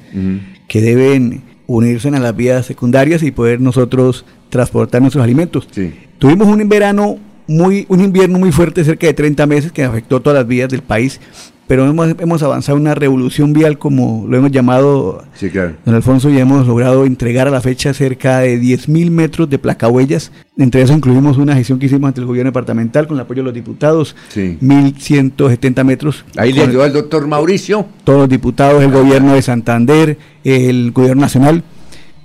que deben unirse a las vías secundarias y poder nosotros transportar nuestros alimentos. Tuvimos un verano muy, un invierno muy fuerte, cerca de 30 meses, que afectó todas las vías del país, pero hemos, hemos avanzado una revolución vial, como lo hemos llamado, Sí, claro. don Alfonso, y hemos logrado entregar a la fecha cerca de 10.000 metros de placahuellas. Entre eso incluimos una gestión que hicimos ante el gobierno departamental con el apoyo de los diputados, Sí. 1.170 metros. Ahí le ayudó el doctor Mauricio. todos los diputados, el gobierno de Santander, el gobierno nacional.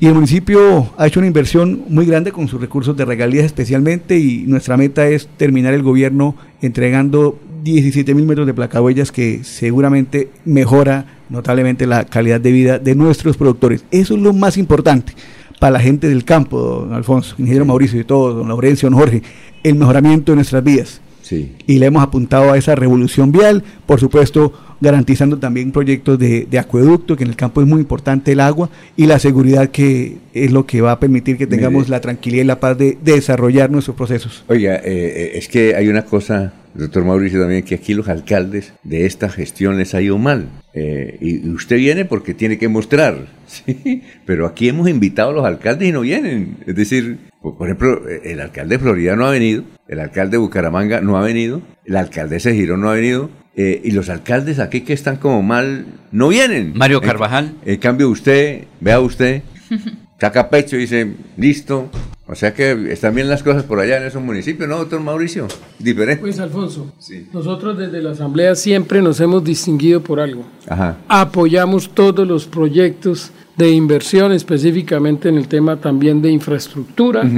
Y el municipio ha hecho una inversión muy grande con sus recursos de regalías especialmente y nuestra meta es terminar el gobierno entregando 17 mil metros de placahuellas que seguramente mejora notablemente la calidad de vida de nuestros productores. Eso es lo más importante para la gente del campo, don Alfonso, ingeniero Mauricio y todos, don Laurencio, don Jorge, el mejoramiento de nuestras vidas. Sí. Y le hemos apuntado a esa revolución vial, por supuesto, garantizando también proyectos de, de acueducto, que en el campo es muy importante el agua, y la seguridad que es lo que va a permitir que tengamos Mire. la tranquilidad y la paz de, de desarrollar nuestros procesos. Oiga, eh, eh, es que hay una cosa, doctor Mauricio, también, que aquí los alcaldes de esta gestión les ha ido mal. Eh, y usted viene porque tiene que mostrar, ¿sí? Pero aquí hemos invitado a los alcaldes y no vienen. Es decir, por ejemplo, el alcalde de Florida no ha venido, el alcalde de Bucaramanga no ha venido, la alcaldesa de Girón no ha venido, eh, y los alcaldes aquí que están como mal no vienen. Mario En- Carvajal. En, cambio, usted, vea usted, saca pecho y dice, listo. O sea que están bien las cosas por allá en esos municipios, ¿no, doctor Mauricio? Diferente. Pues Alfonso, nosotros desde la Asamblea siempre nos hemos distinguido por algo. Ajá. Apoyamos todos los proyectos de inversión, específicamente en el tema también de infraestructura.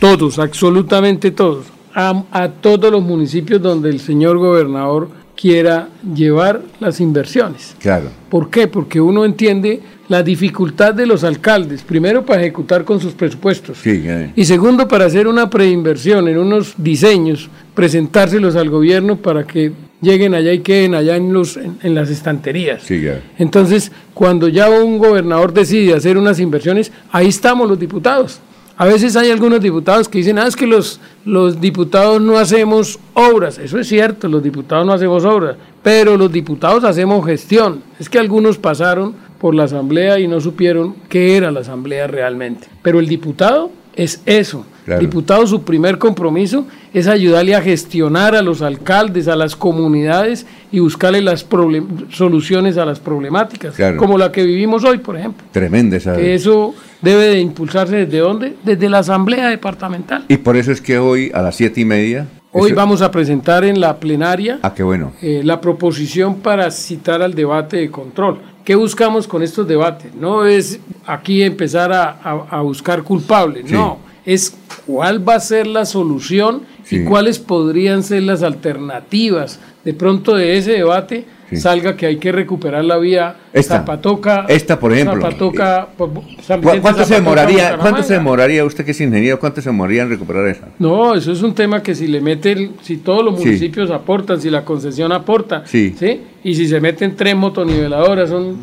Todos, absolutamente todos. A, a todos los municipios donde el señor gobernador quiera llevar las inversiones. Claro. ¿Por qué? Porque uno entiende la dificultad de los alcaldes, primero para ejecutar con sus presupuestos. Sí. Y segundo, para hacer una preinversión en unos diseños, presentárselos al gobierno para que lleguen allá y queden allá en, los, en, en las estanterías. Sí. Entonces, cuando ya un gobernador decide hacer unas inversiones, ahí estamos los diputados. A veces hay algunos diputados que dicen, ah, es que los, los diputados no hacemos obras. Eso es cierto, los diputados no hacemos obras, pero los diputados hacemos gestión. Es que algunos pasaron por la asamblea y no supieron qué era la asamblea realmente. Pero el diputado es eso. Claro. Diputado, su primer compromiso es ayudarle a gestionar a los alcaldes, a las comunidades y buscarle las soluciones a las problemáticas, Claro. como la que vivimos hoy, por ejemplo. Tremenda esa. Que eso debe de impulsarse desde dónde? Desde la Asamblea Departamental. Y por eso es que hoy a las siete y media. Hoy eso- vamos a presentar en la plenaria Ah, qué bueno. eh, la proposición para citar al debate de control. ¿Qué buscamos con estos debates? No es aquí empezar a, a- a buscar culpables, Sí. no, es cuál va a ser la solución Sí. y cuáles podrían ser las alternativas. De pronto de ese debate Sí. salga que hay que recuperar la vía Esta. Zapatoca, Esta, por ejemplo. Zapatoca, por- San ¿Cu- Vicente, ¿Cuánto se Zapatoca, demoraría, Bucaramanga. cuánto se demoraría usted que es ingeniero, cuánto se demoraría en recuperar esa? No, eso es un tema que si le meten, si todos los Sí. municipios aportan, si la concesión aporta, Sí. Y si se meten tres motoniveladoras, son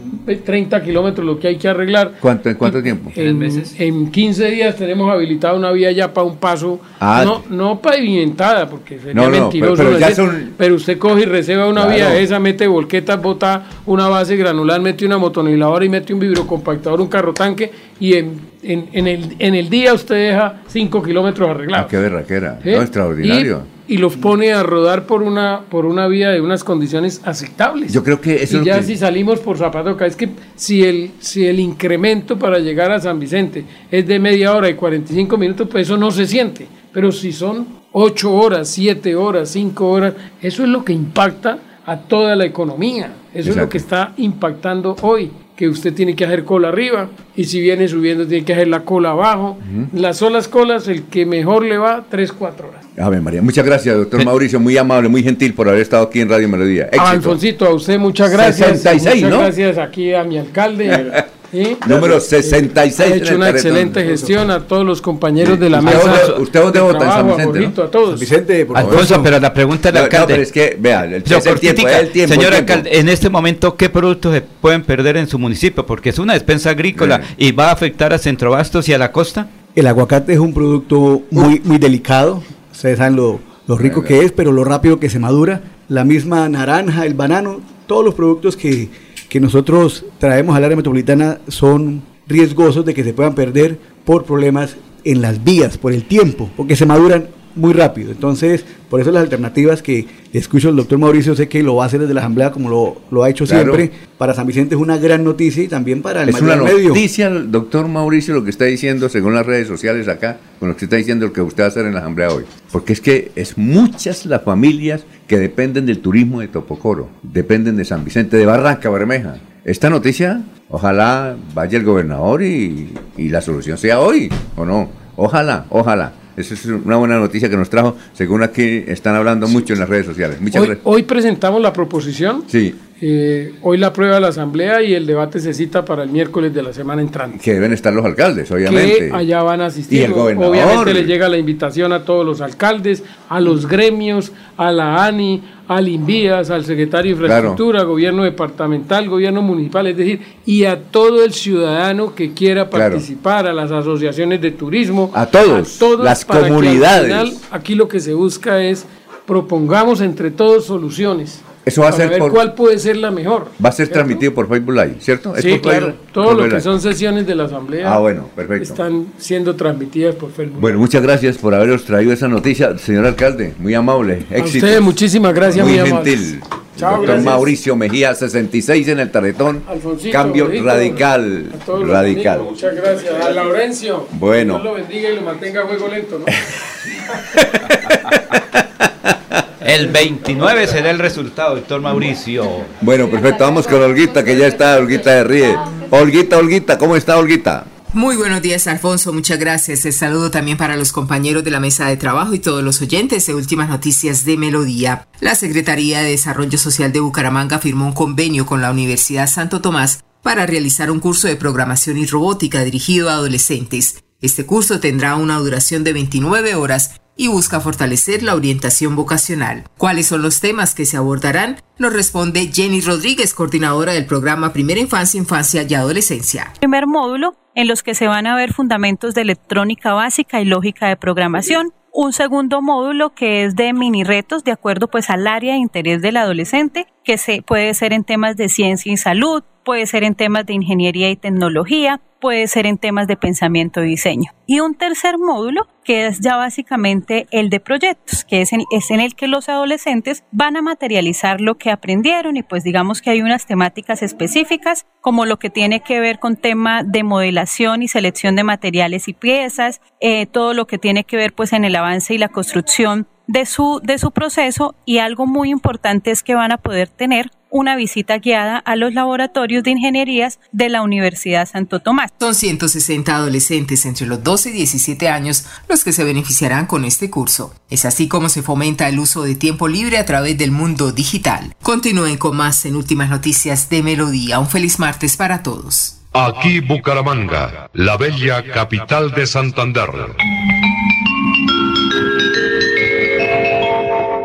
30 kilómetros lo que hay que arreglar. ¿Cuánto, ¿En cuánto tiempo? En, en 15 días tenemos habilitada una vía ya para un paso, Ah. no, no pavimentada, porque sería No, no, mentiroso. pero- pero ya decir, son- pero usted coge y reserva una Claro. vía esa, mete volquetas, bota una base granular, mete una motoniveladora y mete un vibrocompactador, un carro tanque, y en, en, en el, en el día usted deja 5 kilómetros arreglados. Ah, qué berraquera. ¿sí? No, extraordinario. Y, y los pone a rodar por una, por una vía de unas condiciones aceptables. Yo creo que eso y es ya que- si salimos por Zapatoca, es que si el, si el incremento para llegar a San Vicente es de media hora y 45 minutos, pues eso no se siente. Pero si son 8 horas, 7 horas, 5 horas, eso es lo que impacta a toda la economía. Eso es lo que está impactando hoy, que usted tiene que hacer cola arriba y si viene subiendo tiene que hacer la cola abajo. Las solas colas, el que mejor le va, 3, 4 horas. Ave María. Muchas gracias, doctor Mauricio. Muy amable, muy gentil por haber estado aquí en Radio Melodía. Éxito. A a usted muchas gracias. 66, muchas ¿no? gracias aquí a mi alcalde. ¿sí? Número 66 Ha en hecho una excelente gestión a todos los compañeros de la ¿Usted mesa. dónde- usted dónde de vota? En San Vicente, a todos. San Vicente, por favor. Alfonso, pero la pregunta del No, no, alcalde. pero es que, vea, el, Yo, es el tiempo, es el tiempo. Señor el tiempo. alcalde, en este momento, ¿qué productos se pueden perder en su municipio? Porque es una despensa agrícola y va a afectar a Centrobastos y a la costa. El aguacate es un producto muy, muy delicado. Ustedes saben lo, lo rico que es, pero lo rápido que se madura. La misma naranja, el banano, todos los productos que, que nosotros traemos al área metropolitana son riesgosos de que se puedan perder por problemas en las vías, por el tiempo, porque se maduran muy rápido. Entonces, por eso las alternativas que escucho el doctor Mauricio, sé que lo va a hacer desde la Asamblea como lo, lo ha hecho Claro. siempre. Para San Vicente es una gran noticia y también para el Es una medio. noticia, doctor Mauricio, lo que está diciendo, según las redes sociales acá, con lo que está diciendo lo que usted va a hacer en la Asamblea hoy. Porque es que es muchas las familias que dependen del turismo de Topocoro, dependen de San Vicente, de Barranca Bermeja. Esta noticia, ojalá vaya el gobernador y, y la solución sea hoy, ¿o no? Ojalá, ojalá. Esa es una buena noticia que nos trajo, según aquí están hablando mucho en las redes sociales. Muchas Hoy, gracias. hoy presentamos la proposición, Sí, eh, hoy la aprueba de la Asamblea y el debate se cita para el miércoles de la semana entrante. que deben estar los alcaldes, obviamente. Que allá van a asistir. Y el gobernador. Obviamente le llega la invitación a todos los alcaldes, a los gremios, a la ANI, al INVIAS, al secretario de Infraestructura, gobierno departamental, gobierno municipal, es decir, y a todo el ciudadano que quiera Claro. participar, a las asociaciones de turismo, A todos, las para que al comunidades. final aquí lo que se busca es propongamos entre todos soluciones. Eso va a ser ver por- cuál puede ser la mejor. Va a ser transmitido por Facebook Live, ¿cierto? ¿Es Sí, claro. Todo lo que Facebook son Live. sesiones de la Asamblea Ah, bueno, perfecto. están siendo transmitidas por Facebook. Bueno, muchas gracias por haberos traído esa noticia, señor alcalde. Muy amable. A Éxito. ustedes muchísimas gracias, Muy, muy, gentil. Chao, Doctor gracias. Mauricio Mejía, 66 en el Tarretón. Alfonsito, Cambio Rodrigo, radical. a todos los Radical. amigos, Muchas gracias. A Laurencio. Bueno. Dios lo bendiga y lo mantenga a juego lento, ¿no? El 29 será el resultado, doctor Mauricio. Bueno, perfecto. Vamos con Olguita, que ya está. Olguita de Ríe. Olguita, Olguita. ¿Cómo está, Olguita? Muy buenos días, Alfonso. Muchas gracias. El saludo también para los compañeros de la mesa de trabajo y todos los oyentes de Últimas Noticias de Melodía. La Secretaría de Desarrollo Social de Bucaramanga firmó un convenio con la Universidad Santo Tomás para realizar un curso de programación y robótica dirigido a adolescentes. Este curso tendrá una duración de 29 horas y busca fortalecer la orientación vocacional. ¿Cuáles son los temas que se abordarán? Nos responde Jenny Rodríguez, coordinadora del programa Primera Infancia, Infancia y Adolescencia. primer módulo en los que se van a ver fundamentos de electrónica básica y lógica de programación. Un segundo módulo que es de mini retos de acuerdo pues al área de interés del adolescente, que se puede ser en temas de ciencia y salud, puede ser en temas de ingeniería y tecnología, puede ser en temas de pensamiento y diseño. Y un tercer módulo que es ya básicamente el de proyectos, que es en, el que los adolescentes van a materializar lo que aprendieron y pues digamos que hay unas temáticas específicas como lo que tiene que ver con tema de modelación y selección de materiales y piezas, eh, todo lo que tiene que ver pues en el avance y la construcción de su, de su proceso y algo muy importante es que van a poder tener una visita guiada a los laboratorios de ingenierías de la Universidad Santo Tomás. Son 160 adolescentes entre los 12 y 17 años los que se beneficiarán con este curso. Es así como se fomenta el uso de tiempo libre a través del mundo digital. Continúen con más en Últimas Noticias de Melodía. Un feliz martes para todos. Aquí Bucaramanga, la bella capital de Santander.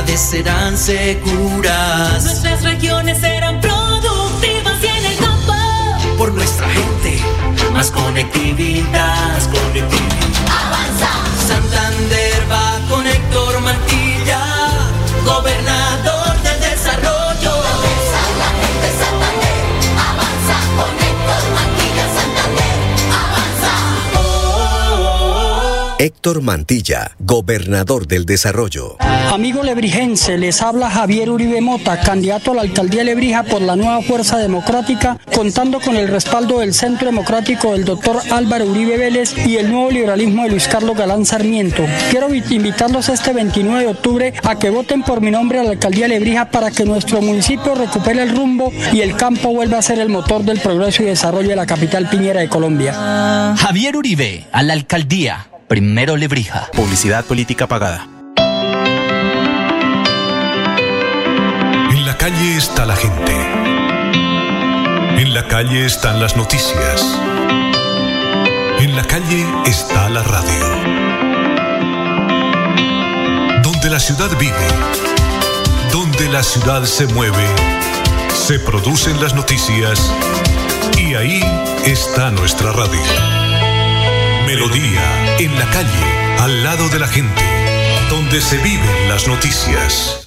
Ciudades serán seguras. Nuestras regiones serán productivas y en el campo. Por nuestra gente, más conectividad. Más conectividad. Avanza. Santander va con Héctor Mantilla, gobernador Héctor Mantilla, gobernador del desarrollo. Amigo lebrijense, les habla Javier Uribe Mota, candidato a la alcaldía de Lebrija por la nueva Fuerza Democrática, contando con el respaldo del Centro Democrático del doctor Álvaro Uribe Vélez y el nuevo liberalismo de Luis Carlos Galán Sarmiento. Quiero vi- invitarlos este 29 de octubre a que voten por mi nombre a la alcaldía de Lebrija para que nuestro municipio recupere el rumbo y el campo vuelva a ser el motor del progreso y desarrollo de la capital piñera de Colombia. Javier Uribe, a la alcaldía. Primero Lebrija. Publicidad política pagada. En la calle está la gente. En la calle están las noticias. En la calle está la radio. Donde la ciudad vive, donde la ciudad se mueve, se producen las noticias y ahí está nuestra radio. Melodía, en la calle, al lado de la gente, donde se viven las noticias.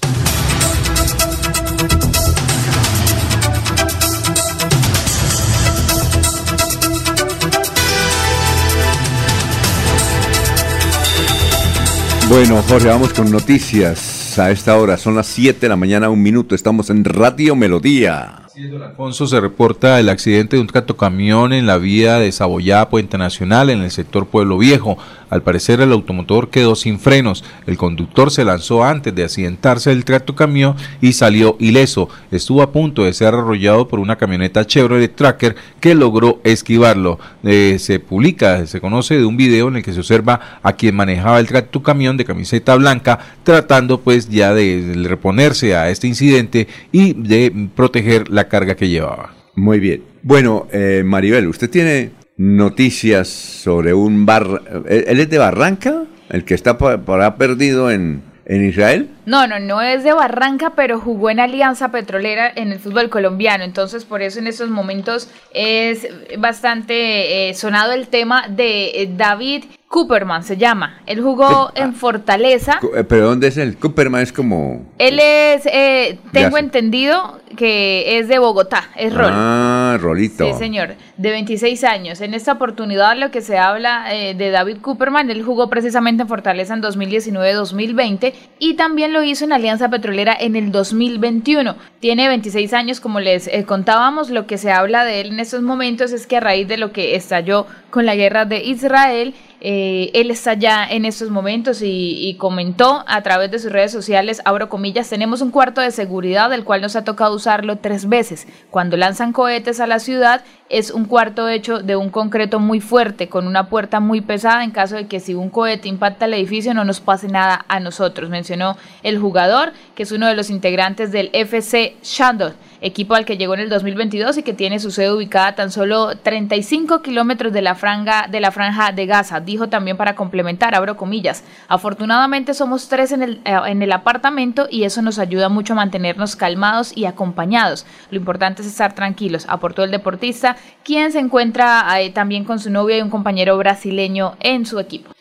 Bueno, Jorge, vamos con noticias. A esta hora. Son las 7 de la mañana, un minuto. Estamos en Radio Melodía. Alfonso se reporta el accidente de un tractocamión en la vía de Saboyá, Puente Nacional, en el sector Pueblo Viejo. Al parecer el automotor quedó sin frenos. El conductor se lanzó antes de accidentarse el tractocamión y salió ileso. Estuvo a punto de ser arrollado por una camioneta Chevrolet Tracker que logró esquivarlo. Eh, se publica, se conoce de un video en el que se observa a quien manejaba el tractocamión de camiseta blanca tratando pues ya de reponerse a este incidente y de proteger la carga que llevaba. Muy bien. Bueno, eh, Maribel, ¿usted tiene noticias sobre un bar? ¿Él es de Barranca? ¿El que está por, por ahí perdido en, en Israel? No, no, no es de Barranca, pero jugó en Alianza Petrolera en el fútbol colombiano. Entonces, por eso en estos momentos es bastante eh, sonado el tema de eh, David Cooperman, se llama. Él jugó en Fortaleza. Eh, ¿Pero dónde es el? Cooperman es como... Él es, eh, tengo entendido que es de Bogotá, es Rol. Ah, Rolito. Sí, señor, de 26 años. En esta oportunidad lo que se habla eh, de David Cooperman, él jugó precisamente en Fortaleza en 2019-2020 y también lo hizo en Alianza Petrolera en el 2021. Tiene 26 años, como les eh, contábamos, lo que se habla de él en estos momentos es que a raíz de lo que estalló con la guerra de Israel, eh, él está ya en estos momentos y, comentó a través de sus redes sociales, abro comillas, tenemos un cuarto de seguridad del cual nos ha tocado usarlo tres veces. Cuando lanzan cohetes a la ciudad es un cuarto hecho de un concreto muy fuerte, con una puerta muy pesada en caso de que si un cohete impacta el edificio no nos pase nada a nosotros, mencionó el jugador, que es uno de los integrantes del FC Shandon, equipo al que llegó en el 2022 y que tiene su sede ubicada tan solo 35 kilómetros de la franja de la franja de Gaza. Dijo también para complementar, abro comillas, afortunadamente somos tres en el, eh, en el apartamento y eso nos ayuda mucho a mantenernos calmados y acompañados. Lo importante es estar tranquilos, aportó el deportista, quien se encuentra eh, también con su novia y un compañero brasileño en su equipo.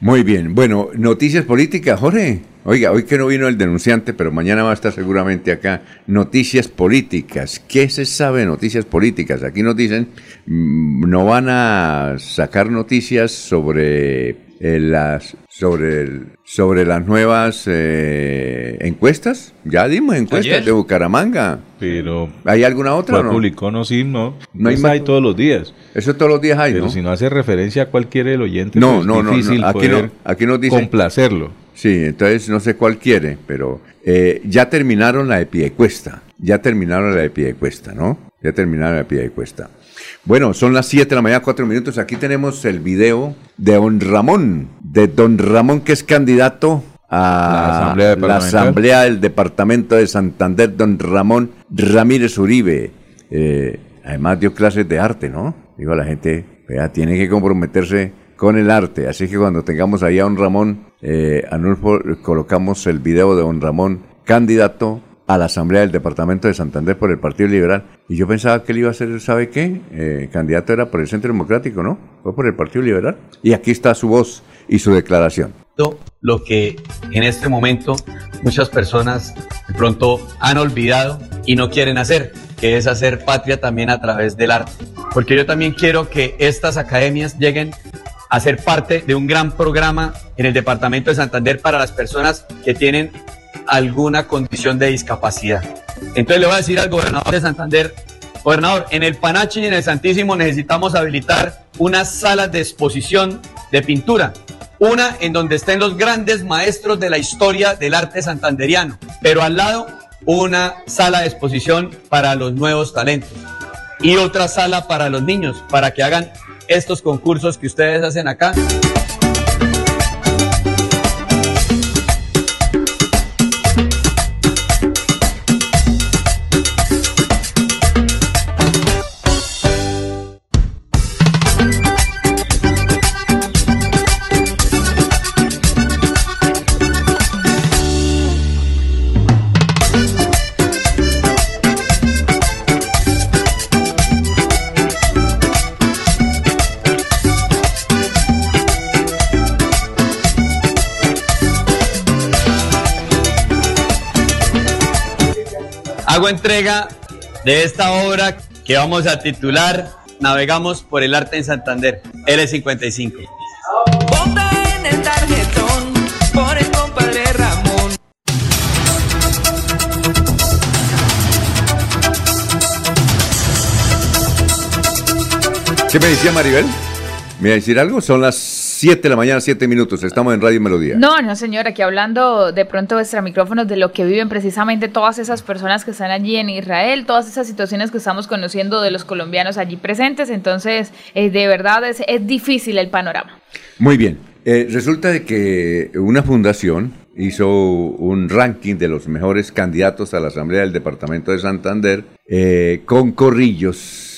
Muy bien. Bueno, noticias políticas, Jorge. Oiga, hoy que no vino el denunciante, pero mañana va a estar seguramente acá. Noticias políticas. ¿Qué se sabe de noticias políticas? Aquí nos dicen, mm, no van a sacar noticias sobre eh, las sobre el- sobre las nuevas eh, encuestas. Ya dimos encuestas Ayer. de Bucaramanga. Pero ¿Hay alguna otra o ¿Cuál no? publicó? No, sí, no. No hay Pues más- hay todos los días. Eso todos los días hay, Pero ¿no? si no hace referencia a cualquiera del oyente, No, pues no, es no, no, difícil aquí poder no, aquí nos dice complacerlo. Sí, entonces no sé cuál quiere, pero eh, ya terminaron la de Piedecuesta, ya terminaron la de Piedecuesta, ¿no? Ya terminaron la de Piedecuesta. Bueno, son las 7 de la mañana, 4 minutos. Aquí tenemos el video de don Ramón, de don Ramón que es candidato a La Asamblea la Departamental. Asamblea del Departamento de Santander, don Ramón Ramírez Uribe. Eh, además dio clases de arte, ¿no? Digo, la gente vea, tiene que comprometerse con el arte. Así que cuando tengamos ahí a don Ramón, eh, Anulfo, colocamos el video de don Ramón, candidato a la Asamblea del Departamento de Santander por el Partido Liberal. Y yo pensaba que él iba a ser, ¿sabe qué? Eh, candidato era por el Centro Democrático, ¿no? Fue por el Partido Liberal. Y aquí está su voz y su declaración. lo que en este momento muchas personas de pronto han olvidado y no quieren hacer, que es hacer patria también a través del arte. Porque yo también quiero que estas academias lleguen a ser parte de un gran programa en el departamento de Santander para las personas que tienen alguna condición de discapacidad. Entonces le voy a decir al gobernador de Santander, gobernador, en el Panachi y en el Santísimo necesitamos habilitar unas salas de exposición de pintura. Una en donde estén los grandes maestros de la historia del arte santanderiano, pero al lado una sala de exposición para los nuevos talentos y otra sala para los niños, para que hagan estos concursos que ustedes hacen acá. entrega de esta obra que vamos a titular Navegamos por el arte en Santander, L55. En ¿Qué me decía Maribel? ¿Me iba a decir algo? Son las 7 de la mañana, 7 minutos. Estamos en Radio Melodía. No, no, señor, aquí hablando de pronto extra micrófonos de lo que viven precisamente todas esas personas que están allí en Israel, todas esas situaciones que estamos conociendo de los colombianos allí presentes. Entonces, eh, de verdad es, es difícil el panorama. Muy bien. Eh, resulta de que una fundación hizo un ranking de los mejores candidatos a la Asamblea del Departamento de Santander eh, con corrillos.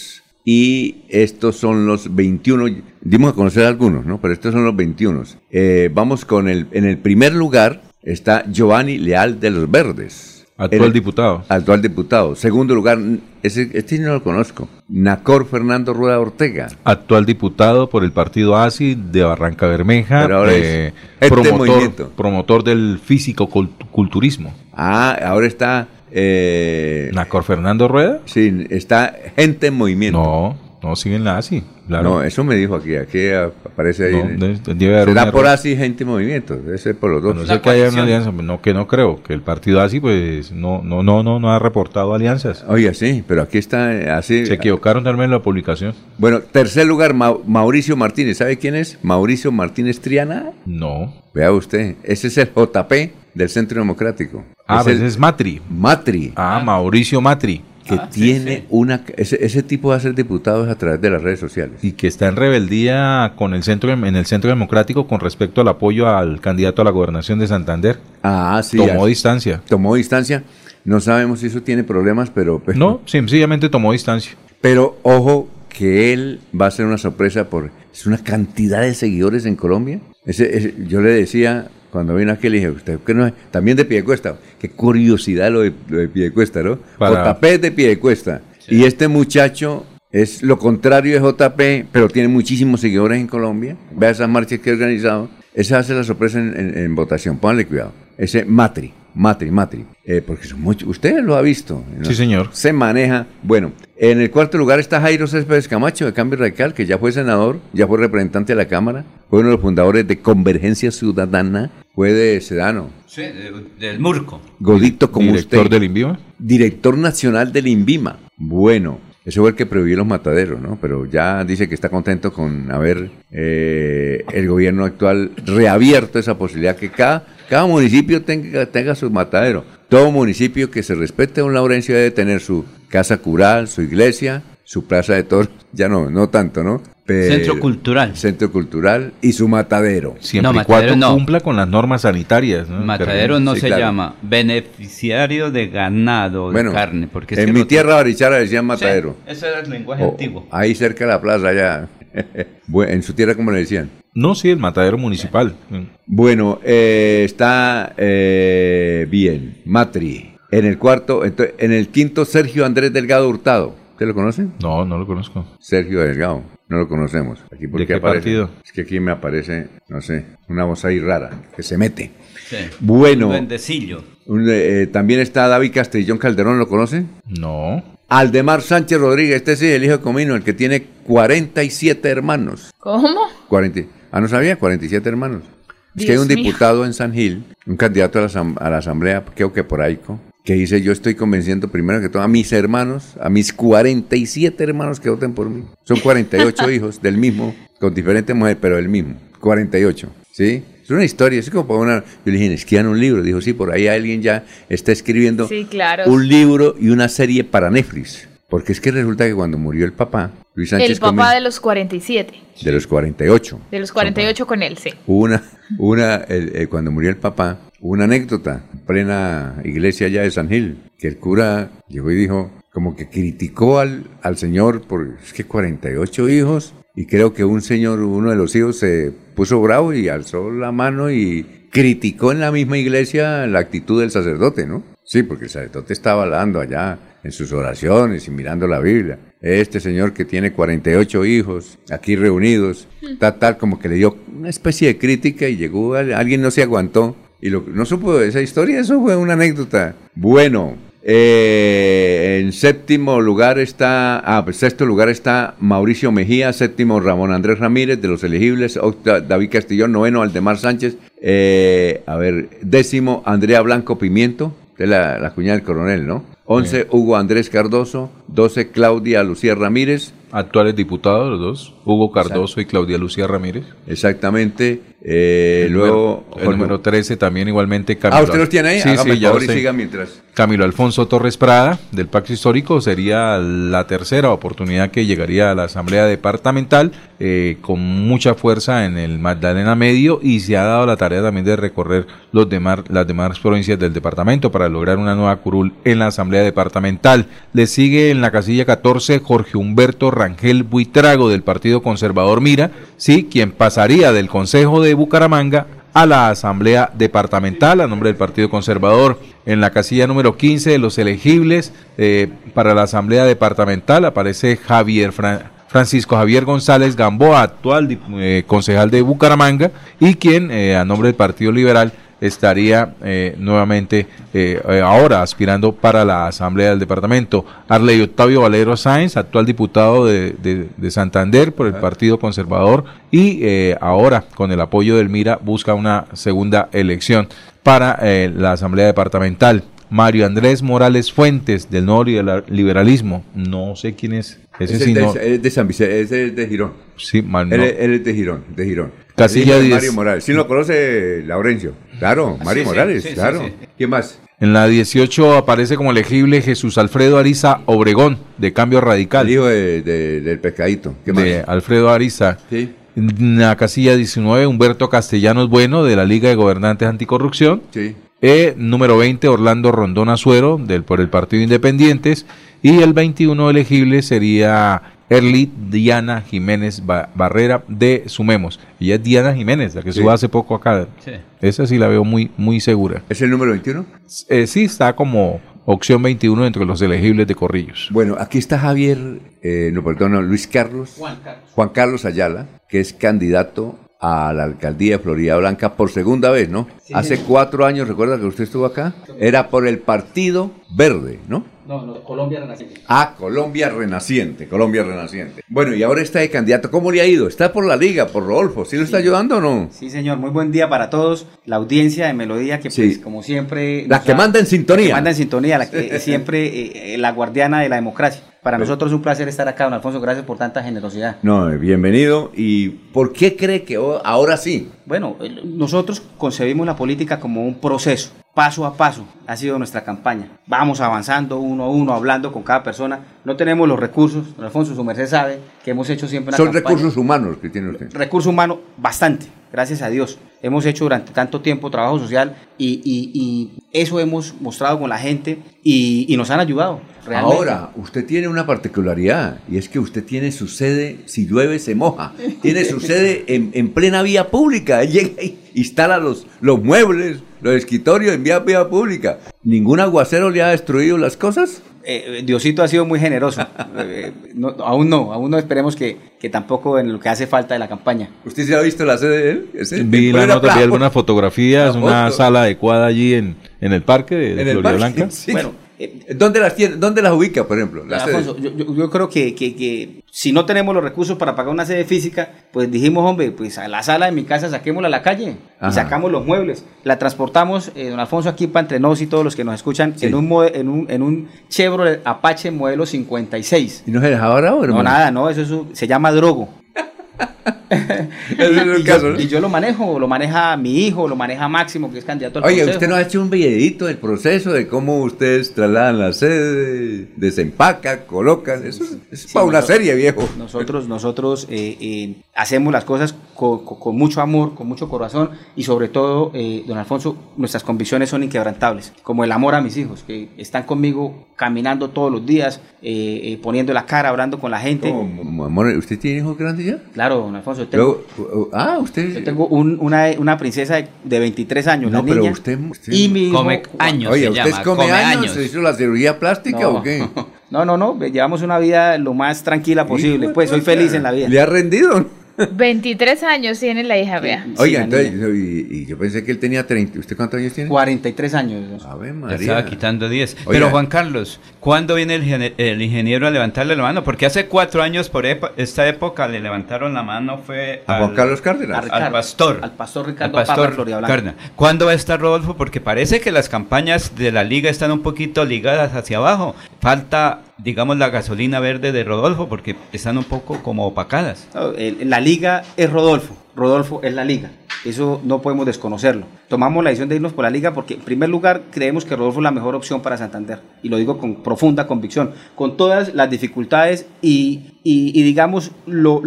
Y estos son los 21, dimos a conocer algunos, ¿no? Pero estos son los 21. Eh, vamos con el, en el primer lugar está Giovanni Leal de los Verdes. Actual el- diputado. Actual diputado. Segundo lugar, ese, este no lo conozco. Nacor Fernando Rueda Ortega. Actual diputado por el partido ASI de Barranca Bermeja. Pero ahora eh, es este promotor, movimiento. promotor del físico-culturismo. Ah, ahora está... Eh, ¿Nacor Fernando Rueda? Sí, está gente en movimiento. No, no sigue en la ASI. Claro. No, eso me dijo aquí. Aquí aparece ahí. No, de- debe haber Será por error. así gente en movimiento. Debe ser por los dos. No ser que haya una alianza, no que no creo, que el partido ASI pues no no no no no ha reportado alianzas. Oye, sí, pero aquí está así. Se equivocaron también en la publicación. Bueno, tercer lugar, Mau- Mauricio Martínez. ¿Sabe quién es? Mauricio Martínez Triana. No. Vea usted, ese es el JP del Centro Democrático. Ah, Es pues el es Matri. Matri. Ah, Mauricio Matri. Que tiene una... Ese, ese tipo va a ser diputado a través de las redes sociales. Y que está en rebeldía con el centro en el centro democrático con respecto al apoyo al candidato a la gobernación de Santander. Ah, sí. Tomó distancia. Tomó distancia. No sabemos si eso tiene problemas, pero... pero- No, sencillamente tomó distancia. Pero ojo que él va a ser una sorpresa por es una cantidad de seguidores en Colombia. Ese, ese- yo le decía cuando vino aquí le dije, usted que no es también de Piedecuesta. Qué curiosidad lo de, lo de Piedecuesta, ¿no? Para- JP es de Piedecuesta. Y este muchacho es lo contrario de JP, pero tiene muchísimos seguidores en Colombia. Vea esas marchas que ha organizado. Esa hace la sorpresa en, en- en votación. Pónganle cuidado. Ese Matri, Matri, Matri. Eh, porque son muchos. Usted lo ha visto. ¿no? Sí, señor. Se maneja. Bueno, en el cuarto lugar está Jairo Céspedes Camacho de Cambio Radical, que ya fue senador, ya fue representante de la Cámara, fue uno de los fundadores de Convergencia Ciudadana, fue de Sedano. Sí, de- del Murco. Godito como Director usted. del INVIMA. Director nacional del INVIMA. Bueno, ese fue el que prohibió los mataderos, ¿no? Pero ya dice que está contento con haber eh, el gobierno actual reabierto esa posibilidad que cada, cada municipio tenga, tenga su matadero. Todo municipio que se respete a un Laurencio debe tener su casa cural, su iglesia, su plaza de toros. Ya no, no tanto, ¿no? Pero- Centro cultural. Centro cultural y su matadero. Siempre No, y cuando no. cumpla con las normas sanitarias. ¿no? Matadero no Sí, se claro. llama beneficiario de ganado Bueno, de carne. Porque es en que mi no- tierra barichara decían matadero. Sí, ese era el lenguaje antiguo. ahí cerca de la plaza, allá. En su tierra, ¿cómo le decían? No, sí, el matadero municipal. Bueno, eh, está eh, bien. Matri. En el cuarto, en el quinto, Sergio Andrés Delgado Hurtado. ¿Usted lo conocen? No, no lo conozco. Sergio Delgado. No lo conocemos. Aquí porque ¿De qué aparece? partido? Es que aquí me aparece, no sé, una voz ahí rara que se mete. Sí. Bueno. Un. Un, eh, también está David Castellón Calderón, ¿lo conocen? No. Aldemar Sánchez Rodríguez, este sí, el hijo de Comino, el que tiene 47 hermanos. ¿Cómo? 40, ah, no sabía, 47 hermanos. Es que hay Dios un mío. diputado en San Gil, un candidato a la, a la asamblea, creo que por ahí, que dice, yo estoy convenciendo primero que todo a mis hermanos, a mis 47 hermanos que voten por mí. Son 48 hijos del mismo, con diferentes mujeres, pero del mismo. 48, ¿sí? Es una historia, es como para una... Yo le dije, escriban un libro. Dijo, sí, por ahí alguien ya está escribiendo Sí, claro. un libro y una serie para Netflix. Porque es que resulta que cuando murió el papá, Luis Sánchez El papá Comín, de los 47. de los 48, De los 48 con él, sí. Una, una el- eh, cuando murió el papá, una anécdota, en plena iglesia allá de San Gil, que el cura llegó y dijo, como que criticó al, al señor por, es que 48 hijos, y creo que un señor, uno de los hijos se puso bravo y alzó la mano y criticó en la misma iglesia la actitud del sacerdote, ¿no? Sí, porque el sacerdote estaba hablando allá en sus oraciones y mirando la Biblia. Este señor que tiene 48 hijos aquí reunidos, tal, tal, como que le dio una especie de crítica y llegó, al- alguien no se aguantó y lo, no supo esa historia, eso fue una anécdota. Bueno, eh, en séptimo lugar está, ah, pues, sexto lugar está Mauricio Mejía, séptimo Ramón Andrés Ramírez de los elegibles, octa- David Castillón, noveno Aldemar Sánchez, eh, a ver, décimo Andrea Blanco Pimiento, de la, la cuñada del coronel, ¿no? 11 Hugo Andrés Cardoso, 12 Claudia Lucía Ramírez, actuales diputados, los dos, Hugo Cardoso y Claudia Lucía Ramírez. Exactamente. Eh, luego, el número 13 también igualmente Ah, ¿usted los tiene ahí? Sí, Hágame sí, el ya favor los y siga mientras. Camilo Alfonso Torres Prada, del Pacto Histórico, sería la tercera oportunidad que llegaría a la Asamblea Departamental eh, con mucha fuerza en el Magdalena Medio y se ha dado la tarea también de recorrer los demás, las demás provincias del departamento para lograr una nueva curul en la Asamblea Departamental. Le sigue en la casilla 14 Jorge Humberto Rangel Buitrago del Partido Conservador Mira, sí, quien pasaría del Consejo de Bucaramanga a la Asamblea Departamental a nombre del Partido Conservador. En la casilla número 15 de los elegibles eh, para la Asamblea Departamental aparece Javier Fran- Francisco Javier González Gamboa, actual eh, concejal de Bucaramanga, y quien eh, a nombre del Partido Liberal estaría eh, nuevamente eh, eh, ahora aspirando para la Asamblea del Departamento. Arley Octavio Valero Sáenz, actual diputado de, de- de Santander por el Partido Conservador y eh, ahora con el apoyo del Mira busca una segunda elección para eh, la Asamblea Departamental. Mario Andrés Morales Fuentes del Nuevo Libera- Liberalismo, no sé quién es. Ese Ese sí es, no- de, es de San Vicente, ese es de Girón. Sí, mal Él, no. es- él es de Girón, de Girón. Casilla Hijo de 10. Mario Morales. ¿Sí lo conoce Laurencio? Claro, Mario sí, Morales, sí, sí, claro. sí. ¿Quién más? En la 18 aparece como elegible Jesús Alfredo Ariza Obregón, de Cambio Radical. El hijo de- de- del pescadito. ¿Qué de más? Alfredo Ariza. Sí. En la casilla 19, Humberto Castellanos Bueno, de la Liga de Gobernantes Anticorrupción. Sí. Eh, número 20, Orlando Rondón Azuero, del, por el Partido Independientes. Y el 21 elegible sería Erly Diana Jiménez Ba- Barrera de Sumemos. Ella es Diana Jiménez, la que Sí. hace poco acá. Sí. Esa sí la veo muy, muy segura. ¿Es el número 21? Eh, sí, está como opción 21 entre los elegibles de Corrillos. Bueno, aquí está Javier, eh, no, perdón, no, Luis Carlos. Juan Carlos. Juan Carlos Ayala, que es candidato a la alcaldía de Florida Blanca por segunda vez, ¿no? Hace cuatro años, recuerda que usted estuvo acá, era por el Partido Verde, ¿no? No, no, Colombia Renaciente. Ah, Colombia Renaciente, Colombia Renaciente. Bueno, y ahora está de candidato. ¿Cómo le ha ido? ¿Está por la liga, por Rodolfo? ¿Sí lo está ayudando o no? Sí, señor, muy buen día para todos. La audiencia de Melodía, que pues, como siempre... La que ha- manda en sintonía. La que manda en sintonía, la que siempre eh, la guardiana de la democracia. Para nosotros es un placer estar acá, don Alfonso. Gracias por tanta generosidad. No, eh, bienvenido. ¿Y por qué cree que ahora sí? Bueno, nosotros concebimos la política como un proceso, paso a paso, ha sido nuestra campaña. Vamos avanzando uno a uno, hablando con cada persona. No tenemos los recursos, don Alfonso, su merced sabe que hemos hecho siempre una Son campaña. recursos humanos que tiene usted. recurso humano bastante, gracias a Dios. Hemos hecho durante tanto tiempo trabajo social y, y- y eso hemos mostrado con la gente y, y nos han ayudado. Realmente. Ahora, usted tiene una particularidad y es que usted tiene su sede, si llueve se moja, tiene su sede en, en plena vía pública. Él llega y instala los, los muebles, los escritorios en vía, vía pública. ¿Ningún aguacero le ha destruido las cosas? Eh, Diosito ha sido muy generoso. Eh, no, aún no, aún no esperemos que, que tampoco en lo que hace falta de la campaña. ¿Usted se ha visto la sede de él? ¿Ese? Vi la nota, algunas fotografías, una sala adecuada allí en, en el parque de, de En Florida Blanca. sí. ¿Dónde las tiene? ¿Dónde las ubica, por ejemplo? las? Alfonso, yo, yo- yo creo que, que- que si no tenemos los recursos para pagar una sede física, pues dijimos, hombre, pues a la sala de mi casa saquémosla a la calle Ajá. y sacamos los muebles. La transportamos, eh, don Alfonso, aquí para entre nos y todos los que nos escuchan, Sí. en, un, en, un, en un Chevrolet Apache modelo 56. ¿Y no se dejaba ahora, No, hermano? nada, no, eso es un- se llama drogo. Ese es el y, caso, yo, ¿no? y yo lo manejo, lo maneja mi hijo, lo maneja Máximo, que es candidato al Oye, consejo. usted nos ha hecho un videito del proceso de cómo ustedes trasladan la sede, desempacan, colocan. Eso es, es Sí, para una serie, viejo. Nosotros, nosotros eh, eh, hacemos las cosas con, con- con mucho amor, con mucho corazón y sobre todo, eh, don Alfonso, nuestras convicciones son inquebrantables, como el amor a mis hijos, que están conmigo caminando todos los días, eh, eh, poniendo la cara, hablando con la gente. ¿Cómo, amor, ¿Usted tiene hijos grandes ya? Claro, don Alfonso, yo tengo, Luego, uh, ah, usted. yo tengo un- una, una princesa de, de 23 años, No, la pero niña, usted- usted- y mi hijo- Come años Oye, se ¿usted llama, come, come años? años. ¿Se hizo la cirugía plástica No. o qué? No, no, no, llevamos una vida lo más tranquila posible, pues soy feliz en la vida. ¿Le ha rendido? 23 años tiene la hija, vea. Oiga, entonces, y, y yo pensé que él tenía 30. ¿Usted cuántos años tiene? 43 años. A ver, María. estaba quitando 10. Oiga. Pero Juan Carlos, ¿cuándo viene el, ingeniero a levantarle la mano? Porque hace cuatro años por esta época le levantaron la mano fue ¿A Juan Carlos Cárdenas? Al pastor. Al pastor Al Ricardo pastor Parra, Gloria Blanca. Cárdenas. ¿Cuándo va a estar Rodolfo? Porque parece que las campañas de la liga están un poquito ligadas hacia abajo. Falta digamos, la gasolina verde de Rodolfo, porque están un poco como opacadas. La liga es Rodolfo, Rodolfo es la liga. Eso no podemos desconocerlo. Tomamos la decisión de irnos por la liga porque, en primer lugar, creemos que Rodolfo es la mejor opción para Santander. Y lo digo con profunda convicción. Con todas las dificultades y, digamos, lo,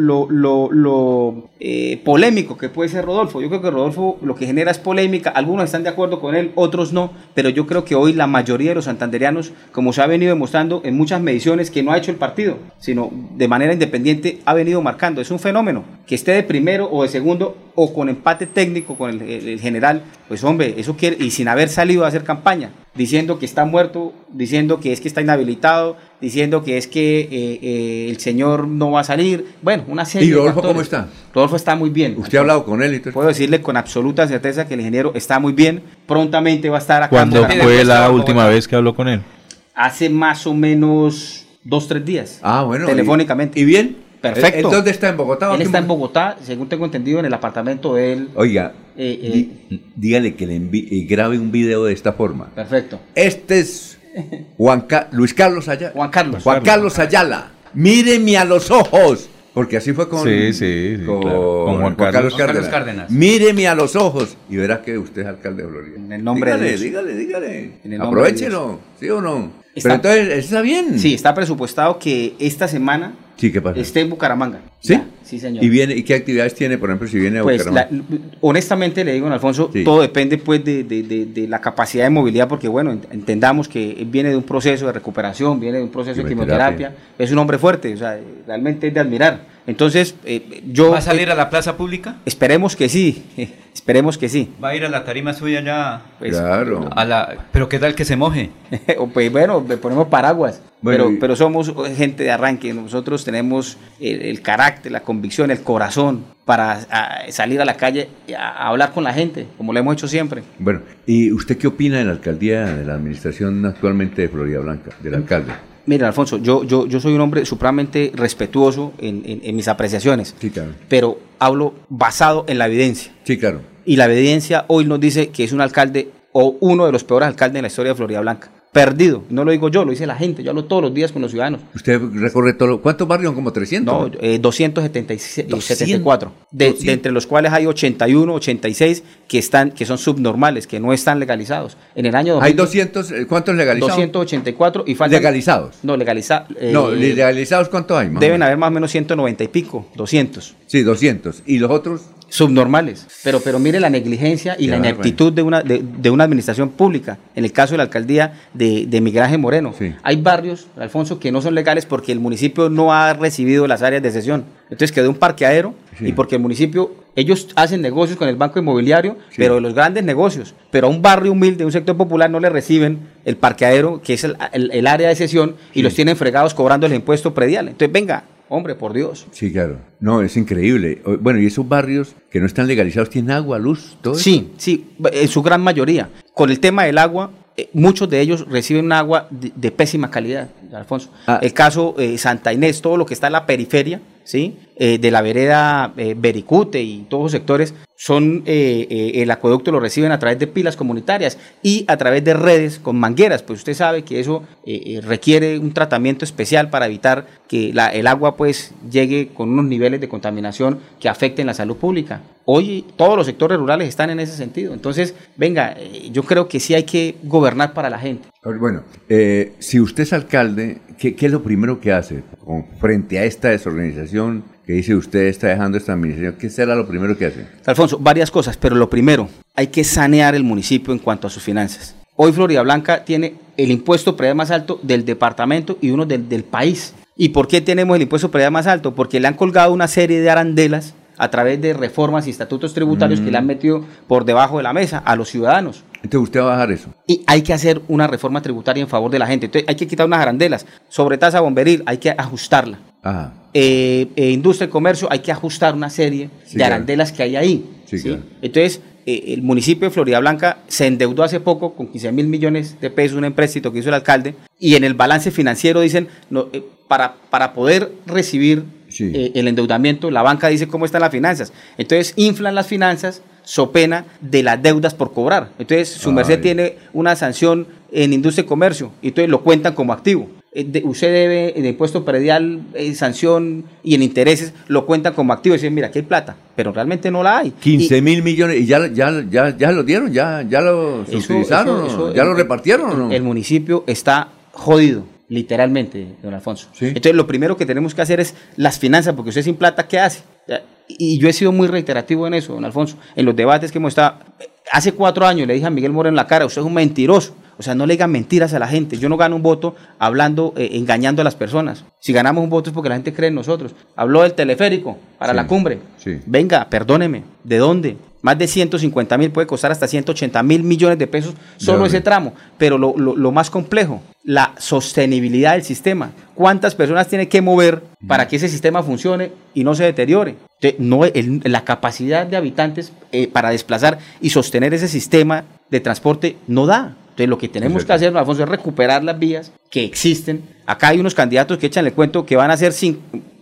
eh, polémico que puede ser Rodolfo. Yo creo que Rodolfo lo que genera es polémica. Algunos están de acuerdo con él, otros no. Pero yo creo que hoy la mayoría de los santanderianos, como se ha venido demostrando en muchas mediciones, que no ha hecho el partido, sino de manera independiente, ha venido marcando. Es un fenómeno. Que esté de primero o de segundo o con empate técnico con el, el- el general, pues hombre, eso quiere, y sin haber salido a hacer campaña, diciendo que está muerto, diciendo que es que está inhabilitado, diciendo que es que eh, eh, el señor no va a salir. Bueno, una serie ¿Y de Rodolfo cómo está? Rodolfo está muy bien. ¿Usted ha hablado con él y? Puedo decirle con absoluta certeza que el ingeniero está muy bien. Prontamente va a estar acá. en ¿Cuándo fue la última vez que habló con él? Hace más o menos dos, tres días. Ah, bueno. Telefónicamente. ¿Y, y bien? Perfecto. ¿Él- él dónde está? ¿En Bogotá? o Él está en Bogotá, según tengo entendido, en el apartamento de él. Oiga, Eh, eh, dígale que le envi- y grabe un video de esta forma. Perfecto. Este es Juan Ca- Luis Carlos Ayala. Juan Carlos. Juan Carlos Ayala. Míreme a los ojos. Porque así fue con, Sí, sí, sí, con, claro. Con Juan Juan Carlos. Carlos Juan Carlos Cárdenas. Cárdenas. Míreme a los ojos y verá que usted es alcalde de Florida. En el nombre de dígale, Dios. dígale, dígale. De Aprovechelo, ¿sí o no? Está- Pero entonces, ¿está bien? Sí, está presupuestado que esta semana Sí, ¿qué pasa? esté en Bucaramanga. ¿Sí? Ya, sí, señor. ¿Y, viene, ¿Y qué actividades tiene, por ejemplo, si viene a Pues la- honestamente le digo, don Alfonso, Sí. todo depende pues de, de- de- de la capacidad de movilidad, porque bueno, ent- entendamos que viene de un proceso de recuperación, viene de un proceso de Quimioterapia. es un hombre fuerte, o sea, realmente es de admirar. Entonces, eh, yo... ¿Va a salir eh, a la plaza pública? Esperemos que sí, esperemos que sí. ¿Va a ir a la tarima suya ya? Pues, Claro. A la, pero ¿qué tal que se moje? Pues bueno, le ponemos paraguas, Bueno, pero, y- pero somos gente de arranque, nosotros tenemos el, el carácter, la convicción, el corazón para a, salir a la calle y a, a hablar con la gente, como lo hemos hecho siempre. Bueno, ¿y usted qué opina de la alcaldía, de la administración actualmente de Florida Blanca, del alcalde? Mira, Alfonso, yo, yo, yo soy un hombre supremamente respetuoso en, en- en mis apreciaciones, Sí, claro. pero hablo basado en la evidencia. Sí, claro. Y la evidencia hoy nos dice que es un alcalde o uno de los peores alcaldes en la historia de Florida Blanca. Perdido. No lo digo yo, lo dice la gente. Yo hablo todos los días con los ciudadanos. Usted recorre todo. lo- ¿Cuántos barrios? Como 300. No, eh, 276, 200, 74. De, de 200. entre los cuales hay 81, 86 que, están, que son subnormales, que no están legalizados. En el año Hay 2000, 200. eh, ¿Cuántos legalizados? 284 y faltan... Legalizados. No, legalizados. no, legalizados, ¿cuántos hay? más Deben haber más o menos 190 y pico, 200. Sí, 200. ¿Y los otros? Subnormales. Pero, pero mire la negligencia y Qué la ineptitud de una, de, de una administración pública. En el caso de la alcaldía de, Ángel Moreno. Sí. Hay barrios, Alfonso, que no son legales porque el municipio no ha recibido las áreas de sesión. Entonces quedó un parqueadero Sí. y porque el municipio, ellos hacen negocios con el banco inmobiliario, pero de los grandes negocios. Pero a un barrio humilde, un sector popular, no le reciben el parqueadero, que es el, el- el área de sesión, y los tienen fregados cobrando el impuesto predial. Entonces, venga, hombre, por Dios. Sí, claro. No, es increíble. Bueno, y esos barrios que no están legalizados tienen agua, luz, todo eso? Sí, sí, en su gran mayoría. Con el tema del agua, eh, muchos de ellos reciben agua de, de pésima calidad, Alfonso. Ah. El caso eh, Santa Inés, todo lo que está en la periferia, ¿sí? Eh, de la vereda eh, Bericute y todos los sectores, son eh, eh, el acueducto lo reciben a través de pilas comunitarias y a través de redes con mangueras. Pues usted sabe que eso eh, requiere un tratamiento especial para evitar que la- el agua pues llegue con unos niveles de contaminación que afecten la salud pública. Hoy todos los sectores rurales están en ese sentido. Entonces, venga, yo creo que sí hay que gobernar para la gente. Bueno, eh, si usted es alcalde, ¿qué, qué es lo primero que hace con- frente a esta desorganización que dice usted está dejando esta administración? ¿Qué será lo primero que hace? Alfonso, varias cosas, pero lo primero, hay que sanear el municipio en cuanto a sus finanzas. Hoy Florida Blanca tiene el impuesto predial más alto del departamento y uno del, del país. ¿Y por qué tenemos el impuesto predial más alto? Porque le han colgado una serie de arandelas a través de reformas y estatutos tributarios que le han metido por debajo de la mesa a los ciudadanos. Entonces usted va a bajar eso. Y hay que hacer una reforma tributaria en favor de la gente. Entonces hay que quitar unas arandelas. Sobre tasa bomberil hay que ajustarla. Ajá. Eh, eh, industria y comercio hay que ajustar una serie Sí, de claro. arandelas que hay ahí. Sí, ¿sí? claro. Entonces, eh, el municipio de Florida Blanca se endeudó hace poco con 15 mil millones de pesos, un empréstito que hizo el alcalde, y en el balance financiero dicen, no, para, para poder recibir el endeudamiento, la banca dice cómo están las finanzas. Entonces, inflan las finanzas, so pena de las deudas por cobrar. Entonces, su merced tiene una sanción en industria y comercio, y entonces lo cuentan como activo. eh, de- usted debe en impuesto predial, eh, sanción y en intereses, lo cuentan como activo y dicen, mira, aquí hay plata, pero realmente no la hay. 15 mil millones y ya, ya, ya, ya lo dieron, ya, ya lo Eso- eso- ya lo el- repartieron o no. El municipio está jodido, literalmente, don Alfonso. Entonces, lo primero que tenemos que hacer es las finanzas, porque usted sin plata, ¿qué hace? Y yo he sido muy reiterativo en eso, don Alfonso, en los debates que hemos estado. Hace cuatro años le dije a Miguel Mora en la cara, usted es un mentiroso. O sea, no le digan mentiras a la gente. Yo no gano un voto hablando, eh, engañando a las personas. Si ganamos un voto es porque la gente cree en nosotros. Habló del teleférico para Sí, la cumbre. sí. Venga, perdóneme. ¿De dónde? Más de 150 mil puede costar hasta 180 mil millones de pesos solo ese tramo. Pero lo, lo- lo más complejo, la sostenibilidad del sistema. ¿Cuántas personas tiene que mover para que ese sistema funcione y no se deteriore? Entonces, no, el- la capacidad de habitantes eh, para desplazar y sostener ese sistema de transporte no da. Entonces, lo que tenemos que hacer, Alfonso, es recuperar las vías que existen. Acá hay unos candidatos que echan el cuento que van a hacer,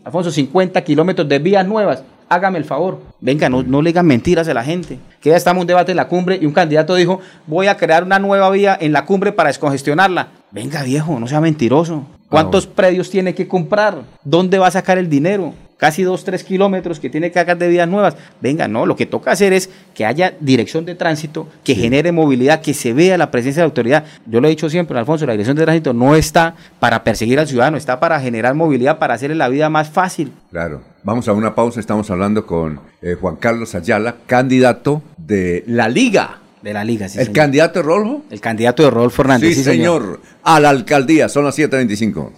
Alfonso, 50 kilómetros de vías nuevas. Hágame el favor. Venga, no, no le digan mentiras a la gente. Que ya estamos en un debate en la cumbre y un candidato dijo, voy a crear una nueva vía en la cumbre para descongestionarla. Venga, viejo, no sea mentiroso. ¿Cuántos predios tiene que comprar? ¿Dónde va a sacar el dinero? Casi dos, tres kilómetros que tiene que hacer de vías nuevas. Venga, no, lo que toca hacer es que haya dirección de tránsito, que genere movilidad, que se vea la presencia de la autoridad. Yo lo he dicho siempre, Alfonso, la dirección de tránsito no está para perseguir al ciudadano, está para generar movilidad, para hacerle la vida más fácil. Claro. Vamos a una pausa. Estamos hablando con eh, Juan Carlos Ayala, candidato de la Liga. De la Liga, sí. ¿El señor. candidato de Rolfo? El candidato de Rodolfo Hernández. Sí, sí, señor. A la alcaldía. Son las 7.25.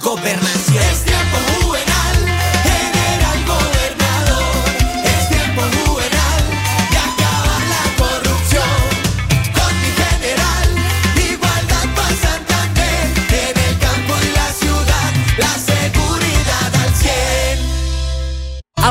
la.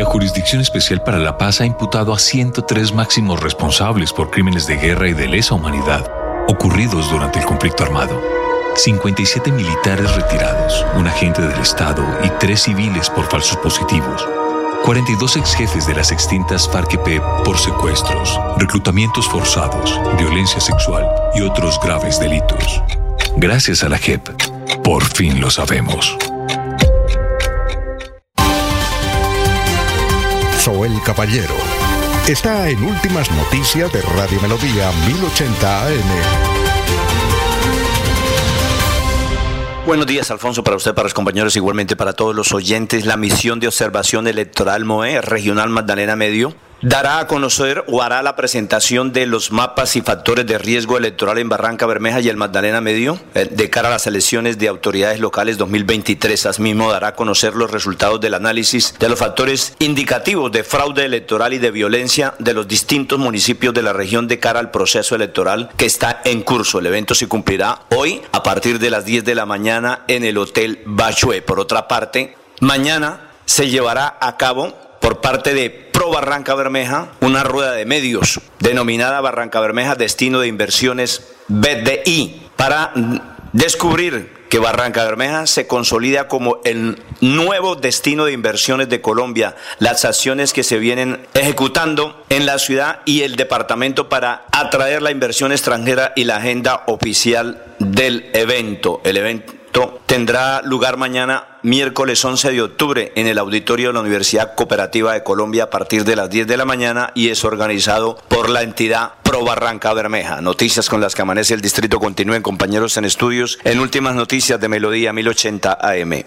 La Jurisdicción Especial para la Paz ha imputado a 103 máximos responsables por crímenes de guerra y de lesa humanidad ocurridos durante el conflicto armado. 57 militares retirados, un agente del Estado y tres civiles por falsos positivos. 42 ex jefes de las extintas FARC-EP por secuestros, reclutamientos forzados, violencia sexual y otros graves delitos. Gracias a la JEP, por fin lo sabemos. Soel Caballero está en Últimas Noticias de Radio Melodía 1080 AM. Buenos días, Alfonso, para usted, para los compañeros, igualmente para todos los oyentes. La misión de observación electoral MOE, Regional Magdalena Medio, dará a conocer o hará la presentación de los mapas y factores de riesgo electoral en Barranca Bermeja y el Magdalena Medio eh, de cara a las elecciones de autoridades locales 2023. Asimismo, dará a conocer los resultados del análisis de los factores indicativos de fraude electoral y de violencia de los distintos municipios de la región de cara al proceso electoral que está en curso. El evento se cumplirá hoy a partir de las 10 de la mañana en el Hotel Bachué. Por otra parte, mañana se llevará a cabo por parte de Pro Barranca Bermeja una rueda de medios denominada Barranca Bermeja Destino de Inversiones BDI para descubrir que Barranca Bermeja se consolida como el nuevo destino de inversiones de Colombia, las acciones que se vienen ejecutando en la ciudad y el departamento para atraer la inversión extranjera y la agenda oficial del evento. El evento tendrá lugar mañana, miércoles 11 de octubre, en el auditorio de la Universidad Cooperativa de Colombia a partir de las 10 de la mañana y es organizado por la entidad Pro Barranca Bermeja. Noticias con las que amanece el distrito continúen, compañeros en estudios, en últimas noticias de Melodía 1080 AM.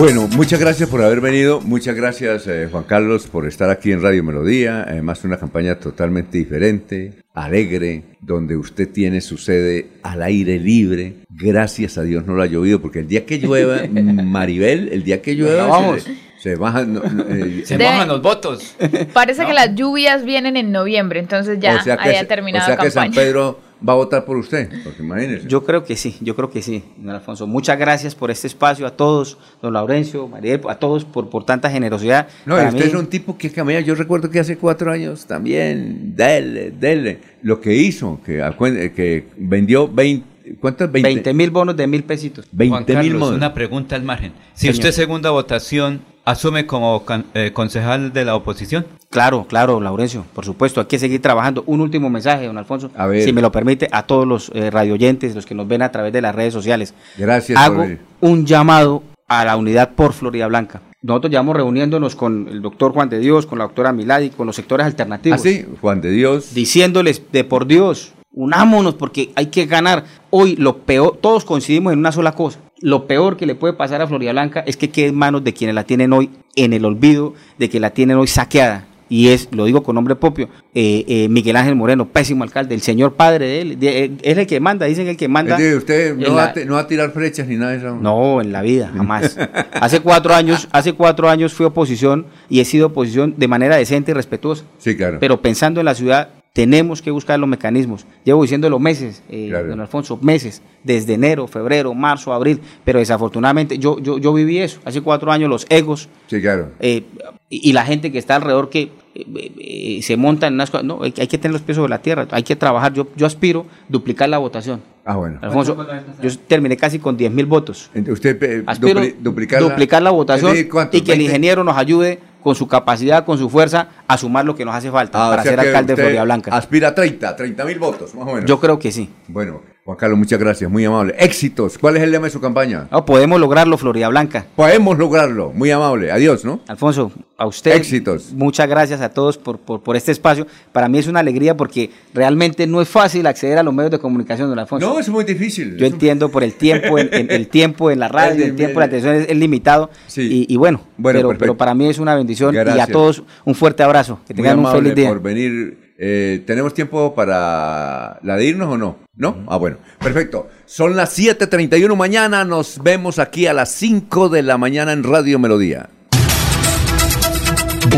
Bueno, muchas gracias por haber venido, muchas gracias eh, Juan Carlos por estar aquí en Radio Melodía, además una campaña totalmente diferente, alegre, donde usted tiene su sede al aire libre, gracias a Dios no lo ha llovido, porque el día que llueva, Maribel, el día que llueva, vamos. se, se bajan, no, no, eh, Se De- mojan los votos. Parece que las lluvias vienen en noviembre, entonces ya o sea que, haya se- terminado o sea la que San campaña. Pedro va a votar por usted, porque imagínese. Yo creo que sí, yo creo que sí, don Alfonso. Muchas gracias por este espacio a todos, don Laurencio, Mariel, a todos por, por tanta generosidad. No, Para usted mí- es un tipo que camina. Yo recuerdo que hace cuatro años también, dele, dele. Lo que hizo, que, que vendió 20, ¿cuántos? 20 mil bonos de mil pesitos. 20 Juan mil modos. una pregunta al margen. Si Señor. usted segunda votación, ¿asume como can- eh, concejal de la oposición? Claro, claro, Laurencio, por supuesto, hay que seguir trabajando. Un último mensaje, don Alfonso, A ver. si me lo permite, a todos los eh, radioyentes, los que nos ven a través de las redes sociales. Gracias Hago por un llamado a la unidad por Florida Blanca. Nosotros llevamos reuniéndonos con el doctor Juan de Dios, con la doctora Miladi, con los sectores alternativos. ¿Ah, sí? Juan de Dios. Diciéndoles, de por Dios, unámonos porque hay que ganar. Hoy lo peor, todos coincidimos en una sola cosa. Lo peor que le puede pasar a Florida Blanca es que quede en manos de quienes la tienen hoy en el olvido, de que la tienen hoy saqueada. Y es, lo digo con nombre propio, eh, eh, Miguel Ángel Moreno, pésimo alcalde, el señor padre de él, de- eh, es el que manda, dicen el que manda. Es decir, usted en no va, la- a te- no va a tirar flechas ni nada de eso. no, en la vida, jamás. Hace cuatro años, hace cuatro años fui oposición y he sido oposición de manera decente y respetuosa. Sí, claro. Pero pensando en la ciudad, tenemos que buscar los mecanismos. Llevo diciéndolo meses, eh, Claro. don Alfonso, meses, desde enero, febrero, marzo, abril. Pero desafortunadamente yo, yo, yo viví eso. Hace cuatro años los egos Sí, claro. eh, y, y la gente que está alrededor que eh, eh, se monta en unas cosas. No, hay, hay que tener los pies sobre la tierra, hay que trabajar. Yo, yo aspiro duplicar la votación. Ah, bueno. Alfonso, yo terminé casi con 10 mil votos. Usted eh, Aspiro dupli- duplicar, duplicar, la, votación y que el 20? ingeniero nos ayude con su capacidad, con su fuerza, a sumar lo que nos hace falta Ah, o para sea ser alcalde de Florida Blanca. Aspira a 30, 30 mil votos, más o menos. Yo creo que sí. Bueno, Juan Carlos, muchas gracias, muy amable. Éxitos. ¿Cuál es el lema de su campaña? Podemos lograrlo, Florida Blanca. Podemos lograrlo. Muy amable. Adiós, ¿no? Alfonso, a usted. Éxitos. Muchas gracias a todos por, por, por este espacio. Para mí es una alegría porque realmente no es fácil acceder a los medios de comunicación, don Alfonso. No, es muy difícil. Yo entiendo por el tiempo, en, en- el tiempo en la radio, el tiempo en la televisión es, es limitado. Y, y bueno, Bueno, pero, pero para mí es una bendición y a todos un fuerte abrazo. Que Muy tengan un amable feliz día. por venir. Eh, ¿Tenemos tiempo para la de irnos o no? ¿No? Ah, bueno. Perfecto. Son las 7.31 mañana. Nos vemos aquí a las 5 de la mañana en Radio Melodía.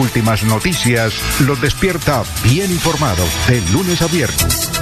Últimas noticias los despierta bien informados de lunes a viernes.